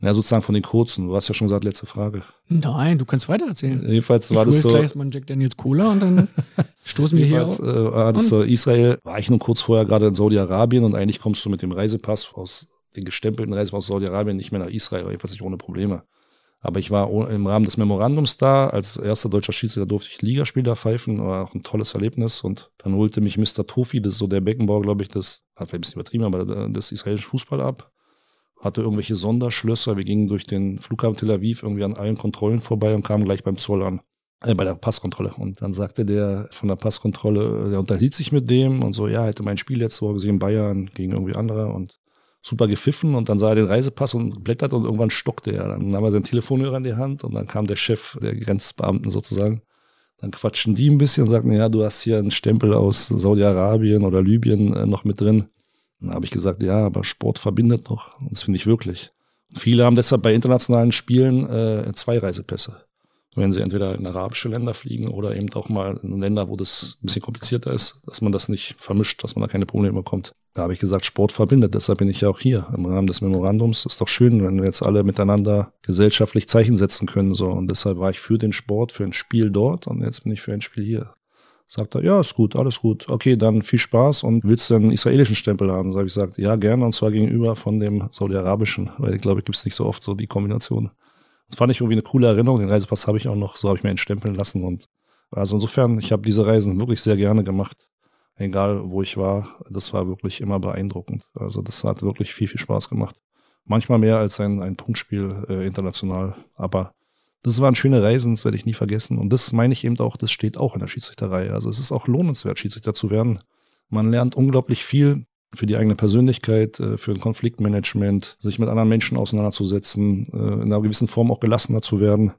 Ja, sozusagen von den kurzen. Du hast ja schon gesagt, letzte Frage. Nein, du kannst weiter erzählen. Jedenfalls war ich das so. gleich erstmal einen Jack Daniels Cola und dann stoßen wir hier auf. Äh, war das so, Israel war ich nur kurz vorher gerade in Saudi-Arabien und eigentlich kommst du mit dem Reisepass aus den gestempelten Reisepass aus Saudi-Arabien nicht mehr nach Israel, jedenfalls nicht ohne Probleme. Aber ich war im Rahmen des Memorandums da. Als erster deutscher Schiedsrichter durfte ich Ligaspieler pfeifen. War auch ein tolles Erlebnis. Und dann holte mich Mr. Tofi, das ist so der Beckenbauer, glaube ich, das hat vielleicht ein bisschen übertrieben, aber das israelische Fußball ab. Hatte irgendwelche Sonderschlösser. Wir gingen durch den Flughafen Tel Aviv irgendwie an allen Kontrollen vorbei und kamen gleich beim Zoll an. Äh, bei der Passkontrolle. Und dann sagte der von der Passkontrolle, der unterhielt sich mit dem und so, ja, hätte mein Spiel jetzt so gesehen, Bayern gegen irgendwie andere und super gepfiffen und dann sah er den Reisepass und blättert und irgendwann stockte er. Dann nahm er seinen Telefonhörer in die Hand und dann kam der Chef der Grenzbeamten sozusagen. Dann quatschen die ein bisschen und sagten, ja, du hast hier einen Stempel aus Saudi-Arabien oder Libyen äh, noch mit drin. Dann habe ich gesagt, ja, aber Sport verbindet noch. Das finde ich wirklich. Viele haben deshalb bei internationalen Spielen äh, zwei Reisepässe wenn sie entweder in arabische Länder fliegen oder eben auch mal in Länder, wo das ein bisschen komplizierter ist, dass man das nicht vermischt, dass man da keine Probleme bekommt. Da habe ich gesagt, Sport verbindet, deshalb bin ich ja auch hier im Rahmen des Memorandums. Ist doch schön, wenn wir jetzt alle miteinander gesellschaftlich Zeichen setzen können. So. Und deshalb war ich für den Sport, für ein Spiel dort und jetzt bin ich für ein Spiel hier. Sagt er, ja, ist gut, alles gut. Okay, dann viel Spaß und willst du einen israelischen Stempel haben? Habe ich gesagt, ja, gerne und zwar gegenüber von dem saudi-arabischen, weil ich glaube, gibt es nicht so oft so die Kombination. Das fand ich irgendwie eine coole Erinnerung. Den Reisepass habe ich auch noch, so habe ich mir entstempeln lassen. Und also insofern, ich habe diese Reisen wirklich sehr gerne gemacht. egal wo ich war, das war wirklich immer beeindruckend. Also das hat wirklich viel, viel Spaß gemacht. Manchmal mehr als ein, ein Punktspiel äh, international. Aber das waren schöne Reisen, das werde ich nie vergessen. Und das meine ich eben auch, das steht auch in der Schiedsrichterei. Also es ist auch lohnenswert, Schiedsrichter zu werden. Man lernt unglaublich viel für die eigene Persönlichkeit, äh, für ein Konfliktmanagement, sich mit anderen Menschen auseinanderzusetzen, äh, in einer gewissen Form auch gelassener zu werden.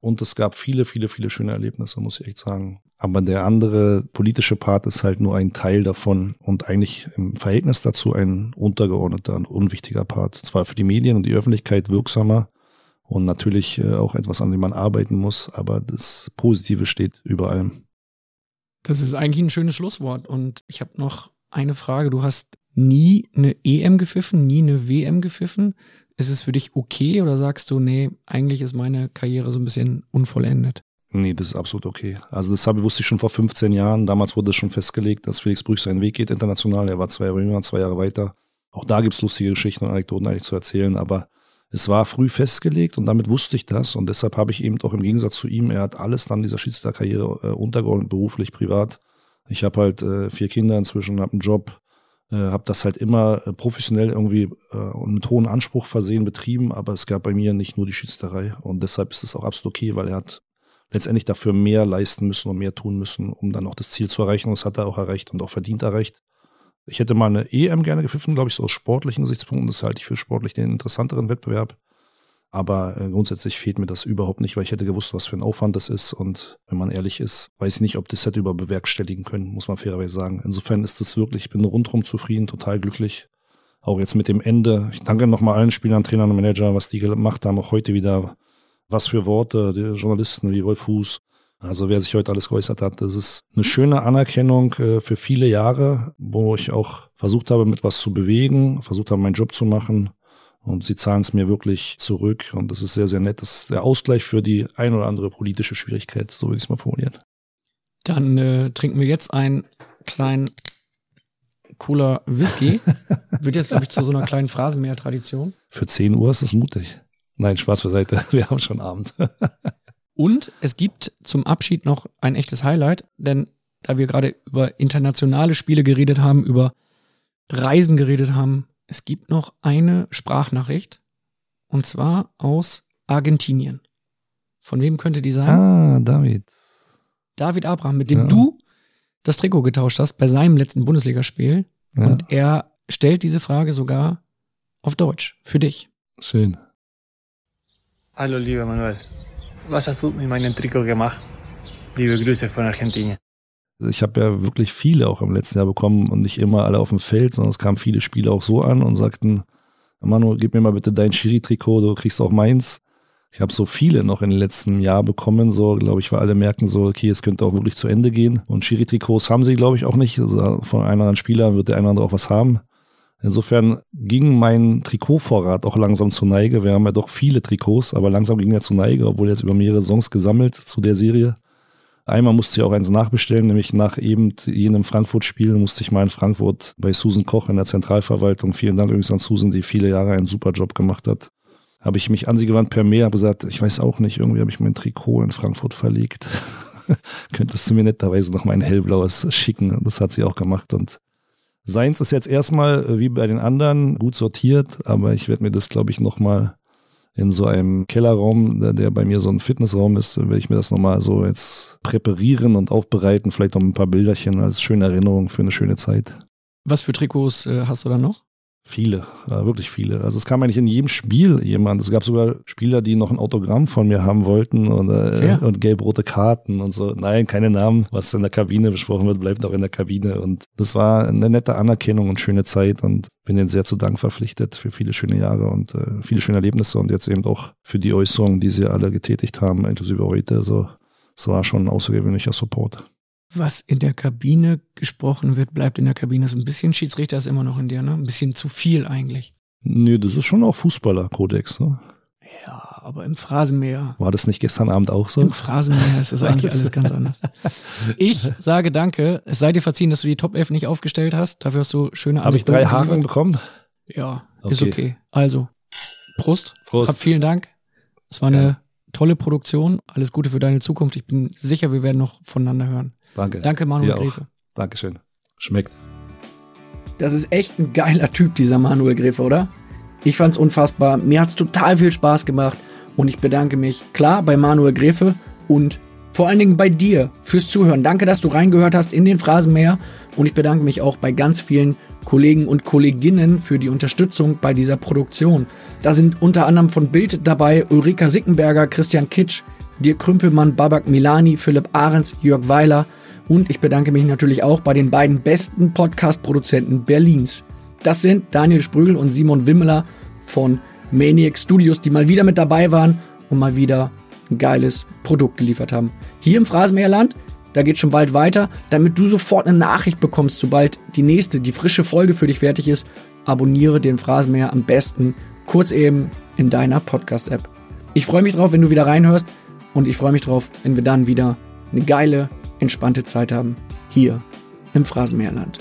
Und es gab viele, viele, viele schöne Erlebnisse, muss ich echt sagen. Aber der andere politische Part ist halt nur ein Teil davon und eigentlich im Verhältnis dazu ein untergeordneter und unwichtiger Part. Zwar für die Medien und die Öffentlichkeit wirksamer und natürlich äh, auch etwas, an dem man arbeiten muss, aber das Positive steht über allem. Das ist eigentlich ein schönes Schlusswort. Und ich habe noch eine Frage. Du hast nie eine EM gepfiffen, nie eine WM gepfiffen. Ist es für dich okay oder sagst du, nee, eigentlich ist meine Karriere so ein bisschen unvollendet? Nee, das ist absolut okay. Also das habe, wusste ich schon vor 15 Jahren. Damals wurde schon festgelegt, dass Felix Brüch seinen Weg geht international. Er war zwei Jahre jünger, zwei Jahre weiter. Auch da gibt's lustige Geschichten und Anekdoten eigentlich zu erzählen, aber es war früh festgelegt und damit wusste ich das und deshalb habe ich eben auch im Gegensatz zu ihm, er hat alles dann dieser Schiedsrichterkarriere äh, untergeordnet, beruflich, privat. Ich habe halt äh, vier Kinder inzwischen, habe einen Job, äh, habe das halt immer äh, professionell irgendwie äh, und mit hohem Anspruch versehen betrieben, aber es gab bei mir nicht nur die Schiedsrichterei und deshalb ist es auch absolut okay, weil er hat letztendlich dafür mehr leisten müssen und mehr tun müssen, um dann auch das Ziel zu erreichen. Und das hat er auch erreicht und auch verdient erreicht. Ich hätte mal eine EM gerne gepfiffen, glaube ich, so aus sportlichen Gesichtspunkten. Das halte ich für sportlich den interessanteren Wettbewerb. Aber äh, grundsätzlich fehlt mir das überhaupt nicht, weil ich hätte gewusst, was für ein Aufwand das ist. Und wenn man ehrlich ist, weiß ich nicht, ob das hätte über bewerkstelligen können, muss man fairerweise sagen. Insofern ist das wirklich, ich bin rundherum zufrieden, total glücklich. Auch jetzt mit dem Ende. Ich danke nochmal allen Spielern, Trainern und Manager, was die gemacht haben, auch heute wieder. Was für Worte, die Journalisten wie Wolf Fuß. Also wer sich heute alles geäußert hat, das ist eine schöne Anerkennung äh, für viele Jahre, wo ich auch versucht habe, mit was zu bewegen, versucht habe, meinen Job zu machen und sie zahlen es mir wirklich zurück. Und das ist sehr, sehr nett. Das ist der Ausgleich für die ein oder andere politische Schwierigkeit, so würde ich es mal formulieren. Dann äh, trinken wir jetzt einen kleinen cooler Whisky. Wird jetzt, glaube ich, zu so einer kleinen Phrasenmäher-Tradition. Für 10 Uhr ist es mutig. Nein, Spaß beiseite. Wir haben schon Abend. Und es gibt zum Abschied noch ein echtes Highlight, denn da wir gerade über internationale Spiele geredet haben, über Reisen geredet haben, es gibt noch eine Sprachnachricht und zwar aus Argentinien. Von wem könnte die sein? Ah, David. David Abraham, mit dem ja. du das Trikot getauscht hast bei seinem letzten Bundesligaspiel. Ja. Und er stellt diese Frage sogar auf Deutsch für dich. Schön. Hallo, lieber Manuel. Was hast du mit meinem Trikot gemacht? Liebe Grüße von Argentinien. Ich habe ja wirklich viele auch im letzten Jahr bekommen und nicht immer alle auf dem Feld, sondern es kamen viele Spieler auch so an und sagten, Manu, gib mir mal bitte dein Schiri-Trikot, du kriegst auch meins. Ich habe so viele noch in den letzten Jahr bekommen, so glaube ich, weil alle merken so, okay, es könnte auch wirklich zu Ende gehen. Und Schiri-Trikots haben sie, glaube ich, auch nicht. Also von einem anderen Spieler wird der eine oder andere auch was haben. Insofern ging mein Trikotvorrat auch langsam zur Neige. Wir haben ja doch viele Trikots, aber langsam ging er zur Neige, obwohl jetzt über mehrere Songs gesammelt zu der Serie. Einmal musste ich auch eins nachbestellen, nämlich nach eben jenem Frankfurt-Spiel musste ich mal in Frankfurt bei Susan Koch in der Zentralverwaltung, vielen Dank übrigens an Susan, die viele Jahre einen super Job gemacht hat, habe ich mich an sie gewandt per Mail, habe gesagt, ich weiß auch nicht, irgendwie habe ich mein Trikot in Frankfurt verlegt. Könntest du mir netterweise noch mein hellblaues schicken? Das hat sie auch gemacht und Seins ist jetzt erstmal äh, wie bei den anderen gut sortiert, aber ich werde mir das, glaube ich, nochmal in so einem Kellerraum, der, der bei mir so ein Fitnessraum ist, werde ich mir das nochmal so jetzt präparieren und aufbereiten. Vielleicht noch ein paar Bilderchen als schöne Erinnerung für eine schöne Zeit. Was für Trikots äh, hast du da noch? Viele, ja, wirklich viele. Also es kam eigentlich in jedem Spiel jemand. Es gab sogar Spieler, die noch ein Autogramm von mir haben wollten und, äh, und gelb-rote Karten und so. Nein, keine Namen. Was in der Kabine besprochen wird, bleibt auch in der Kabine. Und das war eine nette Anerkennung und schöne Zeit und bin ihnen sehr zu Dank verpflichtet für viele schöne Jahre und äh, viele schöne Erlebnisse und jetzt eben auch für die Äußerungen, die sie alle getätigt haben, inklusive heute. So, es war schon ein außergewöhnlicher Support was in der Kabine gesprochen wird, bleibt in der Kabine. So ein bisschen Schiedsrichter ist immer noch in dir, ne? Ein bisschen zu viel eigentlich. Nee, das ist schon auch Fußballer-Kodex, ne? Ja, aber im Phrasenmäher. War das nicht gestern Abend auch so? Im Phrasenmäher ist das eigentlich alles ganz anders. Ich sage danke. Es sei dir verziehen, dass du die Top 11 nicht aufgestellt hast. Dafür hast du schöne Habe ich drei Haken bekommen? Ja, okay. ist okay. Also, Prost. Prost. Hab vielen Dank. Es war eine ja. tolle Produktion. Alles Gute für deine Zukunft. Ich bin sicher, wir werden noch voneinander hören. Danke. Danke, Manuel Griefe. Dankeschön. Schmeckt. Das ist echt ein geiler Typ, dieser Manuel Gräfe, oder? Ich fand's unfassbar. Mir hat's total viel Spaß gemacht. Und ich bedanke mich, klar, bei Manuel Gräfe und vor allen Dingen bei dir fürs Zuhören. Danke, dass du reingehört hast in den Phrasenmäher. Und ich bedanke mich auch bei ganz vielen Kollegen und Kolleginnen für die Unterstützung bei dieser Produktion. Da sind unter anderem von Bild dabei Ulrika Sickenberger, Christian Kitsch, Dirk Krümpelmann, Babak Milani, Philipp Ahrens, Jörg Weiler und ich bedanke mich natürlich auch bei den beiden besten Podcast-Produzenten Berlins. Das sind Daniel Sprügel und Simon Wimmeler von Maniac Studios, die mal wieder mit dabei waren und mal wieder ein geiles Produkt geliefert haben. Hier im Phrasenmäherland, da geht schon bald weiter, damit du sofort eine Nachricht bekommst, sobald die nächste, die frische Folge für dich fertig ist. Abonniere den Phrasenmäher am besten kurz eben in deiner Podcast-App. Ich freue mich drauf, wenn du wieder reinhörst und ich freue mich drauf, wenn wir dann wieder eine geile, entspannte Zeit haben hier im Phrasenmäherland.